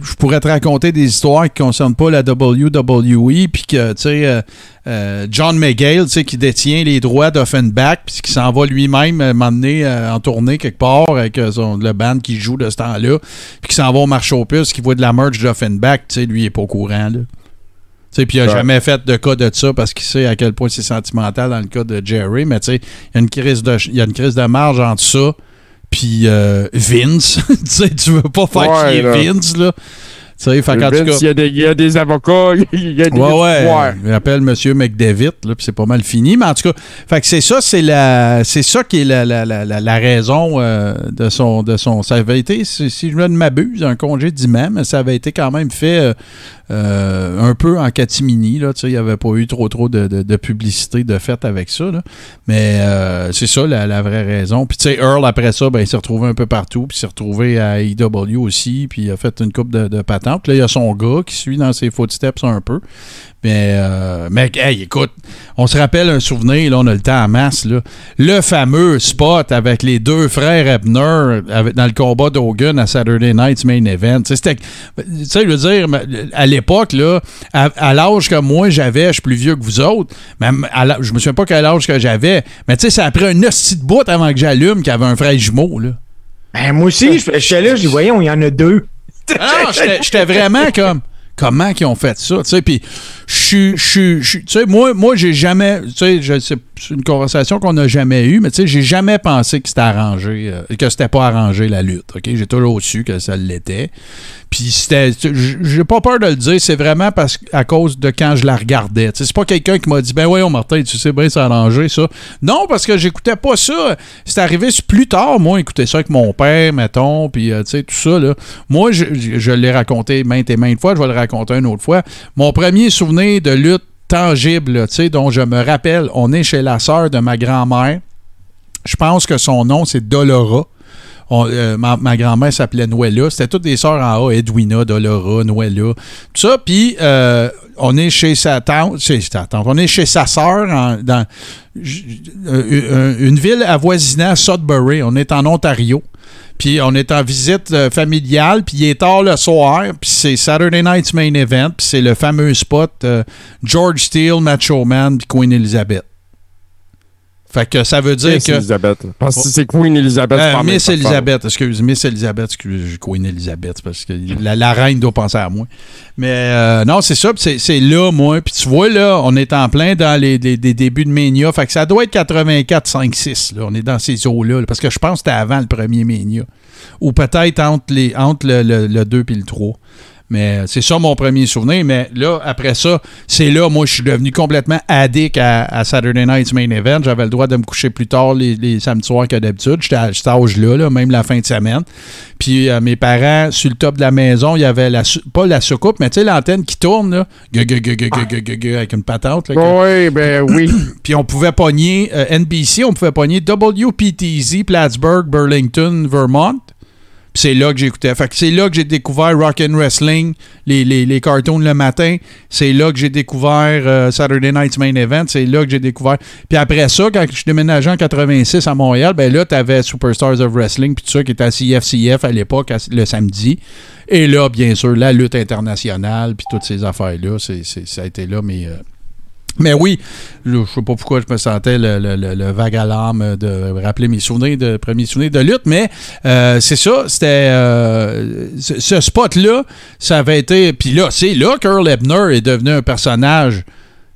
je pourrais te raconter des histoires qui ne concernent pas la WWE, puis que, tu sais, euh, euh, John McGale, tu sais, qui détient les droits d'Offenbach, puis qui s'en va lui-même euh, m'emmener euh, en tournée quelque part avec son- le band qui joue de ce temps-là, puis qui s'en va au marché aux puces, qui voit de la merch d'Offenbach, tu sais, lui, il n'est pas au courant, là. Puis il n'a Ouais. jamais fait de cas de ça parce qu'il sait à quel point c'est sentimental dans le cas de Jerry, mais tu sais, il y a une crise de il y a une crise de marge entre ça puis euh, Vince. tu sais, tu veux pas faire Ouais, chier là. Vince là. Tu sais, Vince, cas- il y, a des- il y a des avocats, il y a des Ouais, ouais. Il appelle Monsieur McDavid, là, puis c'est pas mal fini. Mais en tout cas, fait que c'est ça, c'est la, c'est ça qui est la, la, la, la, raison euh, de son, de son. Ça avait été, si, si je ne m'abuse, un congé d'imam, mais ça avait été quand même fait euh, un peu en catimini. Il n'y avait pas eu trop, trop de, de, publicité de fait avec ça. Là. Mais euh, c'est ça la, la vraie raison. Puis tu sais, Earl, après ça, ben, il s'est retrouvé un peu partout, puis s'est retrouvé à EW aussi, puis il a fait une coupe de, de patentes. Là, il y a son gars qui suit dans ses footsteps un peu. Mais, euh, mec, hey, écoute, on se rappelle un souvenir, là, on a le temps en masse, là. Le fameux spot avec les deux frères Ebner avec- dans le combat d'Hogan à Saturday Night's Main Event. Tu sais, c'était- tu sais, je veux dire, à l'époque, là, à, à l'âge que moi j'avais, je suis plus vieux que vous autres, à l'âge- je me souviens pas quel âge que j'avais, mais tu sais, ça a pris un hostie de bout avant que j'allume qu'il y avait un frère jumeau, là. Ben, moi aussi, je- j'étais là, je dis, voyons, il y en a deux. Ah non, j'étais- j'étais vraiment comme comment qu'ils ont fait ça, tu sais, puis je suis- tu sais, moi, moi j'ai jamais, tu sais, c'est une conversation qu'on n'a jamais eue, mais tu sais, j'ai jamais pensé que c'était arrangé, euh, que c'était pas arrangé la lutte. Ok, j'ai toujours su que ça l'était. Puis c'était, j'ai pas peur de le dire, c'est vraiment parce à cause de quand je la regardais. Tu sais, c'est pas quelqu'un qui m'a dit, ben voyons Martin, tu sais bien c'est arrangé ça. Non, parce que j'écoutais pas ça. C'est arrivé plus tard, moi, écouter ça avec mon père, mettons, puis euh, tu sais tout ça là. Moi, je, je l'ai raconté maintes et maintes fois, je vais le raconter une autre fois. Mon premier souvenir de lutte tangible, tu sais, dont je me rappelle, on est chez la sœur de ma grand-mère. Je pense que son nom, c'est Dolora. Euh, ma, grand-mère s'appelait Noëlla. C'était toutes des sœurs en A, Edwina, Dolora, Noëlla, tout ça. Puis euh, on est chez sa tante, chez sa tante, on est chez sa sœur dans euh, une ville avoisinant Sudbury. On est en Ontario. Puis on est en visite euh, familiale, puis il est tard le soir, puis c'est Saturday Night's Main Event, puis c'est le fameux spot euh, George Steele, Macho Man, puis Queen Elizabeth. Fait que ça veut dire Miss que... Elizabeth. Parce que c'est Queen Elizabeth. Euh, Miss. Elizabeth, excuse, Miss Elizabeth, excuse, Queen Elizabeth, parce que la, la reine doit penser à moi. Mais euh, non, c'est ça, puis c'est, c'est là, moi. Puis tu vois, là, on est en plein dans les, les- les débuts de Mania. Fait que ça doit être 84, 5, 6. Là. On est dans ces eaux-là. là, parce que je pense que c'était avant le premier Mania. Ou peut-être entre, les, entre le, le, le 2 et le 3. Mais euh, c'est ça mon premier souvenir. Mais là, après ça, c'est là, moi, je suis devenu complètement addict à, Saturday Night's Main Event. J'avais le droit de me coucher plus tard les, samedis soirs que d'habitude. J'étais à cet âge-là, même la fin de semaine. Puis euh, mes parents, sur le top de la maison, il y avait pas la soucoupe, mais tu sais, l'antenne qui tourne, là, avec une patente. Là, oui, ben oui. Puis on pouvait pogner euh, NBC, on pouvait pogner WPTZ, Plattsburgh, Burlington, Vermont. C'est là que j'écoutais. Fait que c'est là que j'ai découvert Rock and Wrestling, les, les, les cartoons le matin. C'est là que j'ai découvert euh, Saturday Night's Main Event. C'est là que j'ai découvert. Puis après ça, quand je suis en 86 à Montréal, ben là, t'avais Superstars of Wrestling, puis tout ça, qui était à CFCF à l'époque, le samedi. Et là, bien sûr, la lutte internationale, puis toutes ces affaires-là, c'est- ça a été là, mais... euh, mais oui, je je sais pas pourquoi je me sentais le, le- vague à l'âme de rappeler mes souvenirs de premiers souvenirs de lutte, mais euh, c'est ça, c'était euh, ce, spot-là, ça avait été. Puis là, c'est là qu'Earl Ebner est devenu un personnage.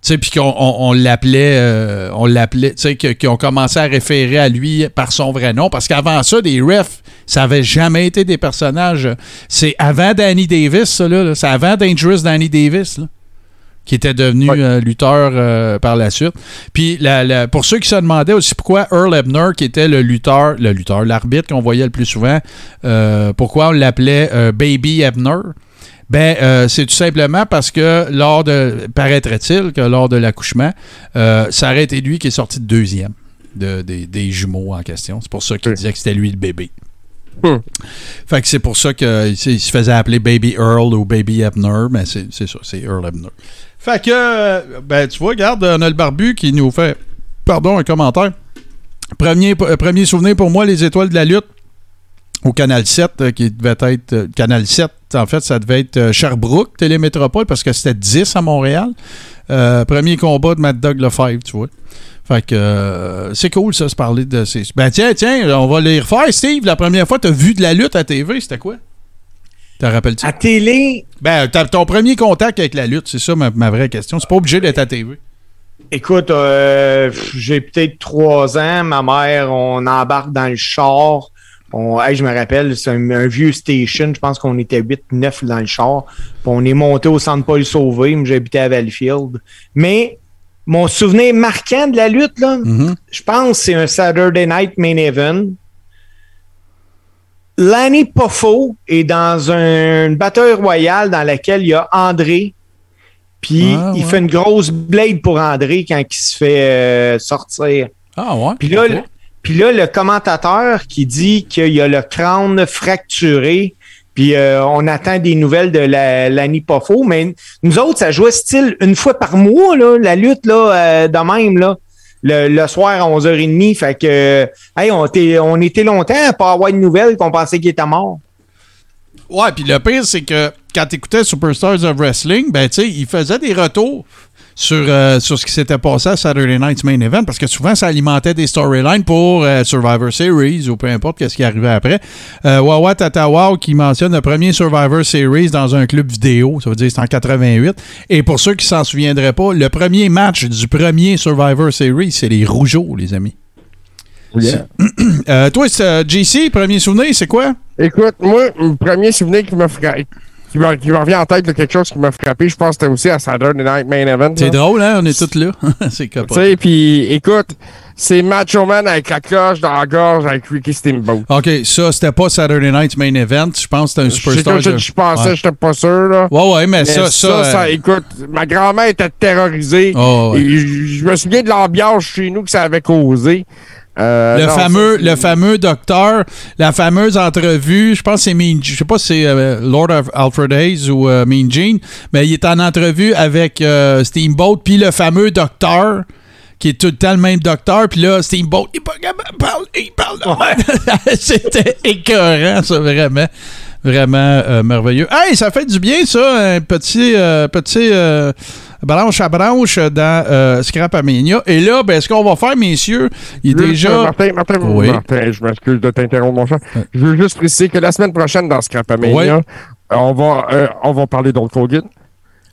Puis qu'on on, on l'appelait, euh, on l'appelait, tu sais, que- ont commencé à référer à lui par son vrai nom, parce qu'avant ça, des refs, ça avait jamais été des personnages. C'est avant Danny Davis, ça, là, là. c'est avant Dangerous Danny Davis, là qui était devenu euh, lutteur euh, par la suite. Puis la- la- pour ceux qui se demandaient aussi pourquoi Earl Ebner, qui était le lutteur, le lutteur, l'arbitre qu'on voyait le plus souvent, euh, pourquoi on l'appelait Baby Ebner, ben euh, c'est tout simplement parce que lors de, paraîtrait-il que lors de l'accouchement, euh, ça aurait été lui qui est sorti de deuxième de, des, des jumeaux en question. C'est pour ça qu'il Oui. disait que c'était lui le bébé. Hmm. Fait que c'est pour ça qu'il se faisait appeler Baby Earl ou Baby Ebner, mais c'est c'est ça, c'est Earl Ebner. Fait que, euh, ben, tu vois, regarde, on a le barbu qui nous fait, pardon, un commentaire. Premier, euh, premier souvenir pour moi, les étoiles de la lutte au Canal 7, euh, qui devait être. Canal 7, en fait, ça devait être Sherbrooke, Télémétropole, parce que c'était 10 à Montréal. Premier combat de Mad Dog Lefebvre, tu vois. Fait que c'est cool, ça, se parler de ces. Ben, tiens, tiens, on va les refaire, Steve. La première fois tu as vu de la lutte à TV, c'était quoi? Te rappelles-tu? À télé, Ben, ton premier contact avec la lutte, c'est ça ma, ma vraie question. C'est pas obligé d'être à TV. écoute, euh, j'ai peut-être trois ans. Ma mère, on embarque dans le char. On, hey, je me rappelle, c'est un, un vieux station. Je pense qu'on était 8-9 dans le char. On est monté au centre Paul Sauvé. J'habitais à Valleyfield. Mais mon souvenir marquant de la lutte, là, Mhm. je pense que c'est un Saturday Night Main Event. Lanny Poffo est dans un- une bataille royale dans laquelle il y a André. Puis Ah, il ouais. fait une grosse blade pour André quand il se fait euh, sortir. Ah ouais? Puis là, le, puis là, le commentateur qui dit qu'il y a le crâne fracturé, puis euh, on attend des nouvelles de la, Lanny Poffo, mais nous autres, ça jouait style une fois par mois, là, la lutte là, euh, de même, là, le, le soir à 11h30. Fait que, hey, on, était, on était longtemps à pas avoir de nouvelles qu'on pensait qu'il était mort. Ouais, puis le pire, c'est que quand t'écoutais Superstars of Wrestling, ben, tu sais, il faisait des retours sur, euh, sur ce qui s'était passé à Saturday Night's Main Event, parce que souvent, ça alimentait des storylines pour euh, Survivor Series ou peu importe ce qui arrivait après. Euh, Wawa Tatawa qui mentionne le premier Survivor Series dans un club vidéo, ça veut dire c'est en 88. Et pour ceux qui s'en souviendraient pas, le premier match du premier Survivor Series, c'est les Rougeaux, les amis. Yeah. Euh, toi, c'est, JC, premier souvenir, c'est quoi? Écoute, moi, le premier souvenir qui m'a frappé, qui me, qui me revient en tête de quelque chose qui m'a frappé, je pense que c'était aussi à Saturday Night Main Event. C'est drôle, hein? On est tous là. c'est Tu copain. sais, puis écoute, c'est Macho Man avec la cloche dans la gorge avec Ricky Steamboat. OK, ça, c'était pas Saturday Night's Main Event. Je pense que c'était un superstar. je, je pensais, Ouais. j'étais pas sûr, là. Ouais, ouais, mais, Mais ça, ça. euh, écoute, ma grand-mère était terrorisée. oh, ouais. Et je me souviens de l'ambiance chez nous que ça avait causé. Euh, Le non, fameux, le fameux docteur, la fameuse entrevue, je pense que c'est Mean, je sais pas si c'est euh, Lord of Alfred Hayes ou euh, Mean Gene, mais il est en entrevue avec Steamboat, puis le fameux docteur, qui est tout le temps le même docteur, puis là, Steamboat, il parle, il parle. C'était écœurant, ça, vraiment. Vraiment merveilleux. Hey, ça fait du bien, ça, un petit, petit branche à branche dans euh, Scrap Armenia. Et là, ben, ce qu'on va faire, messieurs, il est Juste, euh, déjà... Martin, Martin, Oui. Martin, je m'excuse de t'interrompre, mon cher. Je veux juste préciser que la semaine prochaine, dans Scrapamania, Oui. euh, on, va, euh, on va parler d'Hulk Hogan.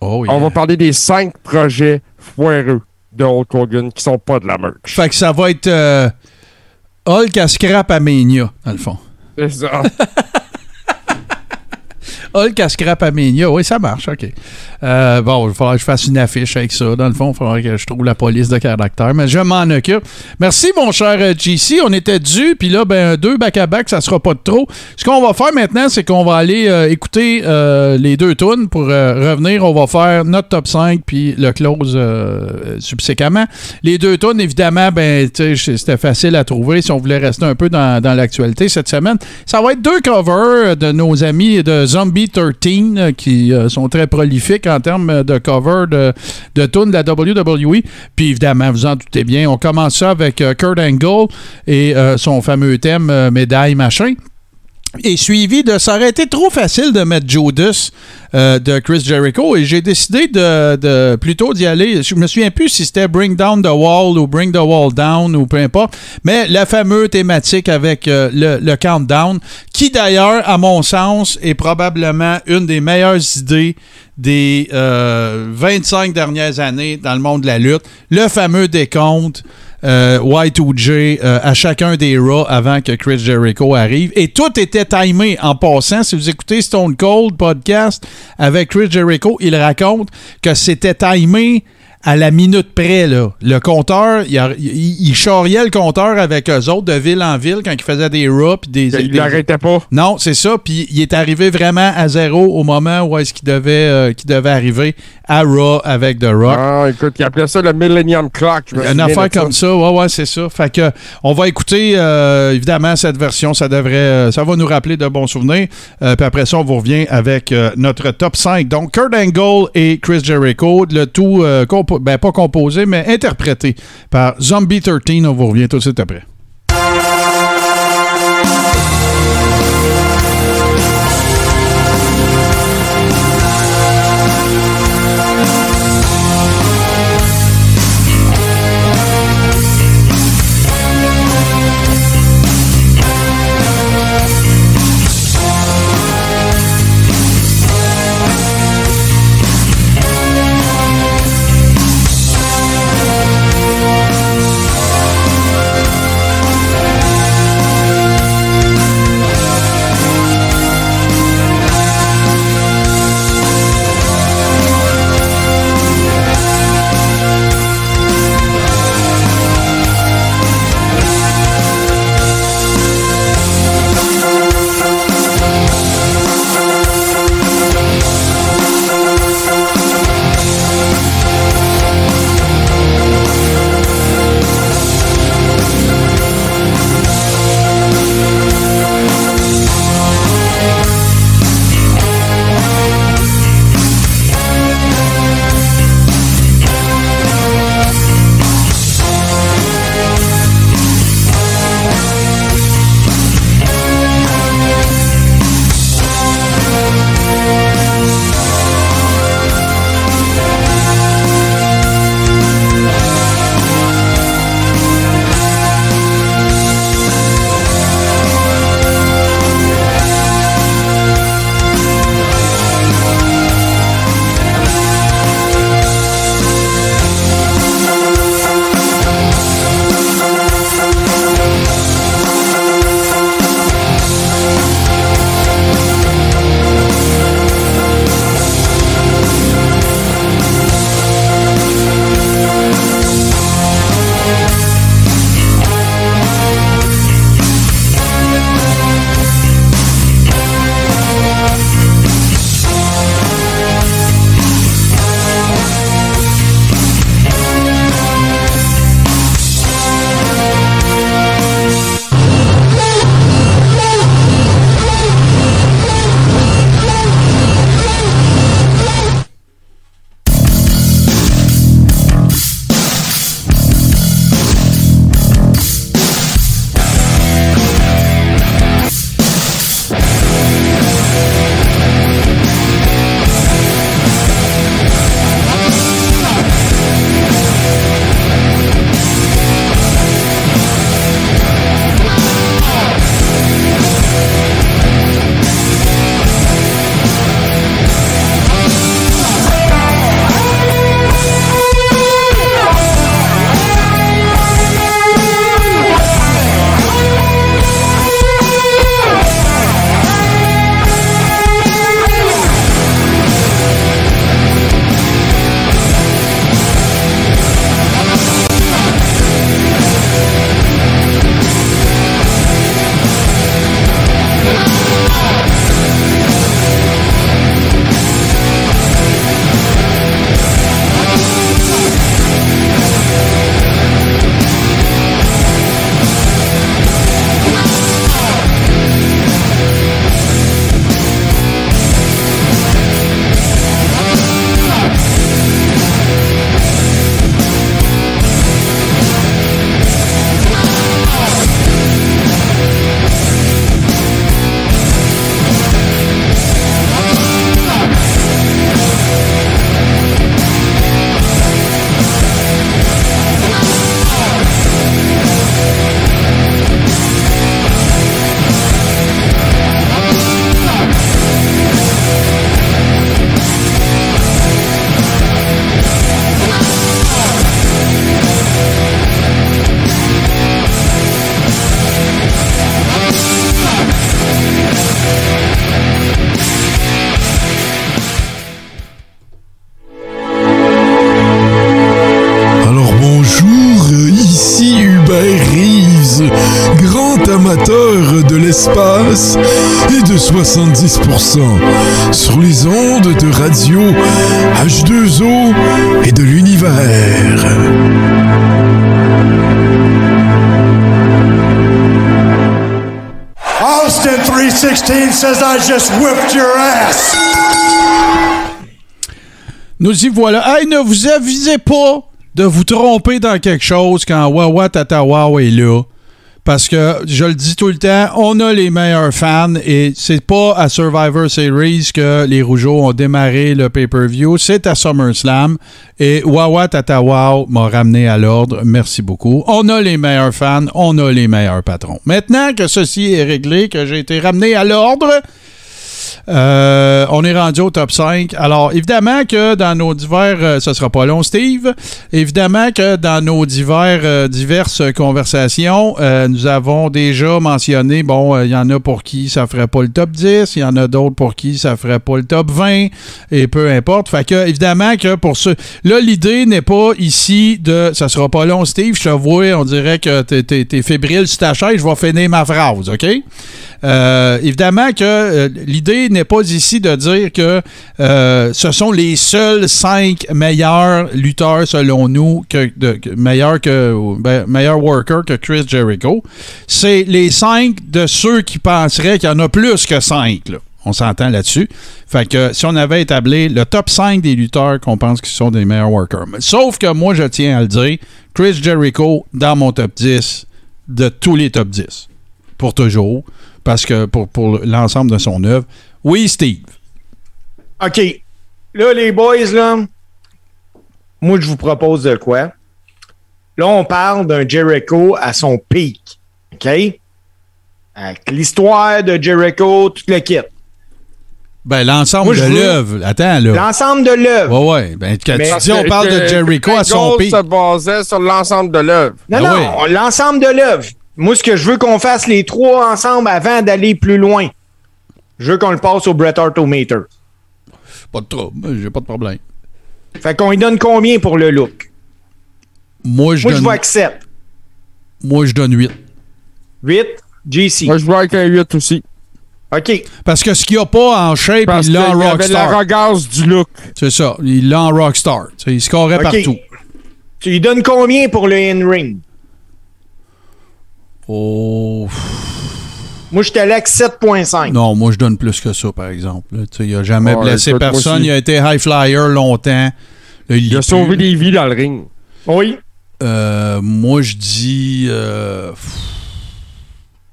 Oh, On va parler des cinq projets foireux de Hulk Hogan qui sont pas de la merch. Fait que ça va être euh, Hulk à Scrap à Mania, dans le fond. C'est ça. Hulk à Scrap à Mania, oui, ça marche, OK. Euh, bon, il falloir que je fasse une affiche avec ça. Dans le fond, il faudra que je trouve la police de caractère, mais je m'en occupe. Merci, mon cher euh, JC. On était dû, puis là, ben, deux back-à-back, ça sera pas de trop. Ce qu'on va faire maintenant, c'est qu'on va aller euh, écouter les deux tunes pour revenir. On va faire notre top 5 puis le close subséquemment. Les deux tunes, évidemment, ben, c'était facile à trouver si on voulait rester un peu dans, dans l'actualité cette semaine. Ça va être deux covers de nos amis de Zombie 13 euh, qui euh, sont très prolifiques en termes de covers de, de tunes de la WWE. Puis évidemment, vous en doutez bien, on commence ça avec euh, Kurt Angle et euh, son fameux thème euh, médaille machin. Et suivi de ça aurait été trop facile de mettre Judas euh, de Chris Jericho et j'ai décidé de, plutôt d'y aller. Je me souviens plus si c'était Bring Down the Wall ou Bring the Wall Down ou peu importe, mais la fameuse thématique avec euh, le, countdown, qui d'ailleurs, à mon sens, est probablement une des meilleures idées des euh, 25 dernières années dans le monde de la lutte. Le fameux décompte euh, Y2J euh, à chacun des Raw avant que Chris Jericho arrive. Et tout était timé en passant. Si vous écoutez Stone Cold podcast avec Chris Jericho, il raconte que c'était timé à la minute près. Là. Le compteur, il, a- il- il charriait le compteur avec eux autres de ville en ville quand il faisait des puis des, Il l'arrêtait pas. non, c'est ça. Puis il est arrivé vraiment à zéro au moment où est-ce qu'il devait, euh, devait arriver à Raw avec The Rock. Ah, écoute, il appelait ça le Millennium Clock. Une affaire ça. comme ça, ouais, ouais, c'est ça. Fait que on va écouter euh, évidemment cette version, ça devrait, euh, ça va nous rappeler de bons souvenirs. Puis après ça, on vous revient avec notre top 5. Donc Kurt Angle et Chris Jericho, le tout, euh, compo- ben pas composé, mais interprété par Zombie 13. On vous revient tout de suite après. 70% sur les ondes de radio H2O et de l'univers. Austin 316 says I just whipped your ass. Nous y voilà. Hey, ne vous avisez pas de vous tromper dans quelque chose quand Wawa Tatawa est là. Parce que, je le dis tout le temps, on a les meilleurs fans et c'est pas à Survivor Series que les Rougeaux ont démarré le pay-per-view, c'est à SummerSlam. Et Wawa Tatawa m'a ramené à l'ordre. Merci beaucoup. On a les meilleurs fans, on a les meilleurs patrons. Maintenant que ceci est réglé, que j'ai été ramené à l'ordre, euh, on est rendu au top 5. Alors, évidemment que dans nos divers, euh, sera pas long, Steve. Évidemment que dans nos divers, euh, diverses conversations, nous avons déjà mentionné, bon, il y en a pour qui ça ferait pas le top 10, il y en a d'autres pour qui ça ferait pas le top 20, et peu importe. Fait que, évidemment que pour ceux. Là, l'idée n'est pas ici de. Ça sera pas long, Steve. Je te vois, on dirait que t'es, t'es- t'es fébrile sur ta chaise. Je vais finir ma phrase, OK? Euh, évidemment que euh, l'idée n'est pas ici de dire que euh, ce sont les seuls cinq meilleurs lutteurs selon nous, meilleurs que ben, workers que Chris Jericho. C'est les cinq de ceux qui penseraient qu'il y en a plus que cinq. On s'entend là-dessus. Fait que si on avait établi le top 5 des lutteurs qu'on pense qu'ils sont des meilleurs workers. Sauf que moi, je tiens à le dire, Chris Jericho dans mon top 10 de tous les top 10. Pour toujours. Parce que pour, pour l'ensemble de son œuvre. Oui, Steve. OK. Là, les boys, là, moi, je vous propose de quoi? Là, on parle d'un Jericho à son pic. OK? Avec l'histoire de Jericho, tout le kit. Ben, l'ensemble de l'œuvre. Attends, là. L'ensemble de l'œuvre. Ouais, ouais. Ben, quand Mais- tu dis on Que- parle de Jericho à son pic. se basait sur l'ensemble de l'œuvre. Non, Ah non, l'ensemble de l'œuvre. Moi, ce que je veux qu'on fasse les trois ensemble avant d'aller plus loin. Je veux qu'on le passe au Bret Meter. Pas de trouble. J'ai pas de problème. Fait qu'on lui donne combien pour le look? Moi, je Moi, je donne, vois que 7. moi, je donne 8. 8, JC. Moi, je vois avec un 8 aussi. OK. Parce que ce qu'il n'y a pas en shape, Parce il l'a en avait rockstar. l'arrogance du look. C'est ça. Il l'a en rockstar. Il scorait partout. Tu lui donnes combien pour le in-ring? Oh. Moi, je allé avec 7.5. Non, moi, je donne plus que ça, par exemple. là. Tu sais, il n'a jamais Ouais, blessé écoute, personne. Il a été high flyer longtemps. Là, Il a sauvé des vies dans le ring. Oui. Euh, moi, je dis. euh,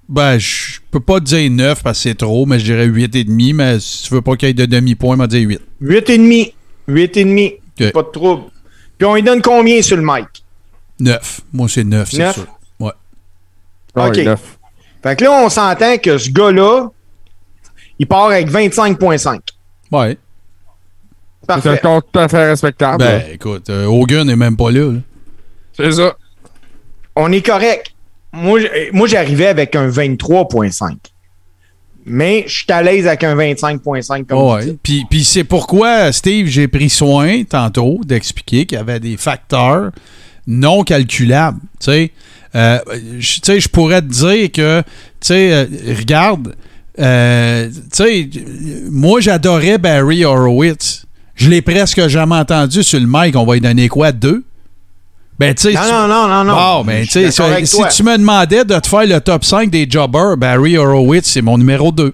ben, je peux pas te dire 9 parce que c'est trop, mais je dirais 8,5. Mais si tu veux pas qu'il y ait de demi-point, m'a dire 8. 8,5. 8,5. OK. Pas de trouble. Puis on lui donne combien sur le mic? 9. Moi, c'est 9, c'est Neuf? sûr. Ouais. Ouais, OK. Fait que là, on s'entend que ce gars-là, il part avec 25.5. Ouais. C'est Parfait. encore tout à fait respectable. Ben, écoute, euh, Hogan n'est même pas là. là. c'est ça. On est correct. Moi, j'arrivais avec un 23.5. Mais je suis à l'aise avec un 25.5 comme Ouais. tu dis. Puis, puis c'est pourquoi, Steve, j'ai pris soin tantôt d'expliquer qu'il y avait des facteurs non calculables. Tu sais, Euh, je- tu sais, je pourrais te dire que, tu sais, euh, regarde, euh, tu sais, moi j'adorais Barry Horowitz. Je l'ai presque jamais entendu sur le mic. On va lui donner quoi, deux? Ben, tu sais, Non, tu- non, non, non, non. Bon, ben, si toi. tu me demandais de te faire le top 5 des jobbers, Barry Horowitz, c'est mon numéro 2.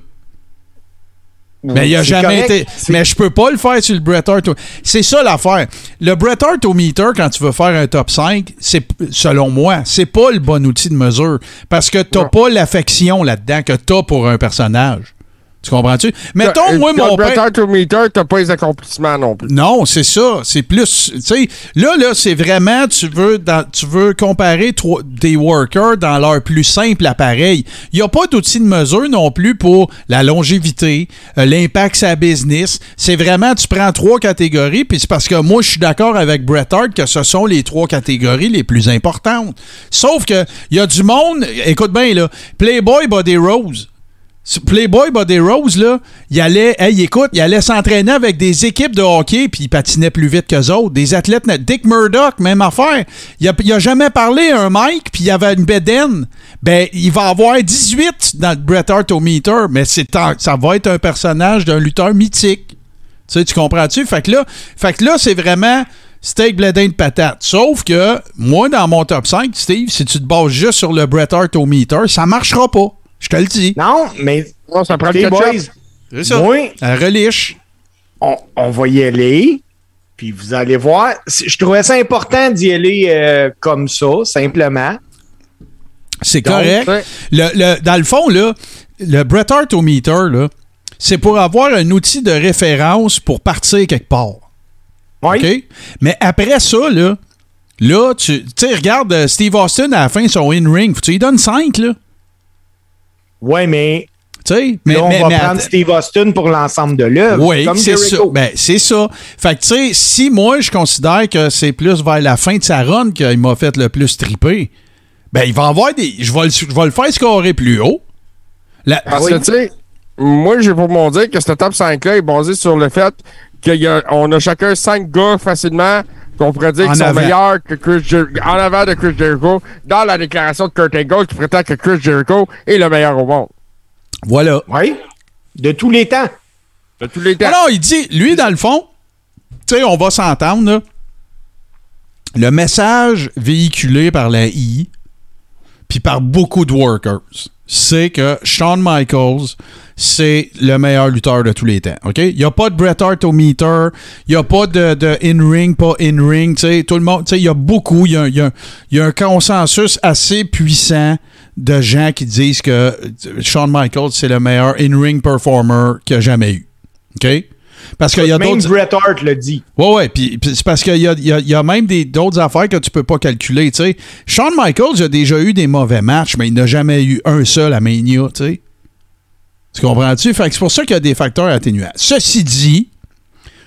Mais il a jamais correct. été. Mais je peux pas le faire sur le Bret Hart. C'est ça l'affaire. Le Bret Hart au meter, quand tu veux faire un top 5, c'est, selon moi, c'est pas le bon outil de mesure. Parce que t'as Non. pas l'affection là-dedans que t'as pour un personnage. Tu comprends-tu? Mettons, moi, mon père. Au meter, t'as pas les accomplissements non plus. Non, c'est ça. C'est plus. Tu sais, là, là, c'est vraiment. Tu veux, dans- tu veux comparer trois- des workers dans leur plus simple appareil. Il n'y a pas d'outil de mesure non plus pour la longévité, euh, l'impact sur la business. C'est vraiment. Tu prends trois catégories, puis c'est parce que moi, je suis d'accord avec Bret Hart que ce sont les trois catégories les plus importantes. Sauf que il y a du monde. Écoute bien, là. Playboy Body Rose. Playboy Body Rose, là, il allait, hey, écoute, il allait s'entraîner avec des équipes de hockey, puis il patinait plus vite qu'eux autres. Des athlètes. Dick Murdoch, même affaire. Il a, jamais parlé à un Mike, puis il avait une bédaine. ben, il va avoir 18 dans le Bret Hart au meter, mais c'est ça va être un personnage d'un lutteur mythique. Tu sais, tu comprends-tu? Fait que là, fait que là c'est vraiment steak, bledin de patate. Sauf que, moi, dans mon top 5, Steve, si tu te bases juste sur le Bret Hart au meter, ça marchera pas. Je te le dis. Non, mais Non, ça prend le boys, C'est ça. moi, reliche. on, on va y aller. Puis vous allez voir. Je trouvais ça important d'y aller euh, comme ça, simplement. C'est correct. ouais. Le, le- dans le fond, là, le Bret Hart au meter, là, c'est pour avoir un outil de référence pour partir quelque part. Oui. OK? Mais après ça, là, là, tu tu sais, regarde euh, Steve Austin à la fin, son in-ring. Tu lui donnes 5, là. Ouais, mais, Tu sais, mais, là, on mais- va mais prendre Steve Austin pour l'ensemble de l'œuvre. Oui, c'est ça. Ben, c'est ça. Fait que, tu sais, si moi, je considère que c'est plus vers la fin de sa run qu'il m'a fait le plus triper, ben, il va avoir des. Je vais le, je vais le faire scorer plus haut. La- Parce oui. que, tu sais, moi, j'ai pour mon dire que ce top 5-là est basé sur le fait qu'on a, chacun 5 gars facilement qu'on pourrait dire qu'ils sont avant. meilleurs que Chris Jer- en avant de Chris Jericho dans la déclaration de Kurt Angle qui prétend que Chris Jericho est le meilleur au monde. voilà. Oui. De tous les temps. De tous les temps. Alors, il dit, lui, dans le fond, tu sais, on va s'entendre, là. Le message véhiculé par la I, puis par beaucoup de workers, c'est que Shawn Michaels, c'est le meilleur lutteur de tous les temps. OK? Il n'y a pas de Bret Hart au meter, il n'y a pas de, de in-ring, pas in-ring. Tout le monde, tu sais, il y a beaucoup, il y a, y a- il y a un consensus assez puissant de gens qui disent que Shawn Michaels, c'est le meilleur in-ring performer qu'il a jamais eu. OK? Parce qu'il y a Même. Bret Hart le dit. Ouais, ouais. Puis, c'est parce qu'il y a, y a- il y a même des, d'autres affaires que tu peux pas calculer. Tu sais, Shawn Michaels a déjà eu des mauvais matchs, mais il n'a jamais eu un seul à Mania. Tu sais. Tu comprends-tu? Fait que c'est pour ça qu'il y a des facteurs atténuants. Ceci dit,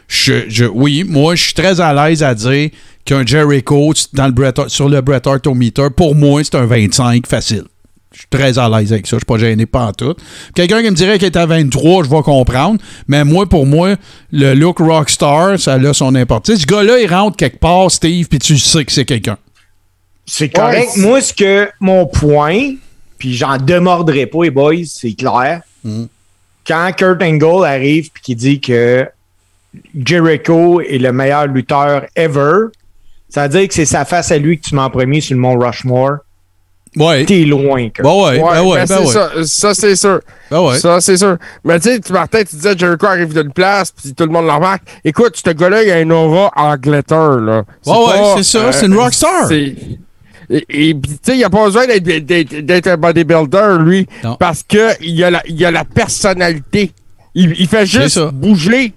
je, je- oui, moi, je suis très à l'aise à dire qu'un Jericho dans le Bret Hart- sur le Bret Hart au meter, pour moi, c'est un 25 facile. Je suis très à l'aise avec ça. Je suis pas gêné pas en tout. Quelqu'un qui me dirait qu'il est à 23, je vais comprendre. Mais moi, pour moi, le look rockstar, ça a son importance. Ce gars-là, il rentre quelque part, Steve, puis tu sais que c'est quelqu'un. C'est correct. Ouais, Moi, ce que mon point, puis j'en démordrai pas, les boys, c'est clair. Mm. Quand Kurt Angle arrive puis qu'il dit que Jericho est le meilleur lutteur ever, ça veut dire que c'est sa face à lui que tu mets en premier sur le mont Rushmore. Ouais. T'es loin, Kurt. Ben ouais, Ouais, ben ouais, ben ben c'est ouais. ça, ça c'est sûr. Ben ouais. Ça, c'est sûr. Mais tu sais, tu- Martin, tu disais Jericho arrive d'une place, puis tout le monde le remarque. Écoute, ce gars-là, il a une aura Angleterre, là. Ouais, ouais, c'est ça, c'est une rockstar. c'est- Et, et puis, tu sais, il a pas besoin d'être, un bodybuilder, lui, Non. parce que il a la, il a la personnalité. Il, il fait juste bouger,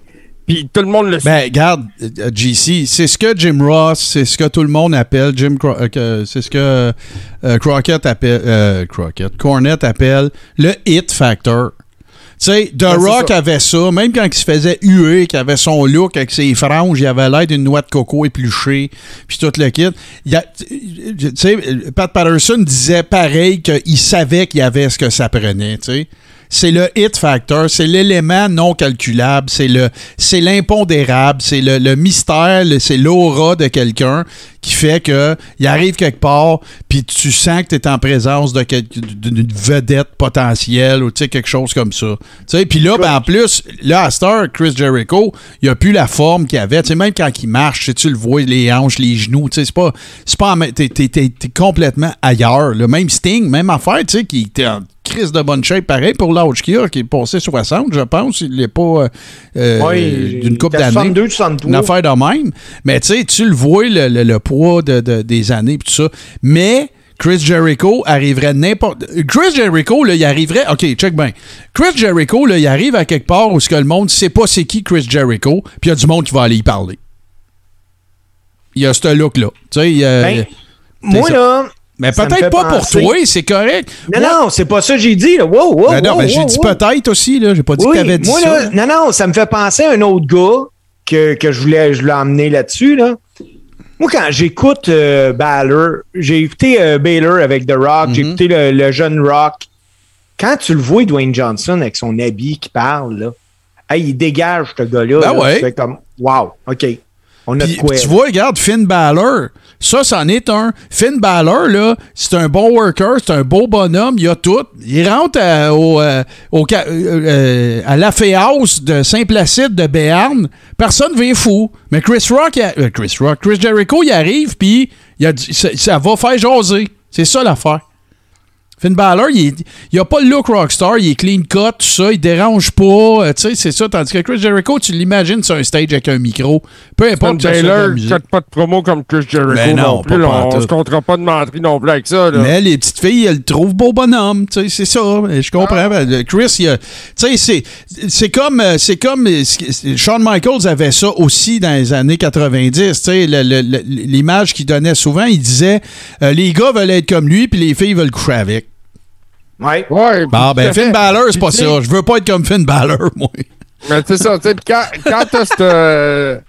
puis tout le monde le suit. Ben, regarde, euh, GC, c'est ce que Jim Ross, c'est ce que tout le monde appelle, Jim Cro- euh, c'est ce que euh, Crockett appelle, euh, Crockett, Cornette appelle le hit factor. Tu sais, The Ben, Rock avait ça, même quand il se faisait huer, qu'il avait son look avec ses franges, il avait l'air d'une noix de coco épluchée, puis tout le kit. Tu sais, Pat Patterson disait pareil qu'il savait qu'il y avait ce que ça prenait, tu sais. C'est le hit factor, c'est l'élément non calculable, c'est le c'est l'impondérable, c'est le, le mystère, c'est l'aura de quelqu'un qui fait que il arrive quelque part puis tu sens que tu es en présence de d'une vedette potentielle ou quelque chose comme ça. Puis là ben, en plus là à Star Chris Jericho, il a plus la forme qu'il avait, tu sais même quand il marche, tu le vois les hanches, les genoux, c'est pas c'est pas t'es, complètement ailleurs, le même Sting, même affaire, tu sais qui crise de bonne shape pareil pour l'âge qu'il a qui est passé 60, je pense, il est pas euh, euh, d'une coupe d'années. 62, 63. Une affaire de même. Mais tu sais, tu le vois, le, le- le poids de, de- des années et tout ça. Mais Chris Jericho arriverait n'importe. Chris Jericho, là, il arriverait. OK, check bien. Chris Jericho, là, il arrive à quelque part où ce que le monde sait pas c'est qui Chris Jericho, puis il y a du monde qui va aller y parler. Il y a ce look-là. Tu sais, Ben, moi, ça. là. Mais peut-être pas penser- pour toi, c'est correct. Non, non, c'est pas ça que j'ai dit. Là. Wow, wow, Ben non, wow, ben j'ai wow, dit wow. peut-être aussi, là. J'ai pas dit Oui, que t'avais dit moi, ça. là, non, non, ça me fait penser à un autre gars que, que je voulais je voulais emmener là-dessus. Là. Moi, quand j'écoute euh, Balor, j'ai écouté euh, Baylor avec The Rock, Mhm. j'ai écouté le, le jeune Rock. Quand tu le vois, Dwayne Johnson, avec son habit qui parle, là, hey, il dégage, ce gars-là. Ben là. ouais. Tu fais comme, wow, OK. On a Puis, de quoi. tu vois, regarde, Finn Balor, ça, c'en est un. Finn Balor, c'est un bon worker, c'est un beau bonhomme, il a tout. Il rentre à, au, euh, euh, euh, à la House de Saint-Placide de Béarn. Personne ne fou. Mais Chris Rock, Chris Rock, Chris Jericho, il arrive, puis ça, ça va faire jaser. C'est ça l'affaire. Finn Balor, il, est- il a pas le look rockstar, il est clean cut, tout ça, il dérange pas, euh, tu sais, c'est ça. Tandis que Chris Jericho, tu l'imagines sur un stage avec un micro, peu importe Balor, musique. faites pas de promo comme Chris Jericho Ben non, non, plus. là. on se comptera pas de menterie non plus avec ça. Là. Mais les petites filles, elles le trouvent beau bonhomme, tu sais, c'est ça. Je comprends. Ben, le Chris, il tu sais, c'est, c'est comme, euh, c'est comme euh, qui- Shawn Michaels avait ça aussi dans les années 90. Tu sais, l'image qu'il donnait souvent, il disait, euh, les gars veulent être comme lui, puis les filles veulent coucher avec. Ouais. Ouais, Bon, ben Finn. Balor, c'est pas ça. Je veux pas être comme Finn Balor, moi. Mais c'est ça, tu sais, pis quand, quand t'as cette.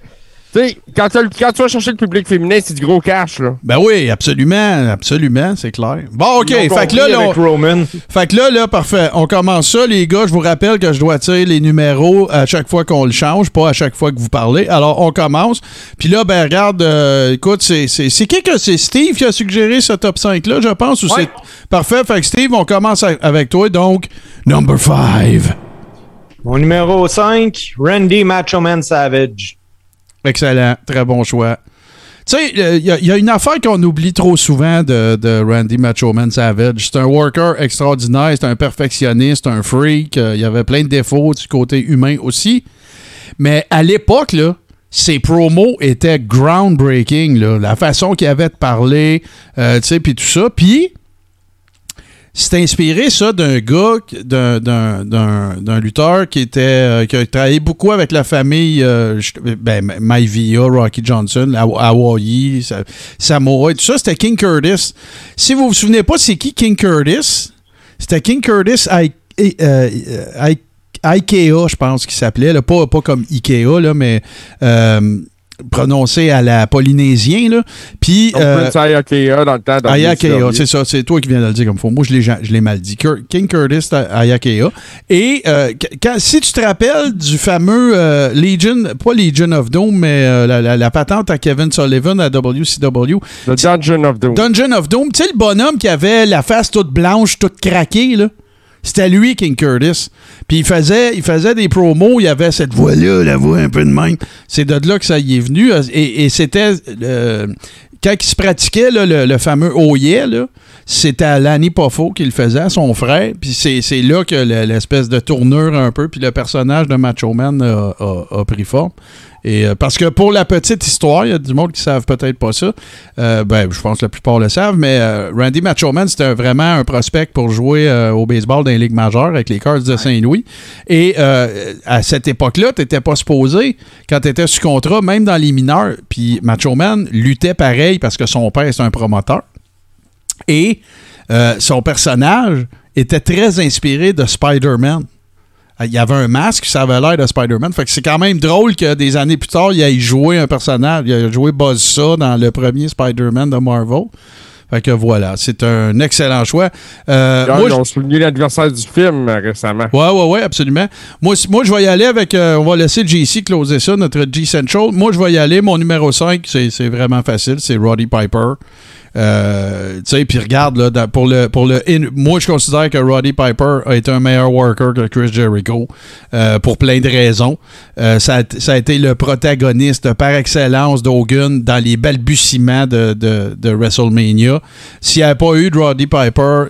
Tu sais, quand, tu vas chercher le public féminin, c'est du gros cash, là. Ben oui, absolument, absolument, c'est clair. Bon, OK, fait que là, là, on-. Fait que là, là, parfait. On commence ça, les gars. Je vous rappelle que je dois tirer les numéros à chaque fois qu'on le change, pas à chaque fois que vous parlez. Alors, on commence. Puis là, ben, regarde, euh, écoute, c'est, qui que c'est Steve qui a suggéré ce top 5-là, je pense, ou Ouais. c'est. Parfait. Fait que Steve, on commence avec toi. Donc, number 5. Mon numéro 5, Randy Macho Man Savage. Excellent. Très bon choix. Tu sais, il y, a- y a une affaire qu'on oublie trop souvent de, Randy Macho Man Savage. C'est un worker extraordinaire, c'est un perfectionniste, un freak. Il y avait plein de défauts du côté humain aussi. Mais à l'époque, ses promos étaient groundbreaking. La façon qu'il avait de parler, euh, tu sais, puis tout ça. Puis, c'est inspiré, ça, d'un gars, d'un, lutteur qui était euh, qui a travaillé beaucoup avec la famille euh, ben, Rocky Johnson, Haw- Hawaii, Sa- Samoa et tout ça. C'était King Curtis. Si vous vous souvenez pas, c'est qui King Curtis? C'était King Curtis I- euh, euh, Ikea, je pense qu'il s'appelait. Pas, pas comme Ikea, là, mais euh, prononcé à la polynésien. Là. Puis, euh, Prince Ayakea dans le temps. dans Ayakea, WCW. c'est ça, c'est toi qui viens de le dire comme faut. Moi, je l'ai, je l'ai mal dit. Cur- King Curtis Ayakea. Et euh, quand, si tu te rappelles du fameux euh, Legion, pas Legion of Doom, mais euh, la, la- la patente à Kevin Sullivan à WCW, The Dungeon of Doom. Dungeon of Doom, tu sais, le bonhomme qui avait la face toute blanche, toute craquée, là. C'était lui, King Curtis. Puis il faisait, il faisait des promos, il y avait cette voix-là, la voix un peu de même. C'est de là que ça y est venu. Et, c'était. quand il se pratiquait, le, le fameux Oh yeah, là, c'était à Lanny Poffo qu'il faisait, à son frère. Puis c'est, là que le- l'espèce de tournure un peu, puis le personnage de Macho Man a pris forme. Et, euh, parce que pour la petite histoire, il y a du monde qui ne savent peut-être pas ça. Euh, ben, je pense que la plupart le savent, mais euh, Randy Macho Man, c'était vraiment un prospect pour jouer au baseball dans les ligues majeures avec les Cards de Saint-Louis. Et à cette époque-là, tu n'étais pas supposé, quand tu étais sous contrat, même dans les mineurs, puis Macho Man luttait pareil parce que son père, c'est un promoteur. Et son personnage était très inspiré de Spider-Man. Il y avait un masque, ça avait l'air de Spider-Man. Fait que c'est quand même drôle que des années plus tard, il ait joué un personnage. Il a joué Buzzsaw dans le premier Spider-Man de Marvel. Fait que voilà, c'est un excellent choix. Euh, moi, ils ont souligné l'adversaire du film euh, récemment. Ouais, ouais, ouais, absolument. Moi, moi je vais y aller avec. euh, on va laisser JC closer ça, notre G Central. Moi, je vais y aller. Mon numéro 5, c'est c'est vraiment facile. C'est Roddy Piper. Euh, tu sais, puis regarde, là, pour le, pour le moi, je considère que Roddy Piper a été un meilleur worker que Chris Jericho euh, pour plein de raisons. Euh, ça, a, ça a été le protagoniste par excellence d'Hogan dans les balbutiements de, de, WrestleMania. S'il n'y avait pas eu de Roddy Piper,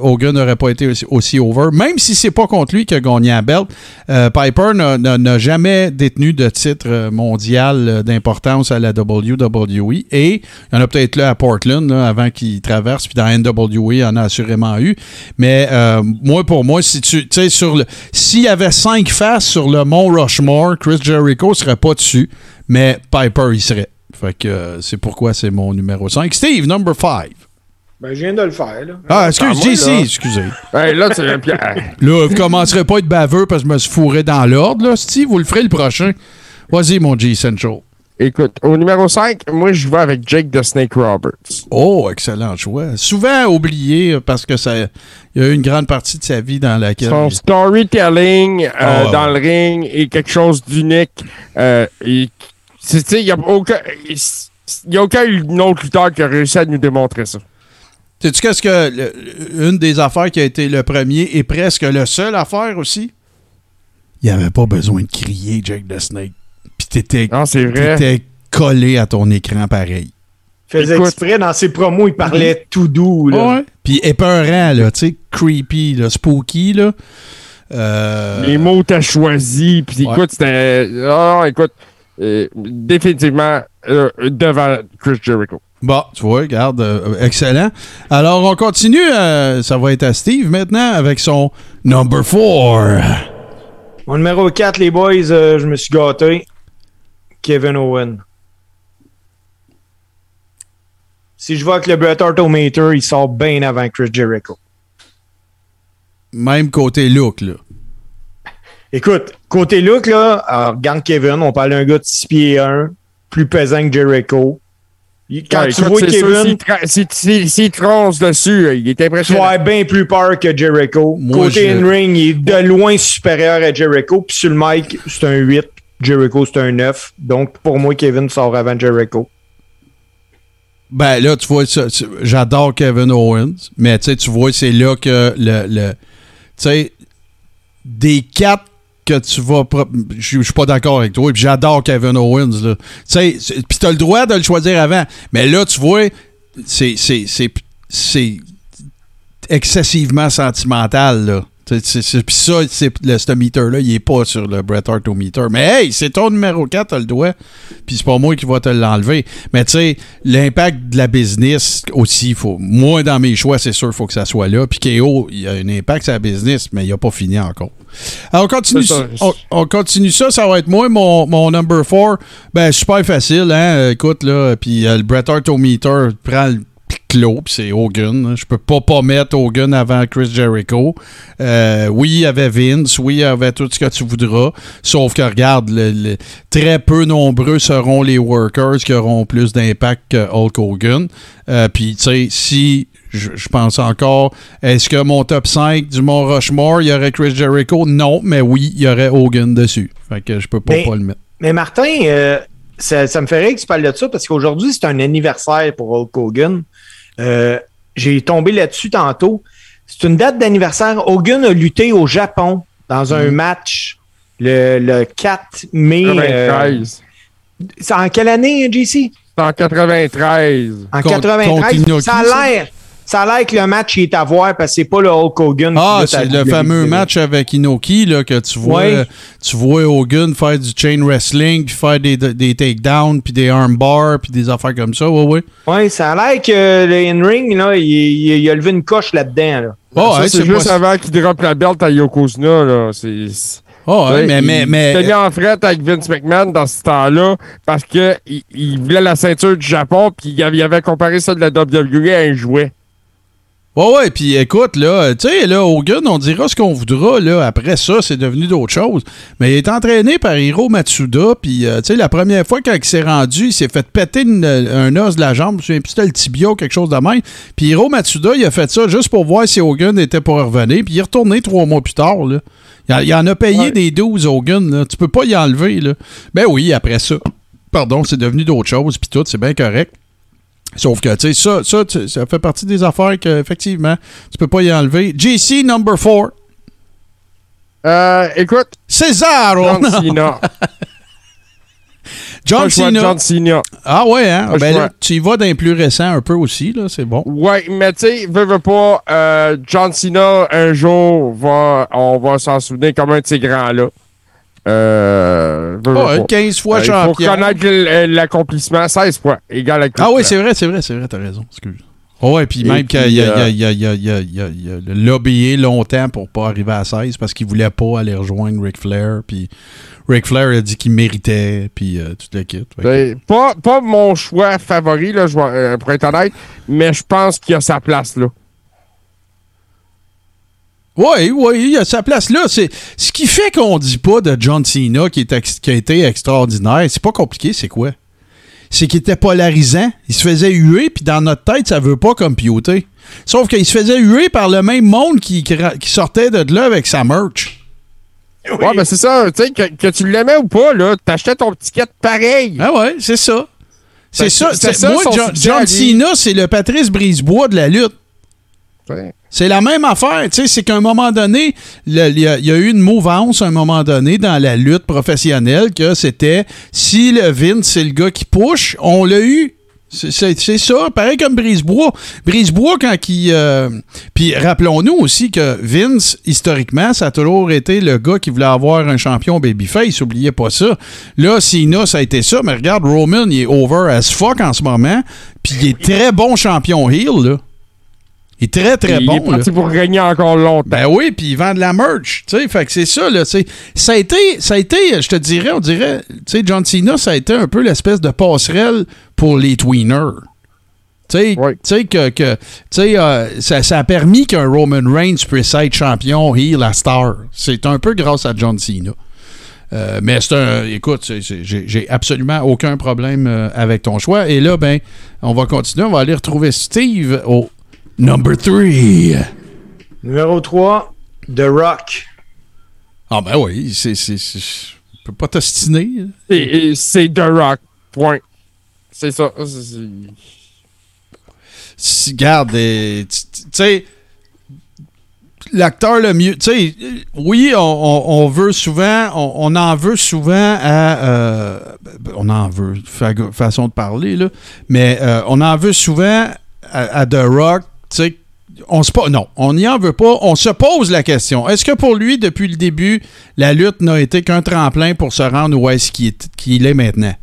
Hogan n'aurait pas été aussi, over. Même si c'est pas contre lui qu'il a gagné la belt, Piper n'a- jamais détenu de titre mondial d'importance à la WWE. Et il y en a peut-être là à Portland là, avant qu'il traverse, puis dans NWA, il y en a assurément eu. Mais euh, moi, pour moi, si tu tu sais, sur le. S'il y avait cinq faces sur le mont Rushmore, Chris Jericho serait pas dessus, mais Piper y serait. Fait que euh, c'est pourquoi c'est mon numéro 5. Steve, number 5. Ben, je viens de le faire, là. Ah, Ah, excuse, moi, là. excusez. Hey, là, pierre. Là, vous commencerez pas à être baveux parce que je me suis fourré dans l'ordre, là, Steve. Vous le ferez le prochain. Vas-y, mon G Central. Écoute, au numéro 5, moi, je vais avec Jake the Snake Roberts. Oh, excellent choix. Souvent oublié parce que ça, il y a eu une grande partie de sa vie dans laquelle. Son storytelling euh, Ah, dans le ring est quelque chose d'unique. Euh, il n'y a aucun. Il y a aucun autre lutteur qui a réussi à nous démontrer ça. Sais-tu qu'est-ce que. le- une des affaires qui a été le premier et presque le seul à faire aussi? Il n'y avait pas besoin de crier Jake the Snake. Puis t'étais, Non, c'est vrai. t'étais collé à ton écran pareil. faisait Écoute. exprès dans ses promos, il parlait tout doux. Là. Ouais. Puis épeurant, là, tu sais, creepy, là, spooky, là. Euh, Les mots t'as choisi, puis Ouais. écoute, c'était. Ah, écoute, euh, définitivement euh, devant Chris Jericho. Bon, tu vois, regarde, euh, excellent. Alors, on continue. euh, ça va être à Steve maintenant avec son number 4. Mon numéro 4, les boys, euh, je me suis gâté. Kevin Owen. Si je vois que le Bret Hart au Mater, il sort bien avant Chris Jericho. Même côté look, là. Écoute, côté look, là, alors, regarde Kevin, on parle d'un gars de 6 pieds 1, plus pesant que Jericho. Il- Quand Ouais, tu vois Kevin, s'il tronce dessus, euh, il est tu vas impressionnant. bien plus peur que Jericho. Moi, côté je- in-ring, il est de loin supérieur à Jericho. Puis sur le mic, c'est un 8. Jericho, c'est un 9. Donc, pour moi, Kevin sort avant Jericho. Ben là, tu vois, j'adore Kevin Owens, mais tu tu vois, c'est là que le. le- tu sais, des quatre que tu vas. Je suis pas d'accord avec toi, puis j'adore Kevin Owens. Tu sais, puis t'as le droit de le choisir avant, mais là, tu vois, c'est excessivement sentimental, là. Puis ça, c'est- le, ce meter-là, il est pas sur le Bret Hart au meter. Mais hey, c'est ton numéro 4, t'as le doigt. Puis c'est pas moi qui va te l'enlever. Mais tu sais, l'impact de la business aussi, faut, moi, dans mes choix, c'est sûr, il faut que ça soit là. Puis KO, il y a un impact sur la business, mais il a pas fini encore. Alors, on continue, ça. on, on continue ça. Ça va être moi, mon, mon number 4. Ben, super facile, hein. Écoute, là, puis euh, le Bret Hart au meter prend le clos, puis c'est Hogan. Je peux pas pas mettre Hogan avant Chris Jericho. Euh, oui, il y avait Vince, oui, il y avait tout ce que tu voudras. Sauf que, regarde, le- le- très peu nombreux seront les workers qui auront plus d'impact que Hulk Hogan. Euh, puis, tu sais, si je, je pense encore, est-ce que mon top 5 du Mont Rushmore, il y aurait Chris Jericho? Non, mais oui, il y aurait Hogan dessus. Fait que je peux pas, Mais- pas le mettre. Mais Martin, euh, ça, ça me rire que tu parles de ça parce qu'aujourd'hui, c'est un anniversaire pour Hulk Hogan. Euh, J'ai tombé là-dessus tantôt. C'est une date d'anniversaire. Hogan a lutté au Japon dans un match le, le 4 mai. euh, 93. c'est en quelle année, JC? C'est en 93. En Contre- 93. contre Inoki, ça a l'air. Ça a l'air que le match il est à voir parce que c'est pas le Hulk Hogan. qui Ah, c'est le fameux match avec Inoki là, que tu vois, Ouais. tu vois Hogan faire du chain wrestling, puis faire des, des takedowns, puis des armbars, puis des affaires comme ça. Ouais, ouais. Ouais, ça a l'air que le in-ring, là, il, il- il a levé une coche là-dedans. Là. Oh, c'est juste avant qu'il droppe la belt à Yokozuna. Là. C'est, Oh, ouais, Ouais, mais, il- mais, mais, mis en frette avec Vince McMahon dans ce temps-là parce qu'il il, voulait la ceinture du Japon puis il avait, il avait comparé ça de la WWE à un jouet. Ouais, ouais, puis écoute, là, tu sais, là, Hogan, on dira ce qu'on voudra, là, après ça, c'est devenu d'autres choses. Mais il est entraîné par Hiro Matsuda, puis, euh, tu sais, la première fois quand il s'est rendu, il s'est fait péter une- un os de la jambe, je me souviens le tibia ou quelque chose de même. Puis Hiro Matsuda, il a fait ça juste pour voir si Hogan était pour revenir, puis il est retourné trois mois plus tard, là. Il, en- il en a payé Ouais. des 12, Hogan, là. Tu peux pas y enlever, là. Ben oui, après ça, pardon, c'est devenu d'autres choses, puis tout, c'est bien correct. Sauf que, tu sais, ça, ça, ça fait partie des affaires que, effectivement, tu peux pas y enlever. JC number 4. Euh, écoute, César! John Cena. John Cena. John Cena. Ah ouais, hein? Ben là, tu y vas d'un plus récent un peu aussi, là, c'est bon. Ouais, mais tu sais, veux, veux pas, euh, John Cena, un jour, va, on va s'en souvenir comme un de ces grands-là. Euh, veux, veux Ah, pas. 15 fois Euh, il faut champion. connaître l- l'accomplissement. 16 fois, égal à Ah oui, c'est vrai, c'est vrai, c'est vrai, t'as raison. Excuse. Oh, ouais, puis même qu'il a, euh, il il il il il lobbyé longtemps pour pas arriver à 16 parce qu'il voulait pas aller rejoindre Ric Flair. Puis Ric Flair a dit qu'il méritait, puis euh, tout le kit. Fait que- Ben, pas, pas mon choix favori, là, euh, pour être honnête, mais je pense qu'il a sa place là. Oui, oui, il a sa place là. C'est ce qui fait qu'on dit pas de John Cena qui, est ex- qui a été extraordinaire. C'est pas compliqué, c'est quoi? C'est qu'il était polarisant. Il se faisait huer, puis dans notre tête, ça veut pas computer. Sauf qu'il se faisait huer par le même monde qui, qui, sortait de là avec sa merch. Ouais, ben c'est ça. Tu sais, que, que tu l'aimais ou pas, là, t'achetais ton ticket pareil. Ah ouais, c'est ça. C'est Ben, ça. ça, moi, son John. Cena, c'est le Patrice Brisebois de la lutte. Ouais. C'est la même affaire, tu sais, c'est qu'à un moment donné, il y, a- il y a eu une mouvance à un moment donné dans la lutte professionnelle que c'était si le Vince, c'est le gars qui push, on l'a eu. C'est- ça, pareil comme Brisebois. Brisebois, quand il. euh, Puis rappelons-nous aussi que Vince, historiquement, ça a toujours été le gars qui voulait avoir un champion babyface. Oubliez pas ça. Là, Cena, ça a été ça. Mais regarde, Roman, il est over as fuck en ce moment. Puis il est très bon champion heel, là. Il est très, très il bon. est là. parti pour régner encore longtemps. Ben oui, puis ils vendent de la merch, tu sais, fait que c'est ça, là. Ça a été, ça a été, je te dirais, on dirait, tu sais, John Cena, ça a été un peu l'espèce de passerelle pour les tweeners. Tu sais, Oui. que, euh, ça, ça a permis qu'un Roman Reigns puisse être champion heel à Star. C'est un peu grâce à John Cena. Euh, mais c'est un. Écoute, c'est- c'est- j'ai j'ai absolument aucun problème euh, avec ton choix. Et là, ben, on va continuer. On va aller retrouver Steve au number 3. Numéro 3, The Rock. Ah ben oui, c'est. c'est- c'est- Je peux pas t'ostiner. hein. C'est The Rock. Point. C'est ça. Si, Garde, euh, tu sais, l'acteur le mieux. Tu sais, oui, on, on- on veut souvent, on, on en veut souvent à. euh, on en veut, fa- façon de parler, là. Mais euh, on en veut souvent à, à The Rock, tu sais. On se non, on n'y en veut pas. On se pose la question. Est-ce que pour lui, depuis le début, la lutte n'a été qu'un tremplin pour se rendre où est-ce qu'il est, maintenant?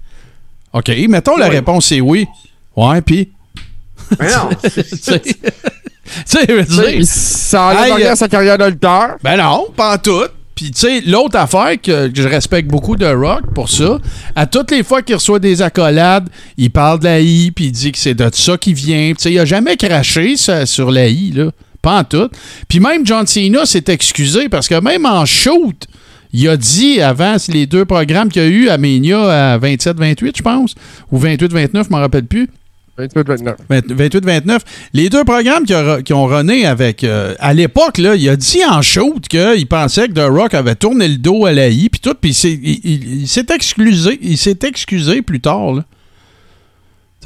OK, mettons la Oui. réponse est oui. Ouais, puis? Mais non, Tu sais, Ça enlève Hey, euh, à sa carrière de lutteur. ben non, pas en tout. Puis, tu sais, l'autre affaire que, je respecte beaucoup de Rock pour ça, à toutes les fois qu'il reçoit des accolades, il parle de la I, puis il dit que c'est de ça qu'il vient. Tu sais, il a jamais craché ça- sur la I, là. Pas en tout. Puis même John Cena s'est excusé parce que même en shoot, il a dit avant les deux programmes qu'il y a eu à Mania à 27-28, je pense, ou 28-29, je m'en rappelle plus. 28-29. 28-29. Les deux programmes qui, a- qui ont runné avec. euh, à l'époque, là, il a dit en shoot qu'il pensait que The Rock avait tourné le dos à la I, puis tout, puis il s'est- il, s'est excusé. Il s'est excusé plus tard, là.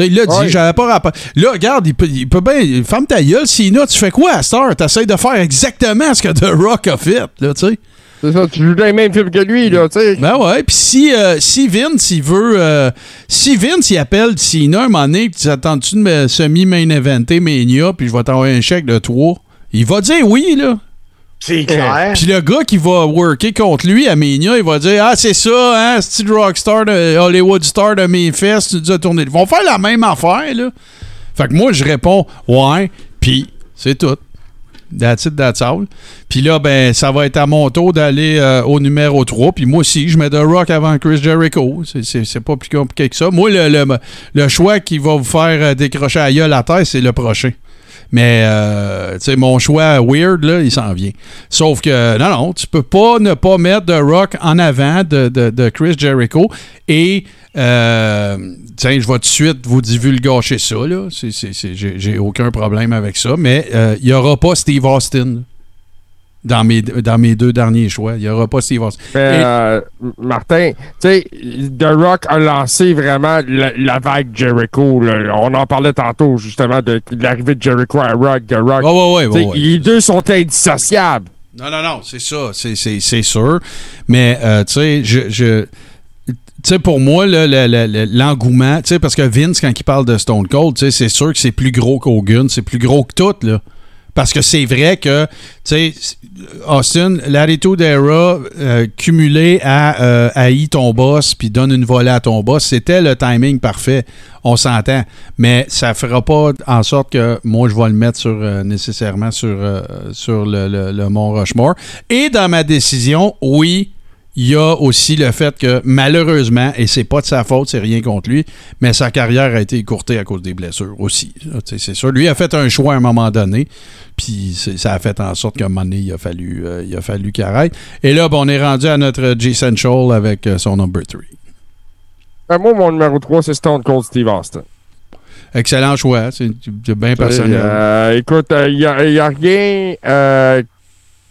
Il l'a dit, Ouais. j'avais pas rapport. Là, regarde, il peut, il peut bien. Ferme ta gueule, Sina, tu fais quoi à Star? T'essayes de faire exactement ce que The Rock a fait, là, tu sais. C'est ça, tu joues dans les mêmes films que lui, là, tu sais. Ben ouais, puis si, euh, si Vince, il veut. euh, si Vince, il appelle Cena un moment donné, puis tu attends-tu de me semi-main eventer Mania, puis je vais t'envoyer un chèque de 3, il va dire oui, là. c'est clair. Puis le gars qui va worker contre lui à Mania, il va dire Ah, c'est ça, hein, Steve Rockstar de Hollywood Star de Memphis, tu dis à tourner. Ils vont faire la même affaire, là. Fait que moi, je réponds Ouais, puis c'est tout. That's it, that's all. Puis là, ben, ça va être à mon tour d'aller euh, au numéro 3. Puis moi aussi, je mets The Rock avant Chris Jericho. C'est- pas plus compliqué que ça. Moi, le, le, le choix qui va vous faire euh, décrocher à gueule à terre, c'est le prochain. Mais, euh, mon choix weird, là, il s'en vient. Sauf que, non, non, tu peux pas ne pas mettre The Rock en avant de, de- Chris Jericho. Et, euh, tiens, je vais tout de suite vous divulgacher ça, J'ai aucun problème avec ça. Mais euh, il y aura pas Steve Austin dans mes, dans mes deux derniers choix. Il y aura pas Steve Austin. Mais, Et- euh, Martin, tu sais, The Rock a lancé vraiment la, la vague Jericho. là. On en parlait tantôt, justement, de, de l'arrivée de Jericho à Rock, The Rock. Ouais, ouais, ouais. Les deux sont indissociables. Non, non, non, c'est ça, c'est- c'est c'est sûr. Mais, euh, tu sais, je. je- tu sais, pour moi, là, le- le- le- l'engouement, tu sais, parce que Vince, quand il parle de Stone Cold, tu sais, c'est sûr que c'est plus gros qu'Hogan, c'est plus gros que tout, là. Parce que c'est vrai que, tu sais, Austin, l'attitude era euh, cumulé à euh, haï ton boss puis donne une volée à ton boss, c'était le timing parfait. On s'entend. Mais ça fera pas en sorte que moi, je vais le mettre sur, euh, nécessairement sur, euh, sur le- le Mont Rushmore. Et dans ma décision, oui, il y a aussi le fait que malheureusement, et c'est pas de sa faute, c'est rien contre lui, mais sa carrière a été écourtée à cause des blessures aussi. C'est sûr. Lui a fait un choix à un moment donné, puis ça a fait en sorte qu'à un moment donné, il a fallu, euh, il a fallu qu'il arrête. Et là, ben, on est rendu à notre G Central avec euh, son number 3. Ben, moi, mon numéro 3, c'est Stone Cold Steve Austin. Excellent choix, c'est bien personnel. Euh, écoute, il n'y a, rien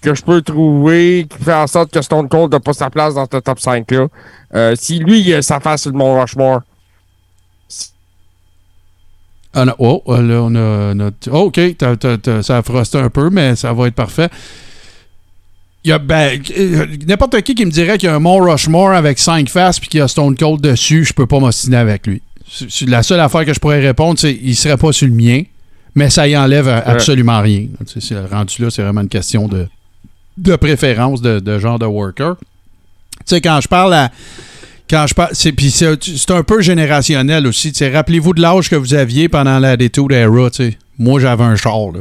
que je peux trouver qui fait en sorte que Stone Cold n'a pas sa place dans ce top 5-là. Euh, si lui, il a sa face sur le Mont Rushmore. Ah non, oh, euh, là, on a notre. oh, OK, ça a frosté un peu, mais ça va être parfait. Il y a, ben, euh, n'importe qui qui me dirait qu'il y a un Mont Rushmore avec 5 faces puis qu'il y a Stone Cold dessus, je peux pas m'ostiner avec lui. La seule affaire que je pourrais répondre, c'est qu'il serait pas sur le mien, mais ça y enlève absolument rien. Tu sais, c'est- rendu là, c'est vraiment une question de, de préférence de, de genre de worker. Tu sais, quand je parle à. Quand je parle. C'est, puis c'est, un peu générationnel aussi. Rappelez-vous de l'âge que vous aviez pendant la Attitude Era. tu sais. Moi, j'avais un char, là.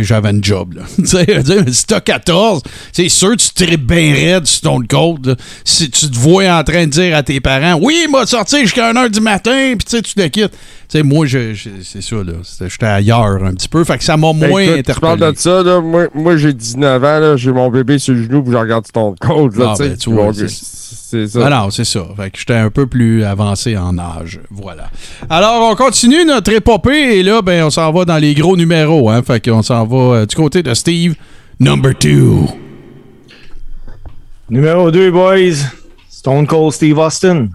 J'avais une job, là. Si t'as 14, c'est sûr tu tripes bien raide sur ton code. Si tu te vois en train de dire à tes parents, oui, il m'a sorti jusqu'à 1h du matin, puis tu te quittes. Tu sais, moi, je, je- c'est ça, là. J'étais ailleurs un petit peu. Fait que ça m'a Ben, moins écoute, tu parles interpellé. de ça, là, moi, moi j'ai 19 ans, là, j'ai mon bébé sur le genou, puis je regarde Stone Cold, là, Ah, ben, tu vois, c'est- ça. Ah non, c'est ça. Fait que j'étais un peu plus avancé en âge. Voilà. Alors, on continue notre épopée et là, ben, on s'en va dans les gros numéros. Hein? Fait qu'on s'en va euh, du côté de Steve, number two. Numéro 2, boys. Stone Cold Steve Austin.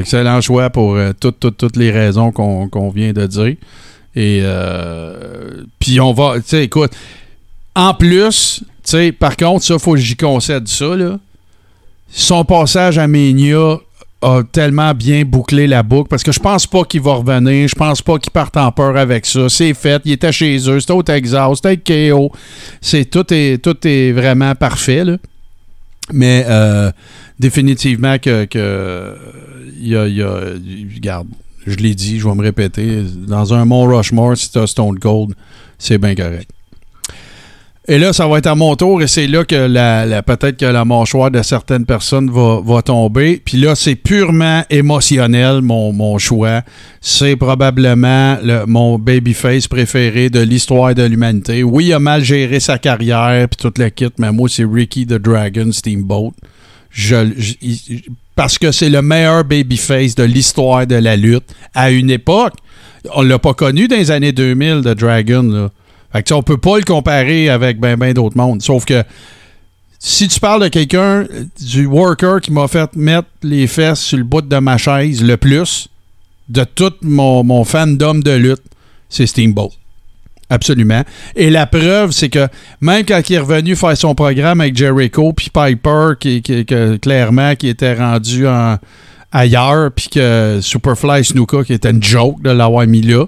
Excellent choix pour euh, toutes, les raisons qu'on vient de dire. Et euh, puis on va, tu sais, écoute, en plus, tu sais, par contre, ça, faut que j'y concède ça, là. Son passage à Mania a tellement bien bouclé la boucle parce que je pense pas qu'il va revenir. Je pense pas qu'il parte en peur avec ça. C'est fait. Il était chez eux. C'était au Texas. C'était avec KO. C'est, tout, est, tout est vraiment parfait, là. Mais euh, définitivement que, que y a, y a- regarde, je l'ai dit, je vais me répéter, dans un Mont Rushmore, si t'as Stone Cold, c'est bien correct. Et là, ça va être à mon tour, et c'est là que la, la- peut-être que la mâchoire de certaines personnes va, va tomber. Puis là, c'est purement émotionnel, mon, mon choix. C'est probablement le- mon babyface préféré de l'histoire de l'humanité. Oui, il a mal géré sa carrière, puis toute la kit, mais moi, c'est Ricky the Dragon Steamboat. Parce que c'est le meilleur babyface de l'histoire de la lutte à une époque. On l'a pas connu dans les années 2000 de Dragon. Là. Fait on peut pas le comparer avec ben ben d'autres mondes. Sauf que si tu parles de quelqu'un, euh, du worker qui m'a fait mettre les fesses sur le bout de ma chaise le plus de tout mon, mon fandom de lutte, c'est Steamboat. Absolument. Et la preuve, c'est que même quand il est revenu faire son programme avec Jericho, puis Piper, qui, qui- clairement, qui était rendu en- ailleurs, puis que Superfly Snuka, qui était une joke de l'avoir mis là,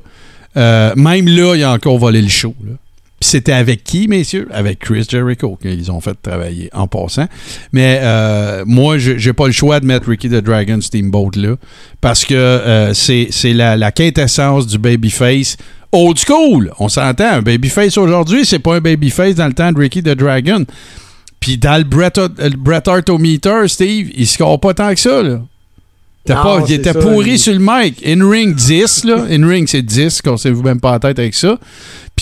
euh, même là, il a encore volé le show. là. Puis c'était avec qui, messieurs? Avec Chris Jericho qu'ils ont fait travailler en passant. Mais euh, moi, je- j'ai pas le choix de mettre Ricky the Dragon Steamboat là. Parce que euh, c'est la, la quintessence du babyface old school. On s'entend. Un babyface aujourd'hui, c'est pas un babyface dans le temps de Ricky the Dragon. Puis dans le Bret, le Bret Hart-O-Meter, Steve, il score pas tant que ça, là. T'as Non, pas, il était ça, pourri sur le mic. In-ring 10, là. In-ring, c'est 10, cassez-vous même pas la tête avec ça.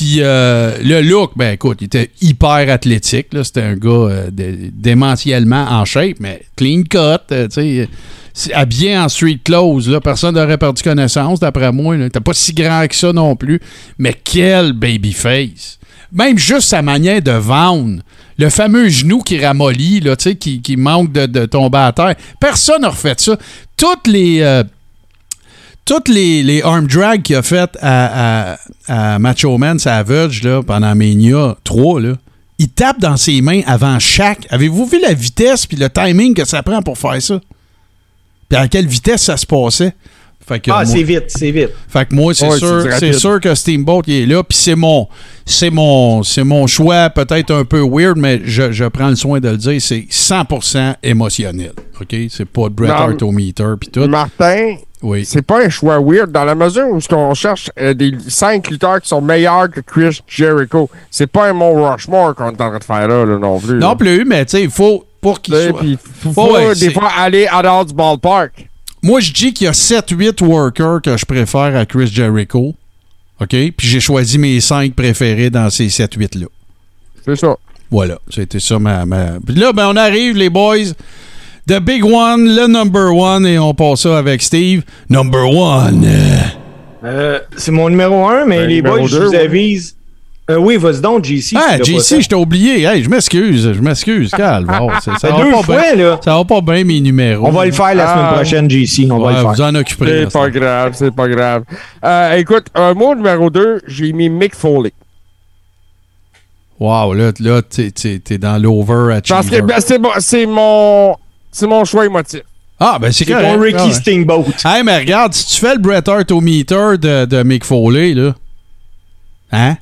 Puis euh, le look, ben écoute, il était hyper athlétique. C'était un gars euh, dé- démentiellement en shape, mais clean cut, euh, tu sais. en street clothes, là. Personne n'aurait perdu connaissance, d'après moi. T'es pas si grand que ça non plus. Mais quel babyface! Même juste sa manière de vendre. Le fameux genou qui ramollit, là, qui, qui manque de, de tomber à terre. Personne n'a refait ça. Toutes les. Toutes les, les arm drag qu'il a fait à, à, à Macho Man Savage là, pendant Mania 3, là, il tape dans ses mains avant chaque. Avez-vous vu la vitesse puis le timing que ça prend pour faire ça? Puis à quelle vitesse ça se passait? Fait que Ah, c'est vite, c'est vite. fait que moi, c'est Ouais, sûr, c'est sûr que Steamboat il est là. Puis c'est mon, c'est mon, c'est mon choix peut-être un peu weird, mais je, je prends le soin de le dire, c'est 100% émotionnel. Ok, c'est pas de Bret. Hart au meter puis tout. Martin, Oui. c'est pas un choix weird dans la mesure où ce qu'on cherche euh, des cinq lutteurs qui sont meilleurs que Chris Jericho. C'est pas un Mont Rushmore qu'on est en train de faire là, là, non plus. Non là. plus, mais tu sais, il faut pour qu'il soit. puis faut, Faut, ouais, des fois aller à du ballpark. Moi, je dis qu'il y a 7-8 workers que je préfère à Chris Jericho. OK? Puis j'ai choisi mes 5 préférés dans ces 7-8-là. C'est ça. Voilà, c'était ça ma, ma- Puis là, ben, on arrive, les boys. The big one, le number one, et on passe ça avec Steve. Number one. Euh, c'est mon numéro 1, mais Ben, les boys, je vous avise. Euh, oui, vas-y donc, JC. Ah, JC, je t'ai oublié. Hey, je m'excuse, je m'excuse. Calme. Oh, ça, Ça va pas fois, bien. là. Ça va pas bien, mes numéros. On va le faire la Ah. semaine prochaine, JC. On va le faire. vous en occuperez. C'est pas grave, c'est pas grave. Euh, écoute, euh, moi, numéro 2, j'ai mis Mick Foley. Wow, là, là t'es, t'es- t'es dans l'over Parce que ben, c'est mon, c'est mon, mon choix émotif. Ah, ben c'est C'est correct. ton Ricky Ah ouais. Steamboat. Hey, mais regarde, si tu fais le Bret Hart au meter de, de Mick Foley, là. Hein?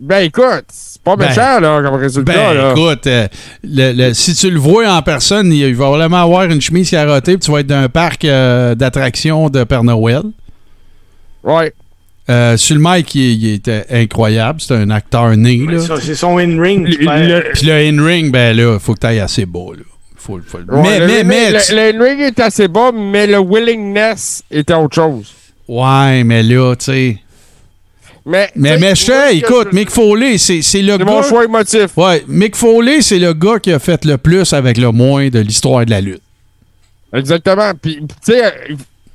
Ben écoute, c'est pas Ben- méchant là, comme résultat. Ben, là. écoute, euh, le- le- si tu le vois en personne, il, va vraiment avoir une chemise carottée, puis tu vas être dans un parc euh, d'attractions de Père Noël. Ouais. Euh, sur le mic, il, il était incroyable. C'est un acteur né, là. Ça, C'est son in-ring. Fait- le- Puis le in-ring, ben là, il faut que tu ailles assez beau, là. Ouais, mais, le- mais, mais, le, tu- le ring est assez bas, mais le willingness était autre chose. Ouais, mais là, tu sais. Mais, Mais, mais je sais, écoute, je- Mick Foley, c'est c'est le c'est gars. mon choix émotif. Ouais, Mick Foley, c'est le gars qui a fait le plus avec le moins de l'histoire de la lutte. Exactement. Puis, tu sais,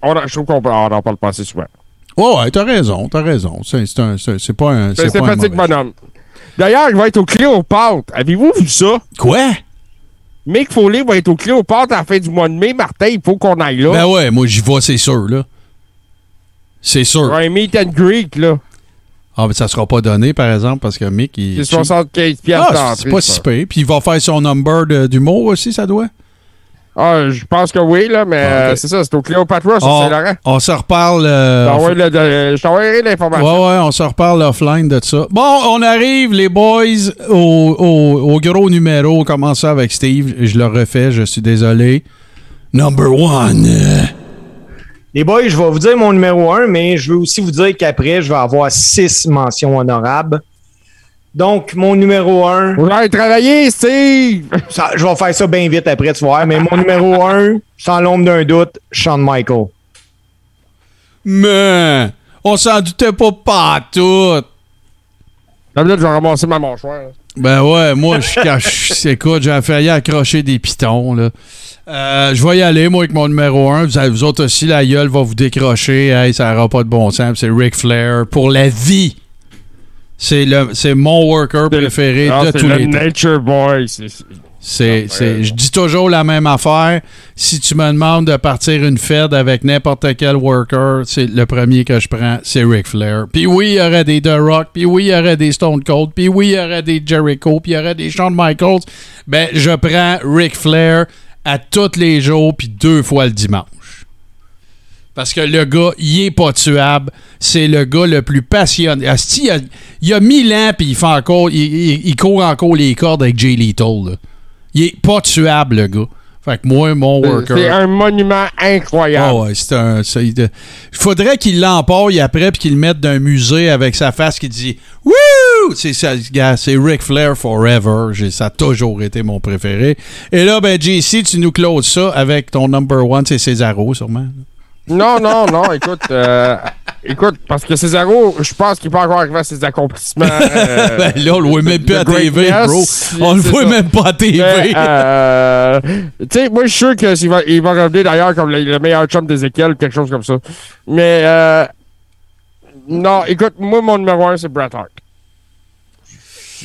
je trouve qu'on en parle pas assez souvent. Ouais, ouais, t'as raison, t'as raison. C'est c'est un- c'est- c'est pas un. C'est C'est sympathique bonhomme. D'ailleurs, il va être au Cléopâtre. Avez-vous vu ça? Quoi? Mick Foley va être au Cléopâtre à la fin du mois de mai. Martin, il faut qu'on aille là. Ben ouais, moi j'y vais, c'est sûr, là. C'est sûr. Un meet and greet, là. Ah, mais ça sera pas donné, par exemple, parce que Mick, il. C'est 75 piastres Ah, c'est pas si. Puis il va faire son number d'humour aussi, ça doit? Ah, je pense que oui, là, mais Ah, euh, c'est ça, c'est au Cléopatra sur on, Saint-Laurent. on se reparle. euh, le- de- je t'enverrai l'information. Ouais, ouais, on se reparle offline de ça. Bon, on arrive, les boys, au, au- au gros numéro. On commence ça avec Steve. Je le refais, je suis désolé. Number one. Les boys, je vais vous dire mon numéro 1, mais je veux aussi vous dire qu'après, je vais avoir six mentions honorables. Donc, mon numéro 1, Vous allez travailler, Steve! je vais faire ça bien vite après, tu voir, mais mon numéro 1, sans l'ombre d'un doute, Shawn Michael. Mais, on s'en doutait pas pas tout. La minute, je vais ramasser ma mâchoire. Ben ouais, moi, je cache. Écoute, j'ai failli accrocher des pitons, là. Euh, je vais y aller, moi, avec mon numéro 1. Vous, avez- vous autres aussi, la gueule va vous décrocher. Hey, ça n'aura pas de bon sens. C'est Ric Flair pour la vie. C'est le, c'est mon worker préféré Ah, de tous le les temps. Nature Boy. c'est- Ah, je dis toujours la même affaire. Si tu me demandes de partir une fed avec n'importe quel worker, c'est le premier que je prends, c'est Ric Flair. Puis oui, il y aurait des The Rock, puis oui, il y aurait des Stone Cold, puis oui, il y aurait des Jericho, puis il y aurait des Shawn Michaels. Ben, je prends Ric Flair à tous les jours, puis deux fois le dimanche. Parce que le gars, il est pas tuable. C'est le gars le plus passionné. Asti, il, a, il a mille ans, puis il fait encore. Il, il- il court encore les cordes avec Jay Lethal. là. Il est pas tuable, le gars. Fait que moi, mon worker. C'est un monument incroyable. Ah ouais, c'est un. Il faudrait qu'il l'empaille après puis qu'il le mette dans un musée avec sa face qui dit Wouh! C'est c'est Ric Flair forever. Ça a toujours été mon préféré. Et là, ben, JC, tu nous closes ça avec ton number one, c'est Cesaro, sûrement. Non, non, non, écoute, euh, écoute, parce que Cesaro, je pense qu'il peut encore arriver à ses accomplissements. euh, Ben là, on le voit même plus à TV, bro. On le voit même pas à TV. Euh, tu sais, moi, je suis sûr qu'il va, il va revenir d'ailleurs comme le, le meilleur chum d'Ezekiel ou quelque chose comme ça. Mais, euh, non, écoute, moi, mon numéro un, c'est Bret Hart.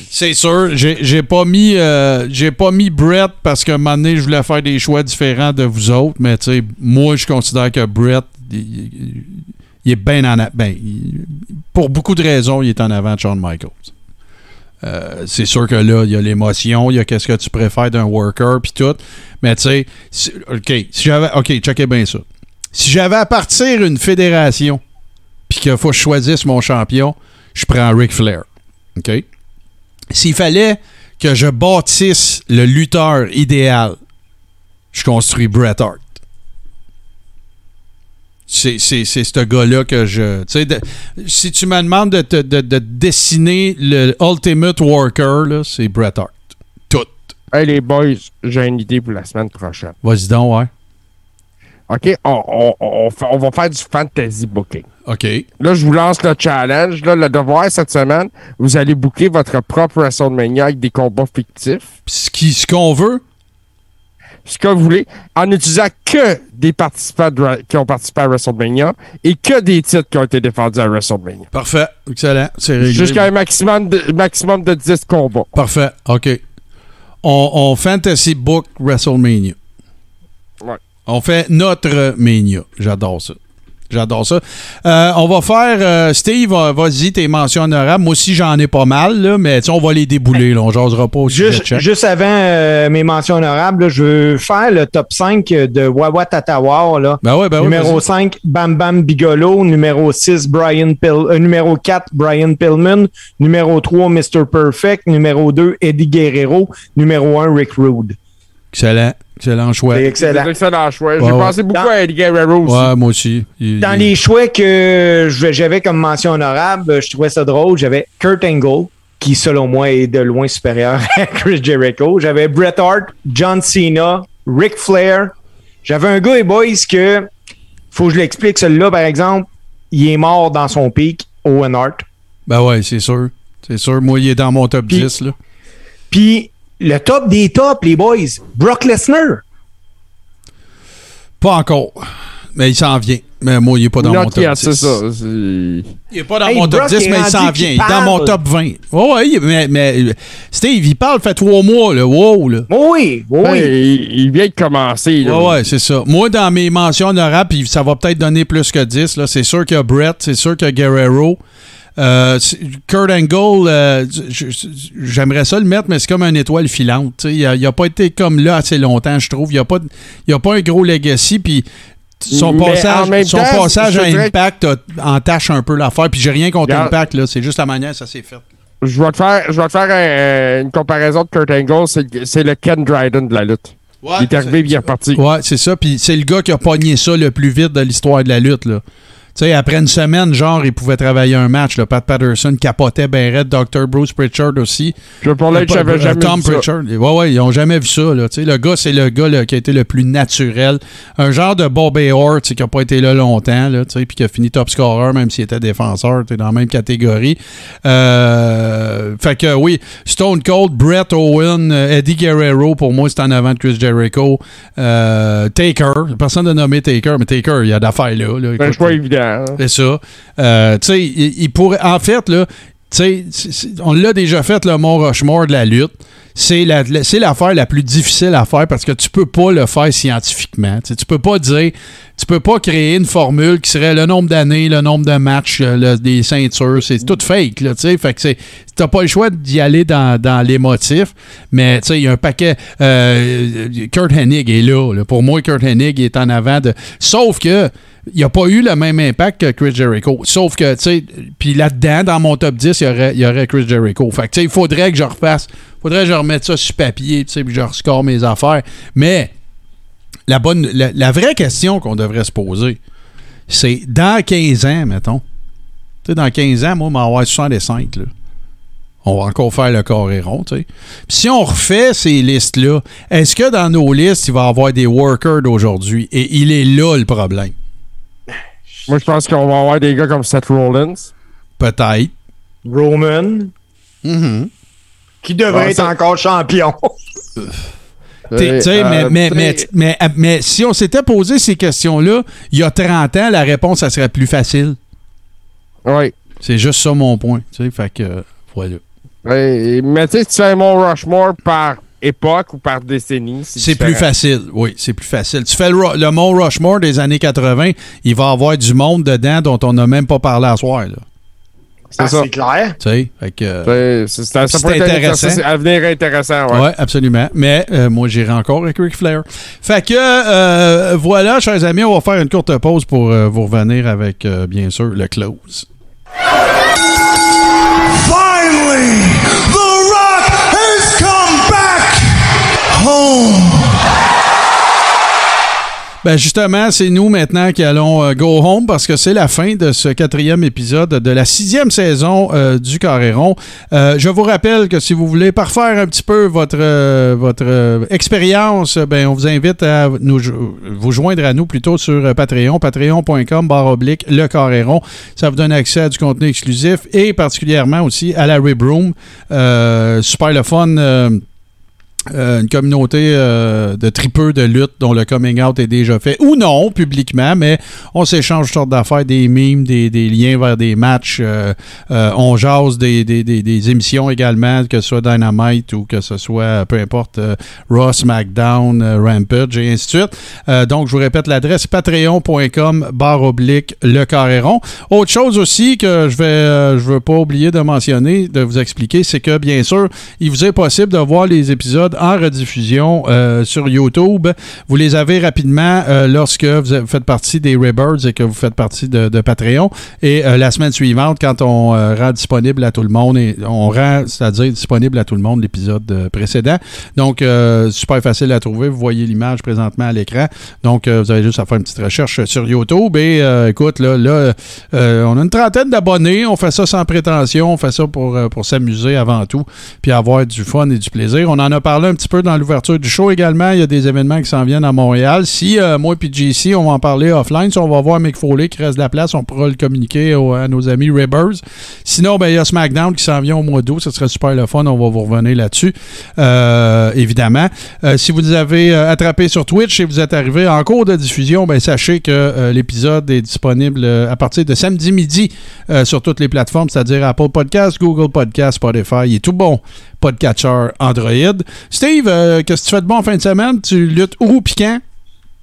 C'est sûr, j'ai pas mis euh, j'ai pas mis Brett parce qu'à un moment je voulais faire des choix différents de vous autres, mais tu moi je considère que Brett il, est bien en a- ben, pour beaucoup de raisons, il est en avant de Shawn Michaels. Euh, c'est sûr que là, il y a l'émotion, il y a qu'est-ce que tu préfères d'un worker puis tout, mais tu sais, OK, si j'avais OK, checkez bien ça. Si j'avais à partir une fédération puis qu'il faut que je choisisse mon champion, je prends Ric Flair. OK? S'il fallait que je bâtisse le lutteur idéal, je construis Bret Hart. C'est c'est- c'est ce gars-là que je. de- si tu me demandes de, de- de dessiner le Ultimate Worker, là, c'est Bret Hart. Tout. Hey, les boys, j'ai une idée pour la semaine prochaine. Vas-y donc, ouais. OK? On, on, on, fait- on va faire du fantasy booking. OK. Là, je vous lance le challenge. Là, le devoir cette semaine, vous allez booker votre propre WrestleMania avec des combats fictifs. Ce qui- ce qu'on veut, ce que vous voulez, en utilisant que des participants de qui ont participé à WrestleMania et que des titres qui ont été défendus à WrestleMania. Parfait. Excellent. C'est réglé. Jusqu'à un maximum de, maximum de 10 combats. Parfait. OK. On, on fantasy book WrestleMania. On fait notre Mania. J'adore ça. J'adore ça. Euh, on va faire. euh, Steve, euh, vas-y, tes mentions honorables. Moi aussi, j'en ai pas mal, là, mais on va les débouler. Là, on jasera pas au sujet Juste, avant euh, mes mentions honorables, là, je veux faire le top 5 de Wawa Tatawar. Là. Ben ouais, ben numéro vas-y. 5, Bam Bam Bigolo. Numéro 6, Brian euh, numéro 4, Brian Pillman. Numéro 3, Mr. Perfect. Numéro 2, Eddie Guerrero. Numéro 1, Rick Rude. Excellent. Excellent choix. C'est Ouais, excellent. Excellent choix. J'ai Ouais, ouais. pensé beaucoup Dans- à Eddie Guerrero aussi. moi aussi. Il- Dans il- les choix que j'avais comme mention honorable, je trouvais ça drôle. J'avais Kurt Angle, qui selon moi est de loin supérieur à Chris Jericho. J'avais Bret Hart, John Cena, Ric Flair. J'avais un gars et boys que, faut que je l'explique, celui-là par exemple, il est mort dans son pic, Owen Hart. Ben ouais, c'est sûr. C'est sûr. Moi, il est dans mon top Puis- 10. Là. Puis le top des tops, les boys, Brock Lesnar. Pas encore. Mais il s'en vient. Mais moi, il est pas dans Not mon top yet, 10. c'est ça. c'est- Il est pas dans Hey, mon top Brock 10, est mais il s'en vient. Il est dans mon top 20. Ouais, ouais, il- mais, mais Steve, il parle, fait trois mois, là. Wow, là. Oui, oui. Il, il vient de commencer. là. Ouais, c'est ça. Moi, dans mes mentions honorables, puis ça va peut-être donner plus que 10, là, c'est sûr qu'il y a Brett, c'est sûr qu'il y a Guerrero. Euh, Kurt Angle, euh, j'aimerais ça le mettre, mais c'est comme une étoile filante. Il a, il a pas été comme là assez longtemps, je trouve. Il n'y a, pas il a pas un gros legacy, puis son Mais passage, son temps, passage je à Impact a- entache un peu l'affaire. Puis j'ai rien contre. Impact, là. C'est juste la manière que ça s'est fait. Je vais te faire, je vais te faire un- une comparaison de Kurt Angle. C'est le- Ken Dryden de la lutte. il est arrivé et il est reparti. Ouais, c'est ça. Puis c'est le gars qui a pogné ça le plus vite de l'histoire de la lutte. Là. Tu sais, après une semaine, genre, il pouvait travailler un match. Là. Pat Patterson capotait ben raide. Dr. Bruce Pritchard aussi. Pour l'être, Euh, j'avais euh, jamais Tom vu ça. Pritchard. Ouais, ouais, ils ont jamais vu ça. Là. Tu sais, Le gars, c'est le gars là, qui a été le plus naturel. Un genre de Bob Orr, qui n'a pas été là longtemps, là, tu sais, puis qui a fini top scorer, même s'il était défenseur, tu sais, dans la même catégorie. Euh, fait que oui, Stone Cold, Brett Owen, Eddie Guerrero, pour moi, c'est en avant de Chris Jericho. Euh, Taker, personne n'a nommé Taker, mais Taker, il y a d'affaires là. là. C'est un Écoute, choix évident. Hein? c'est ça. Euh, tu sais, il, il pourrait. En fait, là, tu sais, on l'a déjà fait, le Mont Rushmore de la lutte. C'est la- l'affaire la plus difficile à faire parce que tu peux pas le faire scientifiquement. Tu sais, tu peux pas dire, tu peux pas créer une formule qui serait le nombre d'années, le nombre de matchs, euh, le- des ceintures. C'est tout fake, tu sais. Fait que pas le choix d'y aller dans, dans l'émotif. Mais, il y a un paquet. euh, Kurt Hennig est là. Pour moi, Kurt Hennig est en avant de. Sauf que il n'a pas eu le même impact que Chris Jericho. Sauf que, tu sais, puis là-dedans, dans mon top 10, il y aurait, y aurait Chris Jericho. Fait que, tu sais, il faudrait que je refasse, faudrait que je remette ça sur papier, tu sais, puis je rescore mes affaires. Mais, la, bonne, la, la vraie question qu'on devrait se poser, c'est dans 15 ans, mettons. Tu sais, dans 15 ans, moi, vais avoir 65, là. On va encore faire le carré rond, tu sais. Puis si on refait ces listes-là, est-ce que dans nos listes, il va y avoir des workers d'aujourd'hui? Et il est là le problème. Moi, je pense qu'on va avoir des gars comme Seth Rollins. Peut-être. Roman, Mhm. Qui devrait Ouais, être encore champion. T'sais, Euh, t'sais, mais, euh, mais, mais, t'sais, mais, mais si on s'était posé ces questions-là il y a 30 ans, la réponse, ça serait plus facile. Ouais. C'est juste ça mon point. t'sais. Fait que, euh, voilà. Mais tu sais, si tu fais Mont Rushmore par époque ou par décennie, C'est plus facile. Oui, c'est plus facile. Tu fais le, Mont Rushmore des années 80, il va y avoir du monde dedans dont on n'a même pas parlé à soir. Là. C'est Ah, ça. c'est clair. Tu sais, fait que, euh, C'est- c'est- Ça, peut être intéressant. exercice à venir intéressant, ouais. Ouais, absolument. Mais euh, moi, j'irai encore avec Ric Flair. Fait que euh, voilà, chers amis, on va faire une courte pause pour euh, vous revenir avec, euh, bien sûr, le close. Finally, The Rock has come back home. Ben justement, c'est nous maintenant qui allons euh, go home parce que c'est la fin de ce quatrième épisode de la sixième saison euh, du Carréron. Euh, je vous rappelle que si vous voulez parfaire un petit peu votre votre expérience, ben on vous invite à nous vous joindre à nous plutôt sur Patreon, patreon.com barre oblique le Carréron. Ça vous donne accès à du contenu exclusif et particulièrement aussi à la Rib Room. Super le fun. Euh, une communauté euh, de tripeux de lutte dont le coming out est déjà fait, ou non, publiquement, mais on s'échange toutes sortes d'affaires, des memes, des, liens vers des matchs, euh, on jase des, émissions également, que ce soit Dynamite ou que ce soit, peu importe, Raw, SmackDown, Rampage et ainsi de suite. Donc, je vous répète l'adresse patreon.com barre oblique le carré rond. Autre chose aussi que je vais veux pas oublier de mentionner, de vous expliquer, c'est que bien sûr, il vous est possible de voir les épisodes en rediffusion euh, sur YouTube. Vous les avez rapidement euh, lorsque vous faites partie des Rebirds et que vous faites partie de, Patreon. Et euh, la semaine suivante, quand on rend disponible à tout le monde, et on rend, c'est-à-dire disponible à tout le monde l'épisode précédent. Donc, super facile à trouver. Vous voyez l'image présentement à l'écran. Donc, vous avez juste à faire une petite recherche sur YouTube. Et écoute, là, là on a une trentaine d'abonnés. On fait ça sans prétention. On fait ça pour, pour s'amuser avant tout, puis avoir du fun et du plaisir. On en a parlé un petit peu dans l'ouverture du show également. Il y a des événements qui s'en viennent à Montréal. Si euh, moi et JC, on va en parler offline, si on va voir Mick Foley qui reste de la place, on pourra le communiquer à nos amis Ribbers. Sinon, ben, il y a SmackDown qui s'en vient au mois d'août. Ce serait super le fun. On va vous revenir là-dessus, euh, évidemment. Euh, si vous avez attrapé sur Twitch et vous êtes arrivé en cours de diffusion, ben, sachez que l'épisode est disponible à partir de samedi midi sur toutes les plateformes, c'est-à-dire Apple Podcast, Google Podcast, Spotify. Il est tout bon. Podcatcher Android. Steve, euh, qu'est-ce que tu fais de bon en fin de semaine? Tu luttes où pis quand?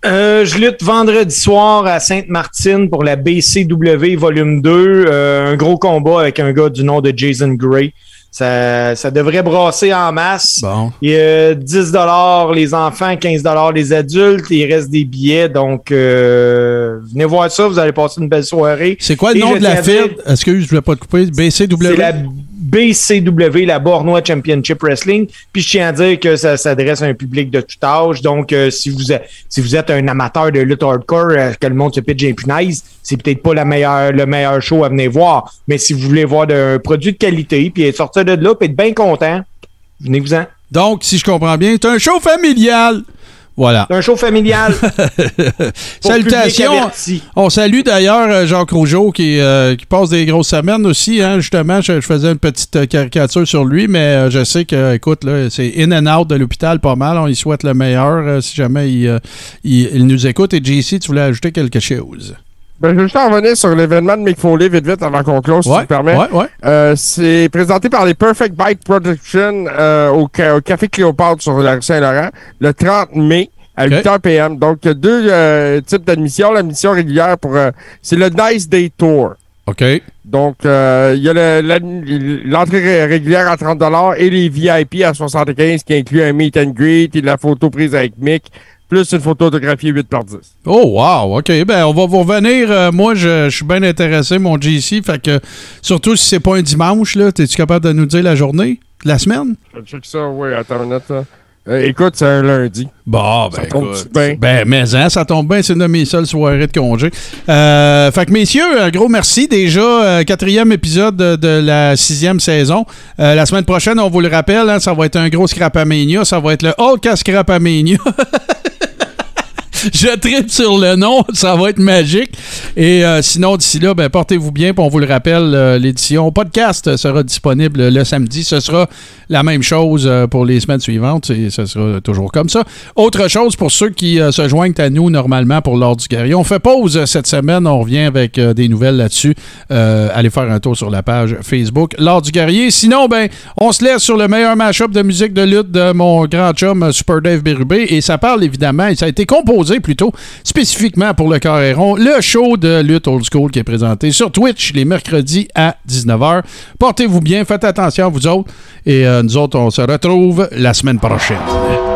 Euh, je lutte vendredi soir à Sainte-Martine pour la BCW Volume 2. Euh, un gros combat avec un gars du nom de Jason Gray. Ça, ça devrait brasser en masse. Bon. Il y a 10 les enfants, 15 les adultes. Il reste des billets. Donc, euh, venez voir ça. Vous allez passer une belle soirée. C'est quoi le Et nom de la file? dire- Excuse, je voulais pas te couper. BCW? C'est la BCW, la Bornois Championship Wrestling. Puis je tiens à dire que ça s'adresse à un public de tout âge. Donc, euh, si vous êtes, un amateur de lutte hardcore, euh, que le monde se pitch et punaise, c'est peut-être pas la meilleure, le meilleur show à venir voir. Mais si vous voulez voir un produit de qualité, puis sortir de là, puis être bien content, venez-vous-en. Donc, si je comprends bien, c'est un show familial. Voilà. C'est un show familial. Salutations. On salue d'ailleurs euh, Jacques Rougeau qui, euh, qui passe des grosses semaines aussi. Hein, justement, je, je faisais une petite euh, caricature sur lui, mais je sais que, écoute, c'est in and out de l'hôpital pas mal. On lui souhaite le meilleur euh, si jamais il, euh, il- il nous écoute. Et JC, tu voulais ajouter quelque chose? Ben, je veux juste en revenir sur l'événement de Mick Foley vite vite avant qu'on close, si tu me permets. ouais, ouais. Euh, c'est présenté par les Perfect Bike Production euh, au, ca- au Café Cléopâtre sur la rue Saint-Laurent le 30 mai à Ok. 8h PM. Donc, il y a deux euh, types d'admissions. L'admission régulière pour... euh, c'est le Nice Day Tour. OK. Donc, euh, il y a l'entrée ré- régulière à 30 et les VIP à 75 qui inclut un meet and greet et de la photo prise avec Mick, plus une photo autographiée 8 par 10. Oh, wow. OK. Ben, on va vous revenir. Euh, moi, je, je suis bien intéressé, mon JC. Fait que, surtout si c'est pas un dimanche, là, es-tu capable de nous dire la journée? La semaine? Je check ça, oui, attends une minute. là. Euh, écoute, c'est un lundi. Bon, ben, Ça tombe écoute. bien. Ben, mais hein, ça tombe bien, c'est une de mes seules soirées de congé. Euh, fait que, messieurs, un gros merci. Déjà, euh, quatrième épisode de, de la sixième saison. La semaine prochaine, on vous le rappelle, hein, ça va être un gros Scrapamania. Ça va être le Hulk à Scrapamania. Je tripe sur le nom, ça va être magique. Et euh, sinon, d'ici là, ben, portez-vous bien. Puis on vous le rappelle, euh, l'édition podcast sera disponible le samedi. Ce sera la même chose euh, pour les semaines suivantes. Et ce sera toujours comme ça. Autre chose pour ceux qui se joignent à nous normalement pour l'ordre du guerrier. On fait pause cette semaine. On revient avec des nouvelles là-dessus. Allez faire un tour sur la page Facebook l'ordre du guerrier. Sinon, ben, on se laisse sur le meilleur mashup de musique de lutte de mon grand chum Super Dave Bérubé. Et ça parle évidemment, et ça a été composé plutôt spécifiquement pour le Carré rond, le show de lutte old school qui est présenté sur Twitch les mercredis à 19h. Portez-vous bien, faites attention à vous autres. Et euh, nous autres, on se retrouve la semaine prochaine.